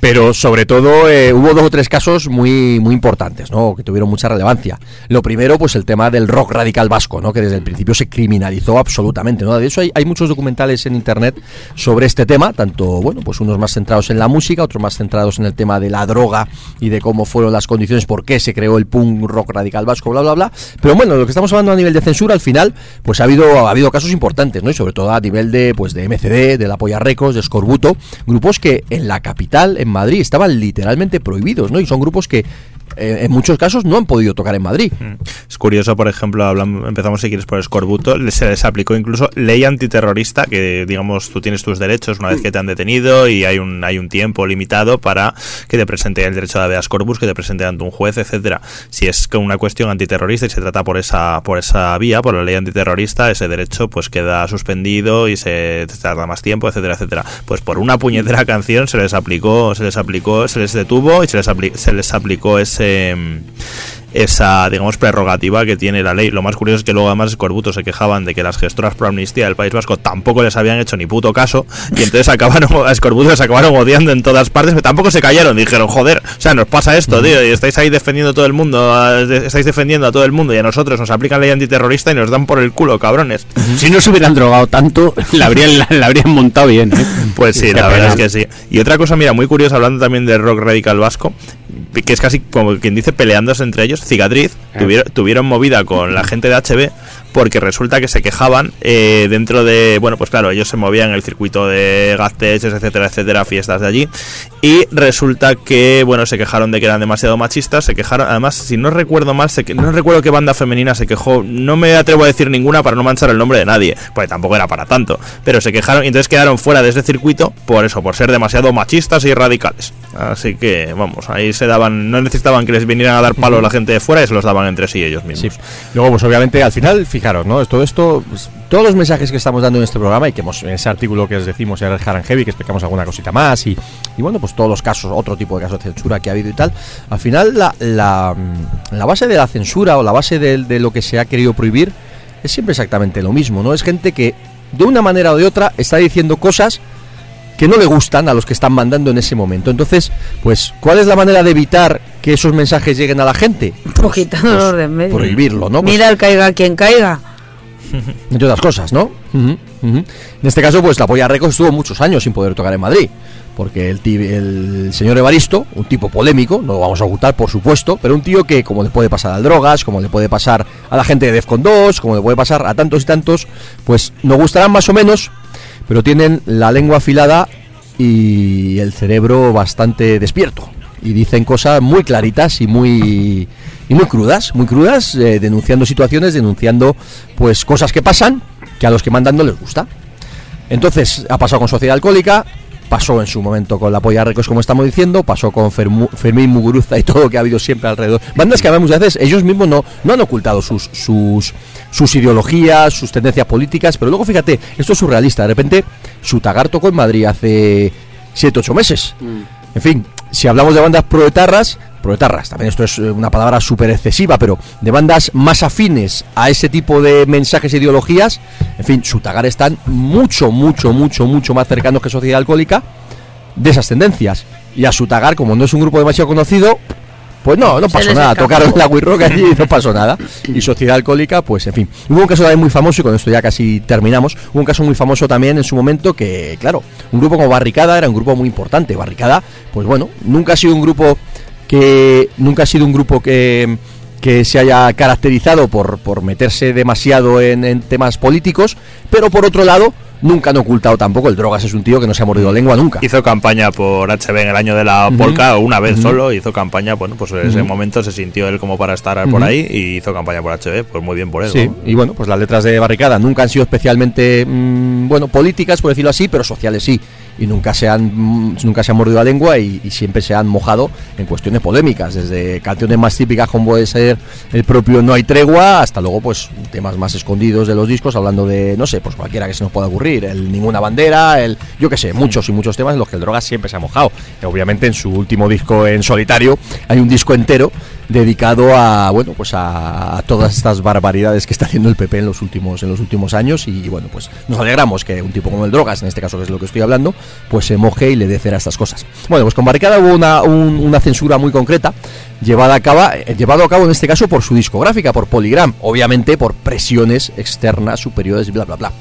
pero sobre todo eh, hubo dos o tres casos muy muy importantes, ¿no? Que tuvieron mucha relevancia. Lo primero, pues el tema del rock radical vasco, ¿no? Que desde el principio se criminalizó absolutamente, ¿no? De eso hay, hay muchos documentales en internet sobre este tema, tanto, bueno, pues unos más centrados en la música, otros más centrados en el tema de la droga y de cómo fueron las condiciones, por qué se creó el punk rock radical vasco, bla, bla, bla. Pero bueno, lo que estamos hablando a nivel de censura, al final, pues ha habido, ha habido casos importantes, ¿no? Y sobre todo a nivel de, pues, de MCD, de la Polla Records, de Scorbuto, grupos que en la capital, en Madrid, estaban literalmente prohibidos, ¿no? Y son grupos que en muchos casos no han podido tocar en Madrid. es curioso por ejemplo hablamos, empezamos si quieres por Escorbuto se les aplicó incluso ley antiterrorista que digamos tú tienes tus derechos una vez que te han detenido y hay un hay un tiempo limitado para que te presente el derecho de habeas corpus que te presente ante un juez etcétera. Si es una cuestión antiterrorista y se trata por esa por esa vía por la ley antiterrorista ese derecho pues queda suspendido y se tarda más tiempo etcétera etcétera. Pues por una puñetera canción se les aplicó se les aplicó se les detuvo y se les apli- se les aplicó ese eh, esa, digamos, prerrogativa que tiene la ley. Lo más curioso es que luego además Escorbuto se quejaban de que las gestoras pro amnistía del País Vasco tampoco les habían hecho ni puto caso y entonces acabaron, a Escorbuto les acabaron odiando en todas partes, pero tampoco se callaron, dijeron, joder, o sea, nos pasa esto, tío, y estáis ahí defendiendo a todo el mundo, de- estáis defendiendo a todo el mundo y a nosotros nos aplican ley antiterrorista y nos dan por el culo, cabrones. Si no se hubieran drogado tanto, la habrían, la, la habrían montado bien. ¿eh? Pues sí, Qué la verdad es que sí. Y otra cosa, mira, muy curiosa, hablando también del rock radical vasco, que es casi como quien dice peleándose entre ellos, Cicatriz, Eh. tuvieron, tuvieron movida con la gente de HB porque resulta que se quejaban eh, dentro de, bueno, pues claro, ellos se movían en el circuito de Gazteches, etcétera, etcétera, fiestas de allí, y resulta que, bueno, se quejaron de que eran demasiado machistas, se quejaron, además, si no recuerdo mal, no recuerdo qué banda femenina se quejó, no me atrevo a decir ninguna para no manchar el nombre de nadie, pues tampoco era para tanto, pero se quejaron y entonces quedaron fuera de ese circuito por eso, por ser demasiado machistas y radicales. Así que, vamos, ahí se daban, no necesitaban que les vinieran a dar palo a la gente de fuera y se los daban entre sí ellos mismos. Luego, pues obviamente, al final, fijaros, ¿no? Todo esto, pues, todos los mensajes que estamos dando en este programa y que hemos, en ese artículo que os decimos en el Haran Heavy, que explicamos alguna cosita más y, y bueno, pues todos los casos, otro tipo de casos de censura que ha habido y tal, al final la, la, mm, la base de la censura o la base de, de lo que se ha querido prohibir es siempre exactamente lo mismo, ¿no? Es gente que de una manera o de otra está diciendo cosas que no le gustan a los que están mandando en ese momento. Entonces, pues, ¿cuál es la manera de evitar que esos mensajes lleguen a la gente? Pues quitándolos de en medio. prohibirlo, ¿no? Pues- Mira el caiga quien caiga. entre otras cosas, ¿no? En este caso, pues la Polla Records estuvo muchos años sin poder tocar en Madrid, porque el, el señor Evaristo, un tipo polémico, no lo vamos a ocultar, por supuesto, pero un tío que, como le puede pasar al Drogas, como le puede pasar a la gente de Defcon 2, como le puede pasar a tantos y tantos, pues nos gustarán más o menos, pero tienen la lengua afilada y el cerebro bastante despierto. Y dicen cosas muy claritas y muy y muy crudas, muy crudas, eh, denunciando situaciones, denunciando pues cosas que pasan que a los que mandan no les gusta. Entonces, ha pasado con Sociedad Alcohólica, pasó en su momento con la Polla Records, como estamos diciendo, pasó con Fermu- Fermín Muguruza y todo lo que ha habido siempre alrededor. Bandas que además muchas veces ellos mismos no, no han ocultado sus, sus, sus ideologías, sus tendencias políticas, pero luego fíjate, esto es surrealista. De repente, Sutagar tocó en Madrid hace 7, 8 meses. En fin, si hablamos de bandas proetarras, proetarras, también esto es eh, una palabra súper excesiva, pero de bandas más afines a ese tipo de mensajes e ideologías, en fin, Sutagar están mucho, mucho, mucho, mucho más cercanos que Sociedad Alcohólica de esas tendencias. Y a Sutagar, como no es un grupo demasiado conocido, pues no, no pasó nada. Tocaron la Wii Rock allí y no pasó nada. Y Sociedad Alcohólica, pues en fin. Hubo un caso también muy famoso, y con esto ya casi terminamos. Hubo un caso muy famoso también en su momento que, claro, un grupo como Barricada era un grupo muy importante. Barricada, pues bueno, nunca ha sido un grupo que. Nunca ha sido un grupo que que se haya caracterizado por, por meterse demasiado en, en temas políticos, pero por otro lado, nunca han ocultado tampoco. El Drogas es un tío que no se ha mordido lengua nunca. Hizo campaña por HB en el año de la Ujú. polka, una vez solo, hizo campaña, bueno, pues en ese momento se sintió él como para estar por ahí y hizo campaña por HB, pues muy bien por él. Sí, ¿no? y bueno, pues las letras de Barricada nunca han sido especialmente, mm, bueno, políticas, por decirlo así, pero sociales sí. Y nunca se han, nunca se han mordido la lengua y, y siempre se han mojado en cuestiones polémicas, desde canciones más típicas como puede ser el propio No hay tregua, hasta luego, pues, temas más escondidos de los discos, hablando de, no sé, pues cualquiera que se nos pueda ocurrir, el Ninguna Bandera, el, yo qué sé, muchos y muchos temas en los que el Drogas siempre se ha mojado. Y obviamente en su último disco en solitario hay un disco entero dedicado a bueno pues a, a todas estas barbaridades que está haciendo el PP en los últimos en los últimos años. Y bueno pues nos alegramos que un tipo como el drogas en este caso que es lo que estoy hablando pues se moje y le dé cera a estas cosas. Bueno pues con Barricada hubo una, un- una censura muy concreta llevada a cabo eh, llevado a cabo en este caso por su discográfica por Polygram obviamente por presiones externas superiores bla bla bla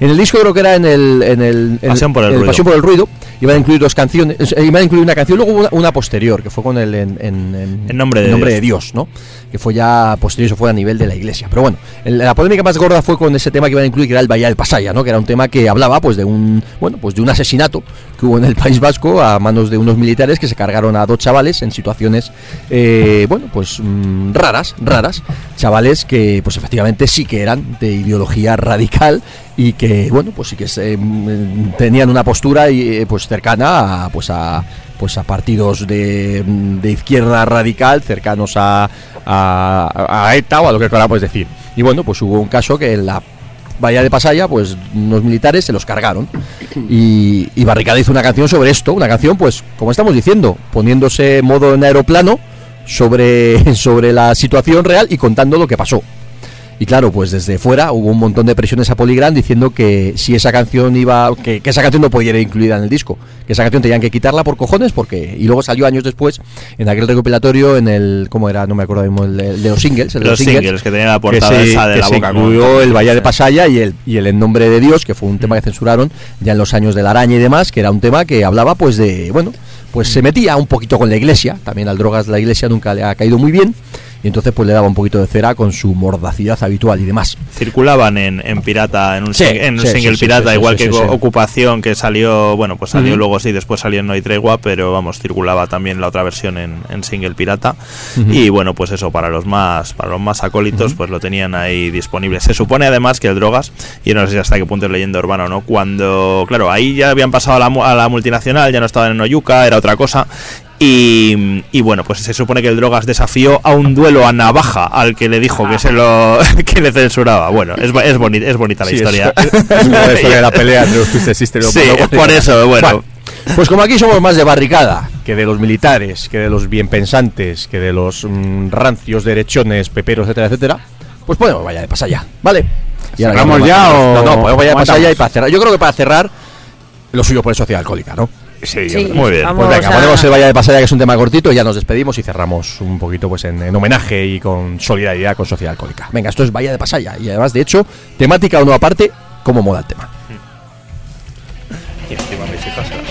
en el disco creo que era en el en el, en Pasión por el ruido. Pasión por el ruido iban a incluir dos canciones eh, iban a incluir una canción luego una, una posterior que fue con el en, en- nombre de nombre Dios. de Dios, ¿no? Que fue ya posterior, eso fue a nivel de la iglesia. Pero bueno, el- la polémica más gorda fue con ese tema que iban a incluir, que era el Bahía del Pasaya, ¿no? Que era un tema que hablaba, pues, de un, bueno, pues de un asesinato que hubo en el País Vasco a manos de unos militares que se cargaron a dos chavales en situaciones, eh, bueno, pues mm, raras, raras. Chavales que, pues, efectivamente sí que eran de ideología radical y que, bueno, pues sí que se, mm, tenían una postura y, eh, pues cercana a, pues a pues a partidos de, de izquierda radical cercanos a, a, ETA o a lo que queramos decir. Y bueno, pues hubo un caso que la Bahía de Pasaya, pues unos militares se los cargaron. Y, y Barricada hizo una canción sobre esto, una canción, pues, como estamos diciendo, poniéndose modo en aeroplano sobre, sobre la situación real y contando lo que pasó. Y claro, pues desde fuera hubo un montón de presiones a Polygram diciendo que si esa canción iba, que, que esa canción no podía ir incluida en el disco, que esa canción tenían que quitarla por cojones, porque y luego salió años después en aquel recopilatorio en el, ¿cómo era? No me acuerdo mismo, el, el de los singles, el de Los singles, que tenía la portada se- esa de que la se boca incluyó el Bahía de. Pasaya y el y el En nombre de Dios, que fue un tema que censuraron ya en los años de la araña y demás, que era un tema que hablaba pues de, bueno, pues se metía un poquito con la iglesia, también al drogas la iglesia nunca le ha caído muy bien. Y entonces pues le daba un poquito de cera con su mordacidad habitual y demás. circulaban en, en pirata en un, Sí, sing- en un sí, single sí, pirata sí, igual sí, que sí, sí. ocupación que salió bueno pues salió luego sí después salió en No hay tregua pero vamos circulaba también la otra versión en, en single pirata. Y bueno pues eso para los más para los más acólitos pues lo tenían ahí disponible. Se supone además que el drogas y no sé si hasta qué punto es leyenda urbana o no cuando claro ahí ya habían pasado a la, a la multinacional ya no estaban en Oyuca era otra cosa y, y bueno, pues se supone que el Drogas desafió a un duelo a navaja al que le dijo que se lo que le censuraba. Bueno, es, es, boni- es bonita la Sí, historia. Es, es la historia de la pelea entre los Twisted Sister y los Sí, por eso, bueno. Pues como aquí somos más de barricada que de los militares, que de los bien pensantes, que de los mm, rancios derechones, peperos, etcétera, etcétera, pues ponemos vaya de pasalla, ¿vale? Y ¿Cerramos ya o No, no, ponemos vaya de aguantamos? pasalla y para cerrar. Yo creo que para cerrar, lo suyo por sociedad alcohólica, ¿no? Sí, Sí, muy bien. vamos Pues venga, a- ponemos el Valle de Pasaya, que es un tema cortito, y ya nos despedimos y cerramos un poquito pues en, en homenaje y con solidaridad con Sociedad Alcohólica. Venga, esto es Valle de Pasaya, y además, de hecho, temática o no aparte, cómo mola el tema. Y encima se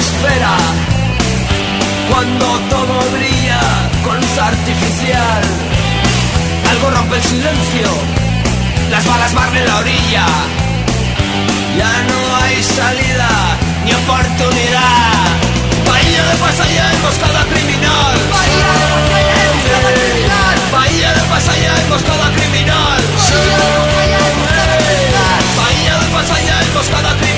esfera cuando todo brilla con luz artificial. Algo rompe el silencio, las balas barren la orilla. Ya no hay salida ni oportunidad. Bahía de pasaya emboscada criminal. Bahía de pasaya emboscada criminal. Bahía de pasaya emboscada criminal. Bahía de pasaya emboscada criminal.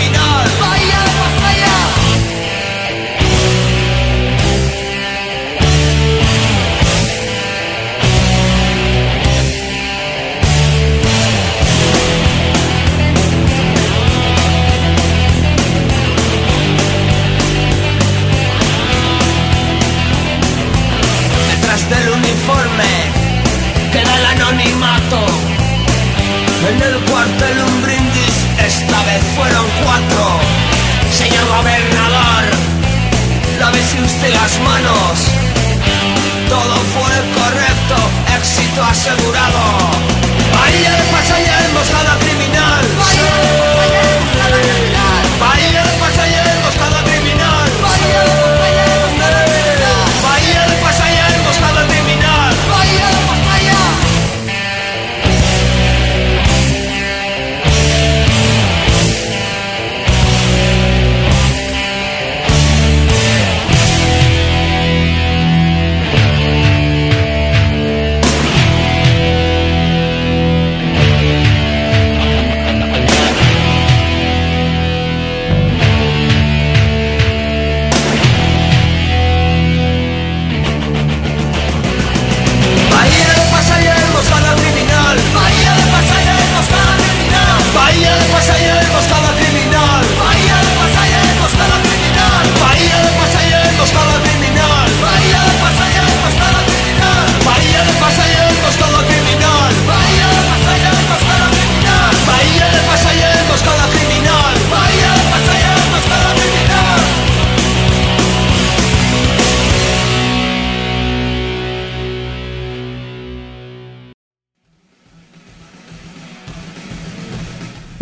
El cuartel un brindis, esta vez fueron cuatro. Señor gobernador, lávese usted las manos. Todo fue correcto, éxito asegurado. Bahía de Pasaya, emboscada criminal. Bahía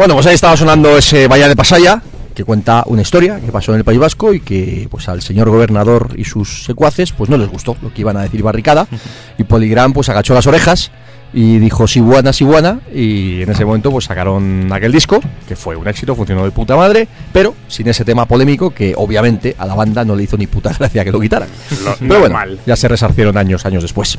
Bueno, pues ahí estaba sonando ese Valle de Pasaya, que cuenta una historia que pasó en el País Vasco y que pues al señor gobernador y sus secuaces pues no les gustó lo que iban a decir barricada. Y Poligram pues agachó las orejas y dijo sí buena y en ese momento pues sacaron aquel disco que fue un éxito, funcionó de puta madre pero sin ese tema polémico que obviamente a la banda no le hizo ni puta gracia que lo quitaran pero bueno, ya se resarcieron años, años después.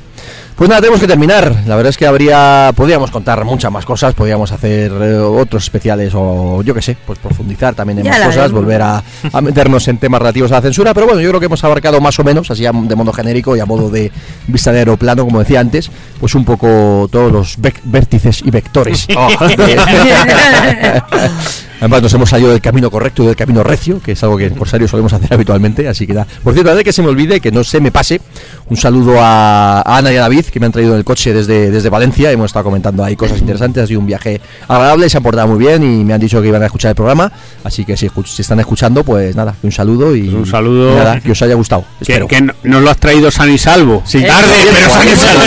Pues nada, tenemos que terminar. La verdad es que habría, podríamos contar muchas más cosas, podríamos hacer eh, otros especiales o yo qué sé, pues profundizar también en Ya más cosas, volver a, a meternos en temas relativos a la censura. Pero bueno, yo creo que hemos abarcado más o menos, así a- de modo genérico y a modo de vista de aeroplano, como decía antes, pues un poco todos los vértices y vectores. Además nos hemos salido del camino correcto y del camino recio, que es algo que en Corsario solemos hacer habitualmente, así que nada. Por cierto, antes de que se me olvide, que no se me pase, un saludo a, a Ana y a David, que me han traído en el coche desde, desde Valencia, hemos estado comentando ahí cosas interesantes, ha sido un viaje agradable, se han portado muy bien y me han dicho que iban a escuchar el programa, así que si, si están escuchando, pues nada, un saludo y Un saludo. y nada, que os haya gustado. Que, espero. que no- nos lo has traído san y salvo. Sí. Tarde, pero san y salvo.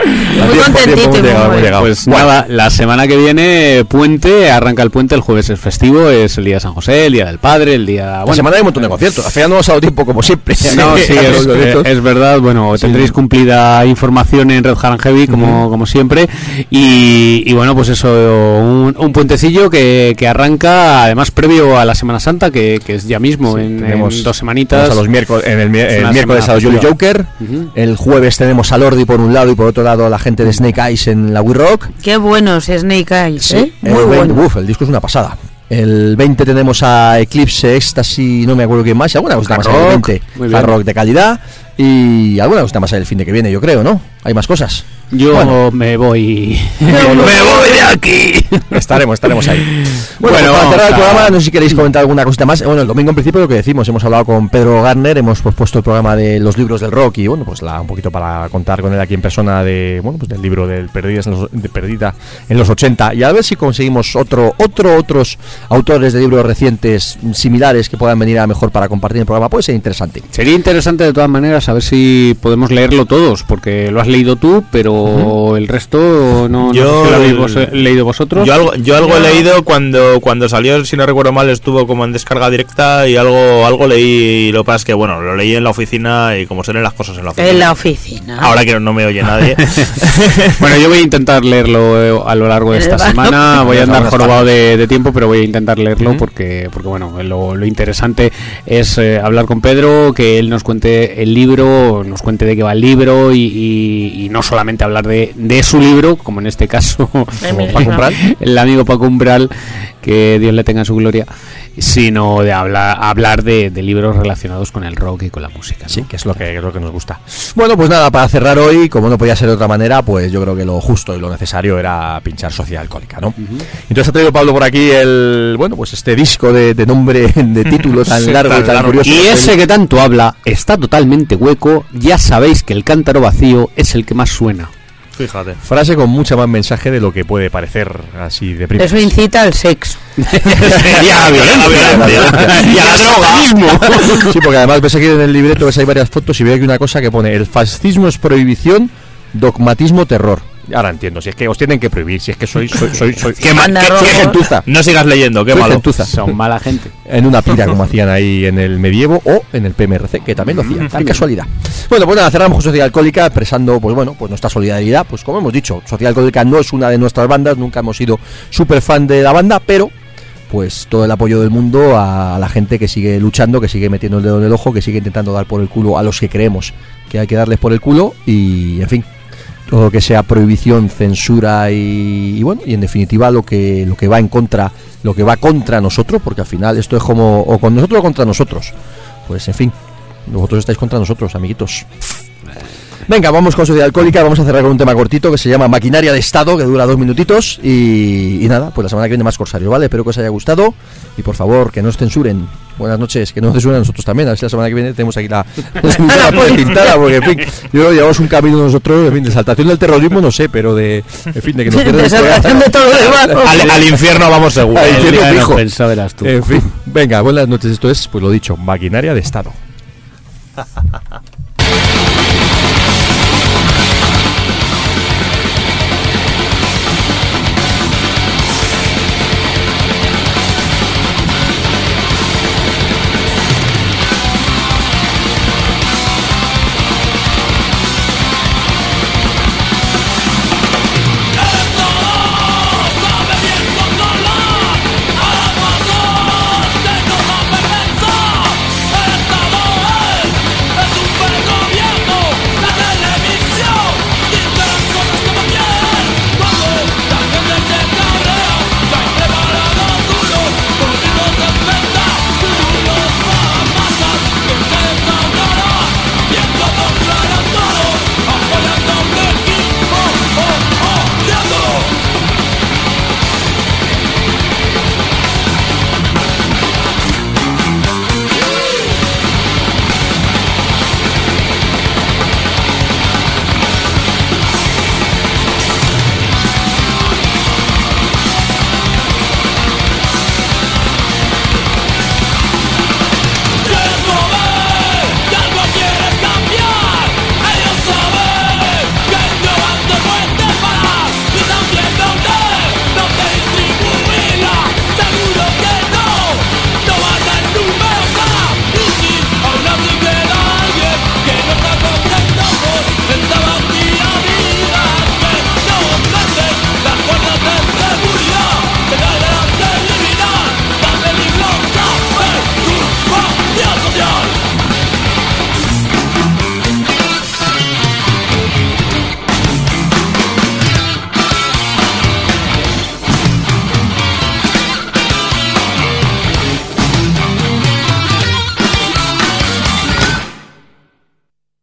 Muy contentito. Pues Bueno, nada, la semana que viene, puente, arranca el puente, el jueves es festivo, es el día de San José, el día del padre, el día. la Bueno, semana hay un montón de conciertos, al final no nos ha dado tiempo como siempre. No, sí, A es, verdad. Bueno, tendréis cumplida información en Red Hard and Heavy, como, como siempre. Y, y bueno, pues eso, un, un puentecillo que, que arranca, además, previo a la Semana Santa, que, que es ya mismo, en, en Tenemos- dos semanitas. a los miércoles, en el, miércoles a los Jolly. Joker. El jueves tenemos a Lordi por un lado y por otro lado a la gente de Snake Eyes en la We Rock. Qué buenos Snake Eyes, ¿eh? el Muy 20 bueno. uf, el disco es una pasada. El 20 tenemos a Eclipse, Ecstasy, no me acuerdo quién más, y alguna cosa más el rock, 20. muy Hard rock de calidad y alguna cosa más el fin de que viene, yo creo, ¿no? Hay más cosas. Yo Bueno. me voy. ¡Me voy de aquí! Estaremos, estaremos ahí. Bueno, Bueno, pues para cerrar el programa, no sé si queréis comentar alguna cosita más. Bueno, el domingo en principio lo que decimos, hemos hablado con Pedro Garner, hemos propuesto el programa de los libros del rock y bueno, pues la, un poquito para contar con él aquí en persona de, bueno, pues del libro del Perdidas en los, de Perdida en los 80 y a ver si conseguimos otro, otro, otros autores de libros recientes mm, similares que puedan venir a mejor para compartir el programa. Puede ser interesante. Sería interesante de todas maneras a ver si podemos leerlo todos, porque lo has leído tú, pero el resto no, no Yo- sé si lo habéis vos- leído vosotros. Yo algo, yo algo he leído cuando, cuando salió, si no recuerdo mal, estuvo como en descarga directa y algo, algo leí. Lo que pasa es que, bueno, lo leí en la oficina y como se leen las cosas en la oficina. En la oficina. Ahora que no me oye nadie. Bueno, yo voy a intentar leerlo eh, a lo largo de esta semana. Voy a andar jorobado de, de tiempo, pero voy a intentar leerlo porque, porque bueno, lo, lo interesante es eh, hablar con Pedro, que él nos cuente el libro, nos cuente de qué va el libro y, y- y no solamente hablar de, de su libro, como en este caso el amigo Paco Umbral, que Dios le tenga en su gloria, sino de hablar, hablar de, de libros relacionados con el rock y con la música. ¿no? Sí, que es lo que, es lo que nos gusta. Bueno, pues nada, para cerrar hoy, como no podía ser de otra manera, pues yo creo que lo justo y lo necesario era pinchar Sociedad Alcohólica, ¿no? Entonces ha traído Pablo por aquí el, bueno, pues este disco de, de nombre, de título tan Sí, largo y tan curioso. Y ese que tanto habla está totalmente hueco, ya sabéis que el cántaro vacío es el que más suena. Fíjate. Frase con mucha más mensaje de lo que puede parecer así de primeras. Eso incita al sexo. y a la violencia. y a la droga. Sí, porque además ves aquí en el libreto ves hay varias fotos y veo aquí una cosa que pone el fascismo es prohibición, dogmatismo terror. Ahora entiendo, si es que os tienen que prohibir, si es que soy soy soy soy, Qué mal- qué- qué gentuza. No sigas leyendo, qué soy malo. gentuza. Son mala gente. en una pira como hacían ahí en el medievo o en el PMRC, que también lo hacían. Qué casualidad. Bueno, pues nada, cerramos con Sociedad Alcohólica expresando, pues bueno, pues nuestra solidaridad. Pues como hemos dicho, Sociedad Alcohólica no es una de nuestras bandas, nunca hemos sido súper fan de la banda, pero pues todo el apoyo del mundo a la gente que sigue luchando, que sigue metiendo el dedo en el ojo, que sigue intentando dar por el culo a los que creemos que hay que darles por el culo y, en fin, todo lo que sea prohibición, censura y, y bueno, y en definitiva lo que lo que va en contra, lo que va contra nosotros, porque al final esto es como o con nosotros o contra nosotros. Pues en fin, vosotros estáis contra nosotros, amiguitos. Venga, vamos con Sociedad Alcohólica, vamos a cerrar con un tema cortito que se llama Maquinaria de Estado, que dura dos minutitos y, y nada, pues la semana que viene más Corsario, ¿vale? Espero que os haya gustado y por favor que no os censuren. Buenas noches, que no nos censuren a nosotros también, a ver si la semana que viene tenemos aquí la, la pintada, porque en fin, yo creo que llevamos un camino nosotros, en fin, de saltación del terrorismo no sé, pero de, en fin, de que nos programa. de todo lo. Al, al infierno vamos seguro. Pensa, verás tú. En fin, venga, buenas noches, esto es, pues lo dicho, Maquinaria de Estado.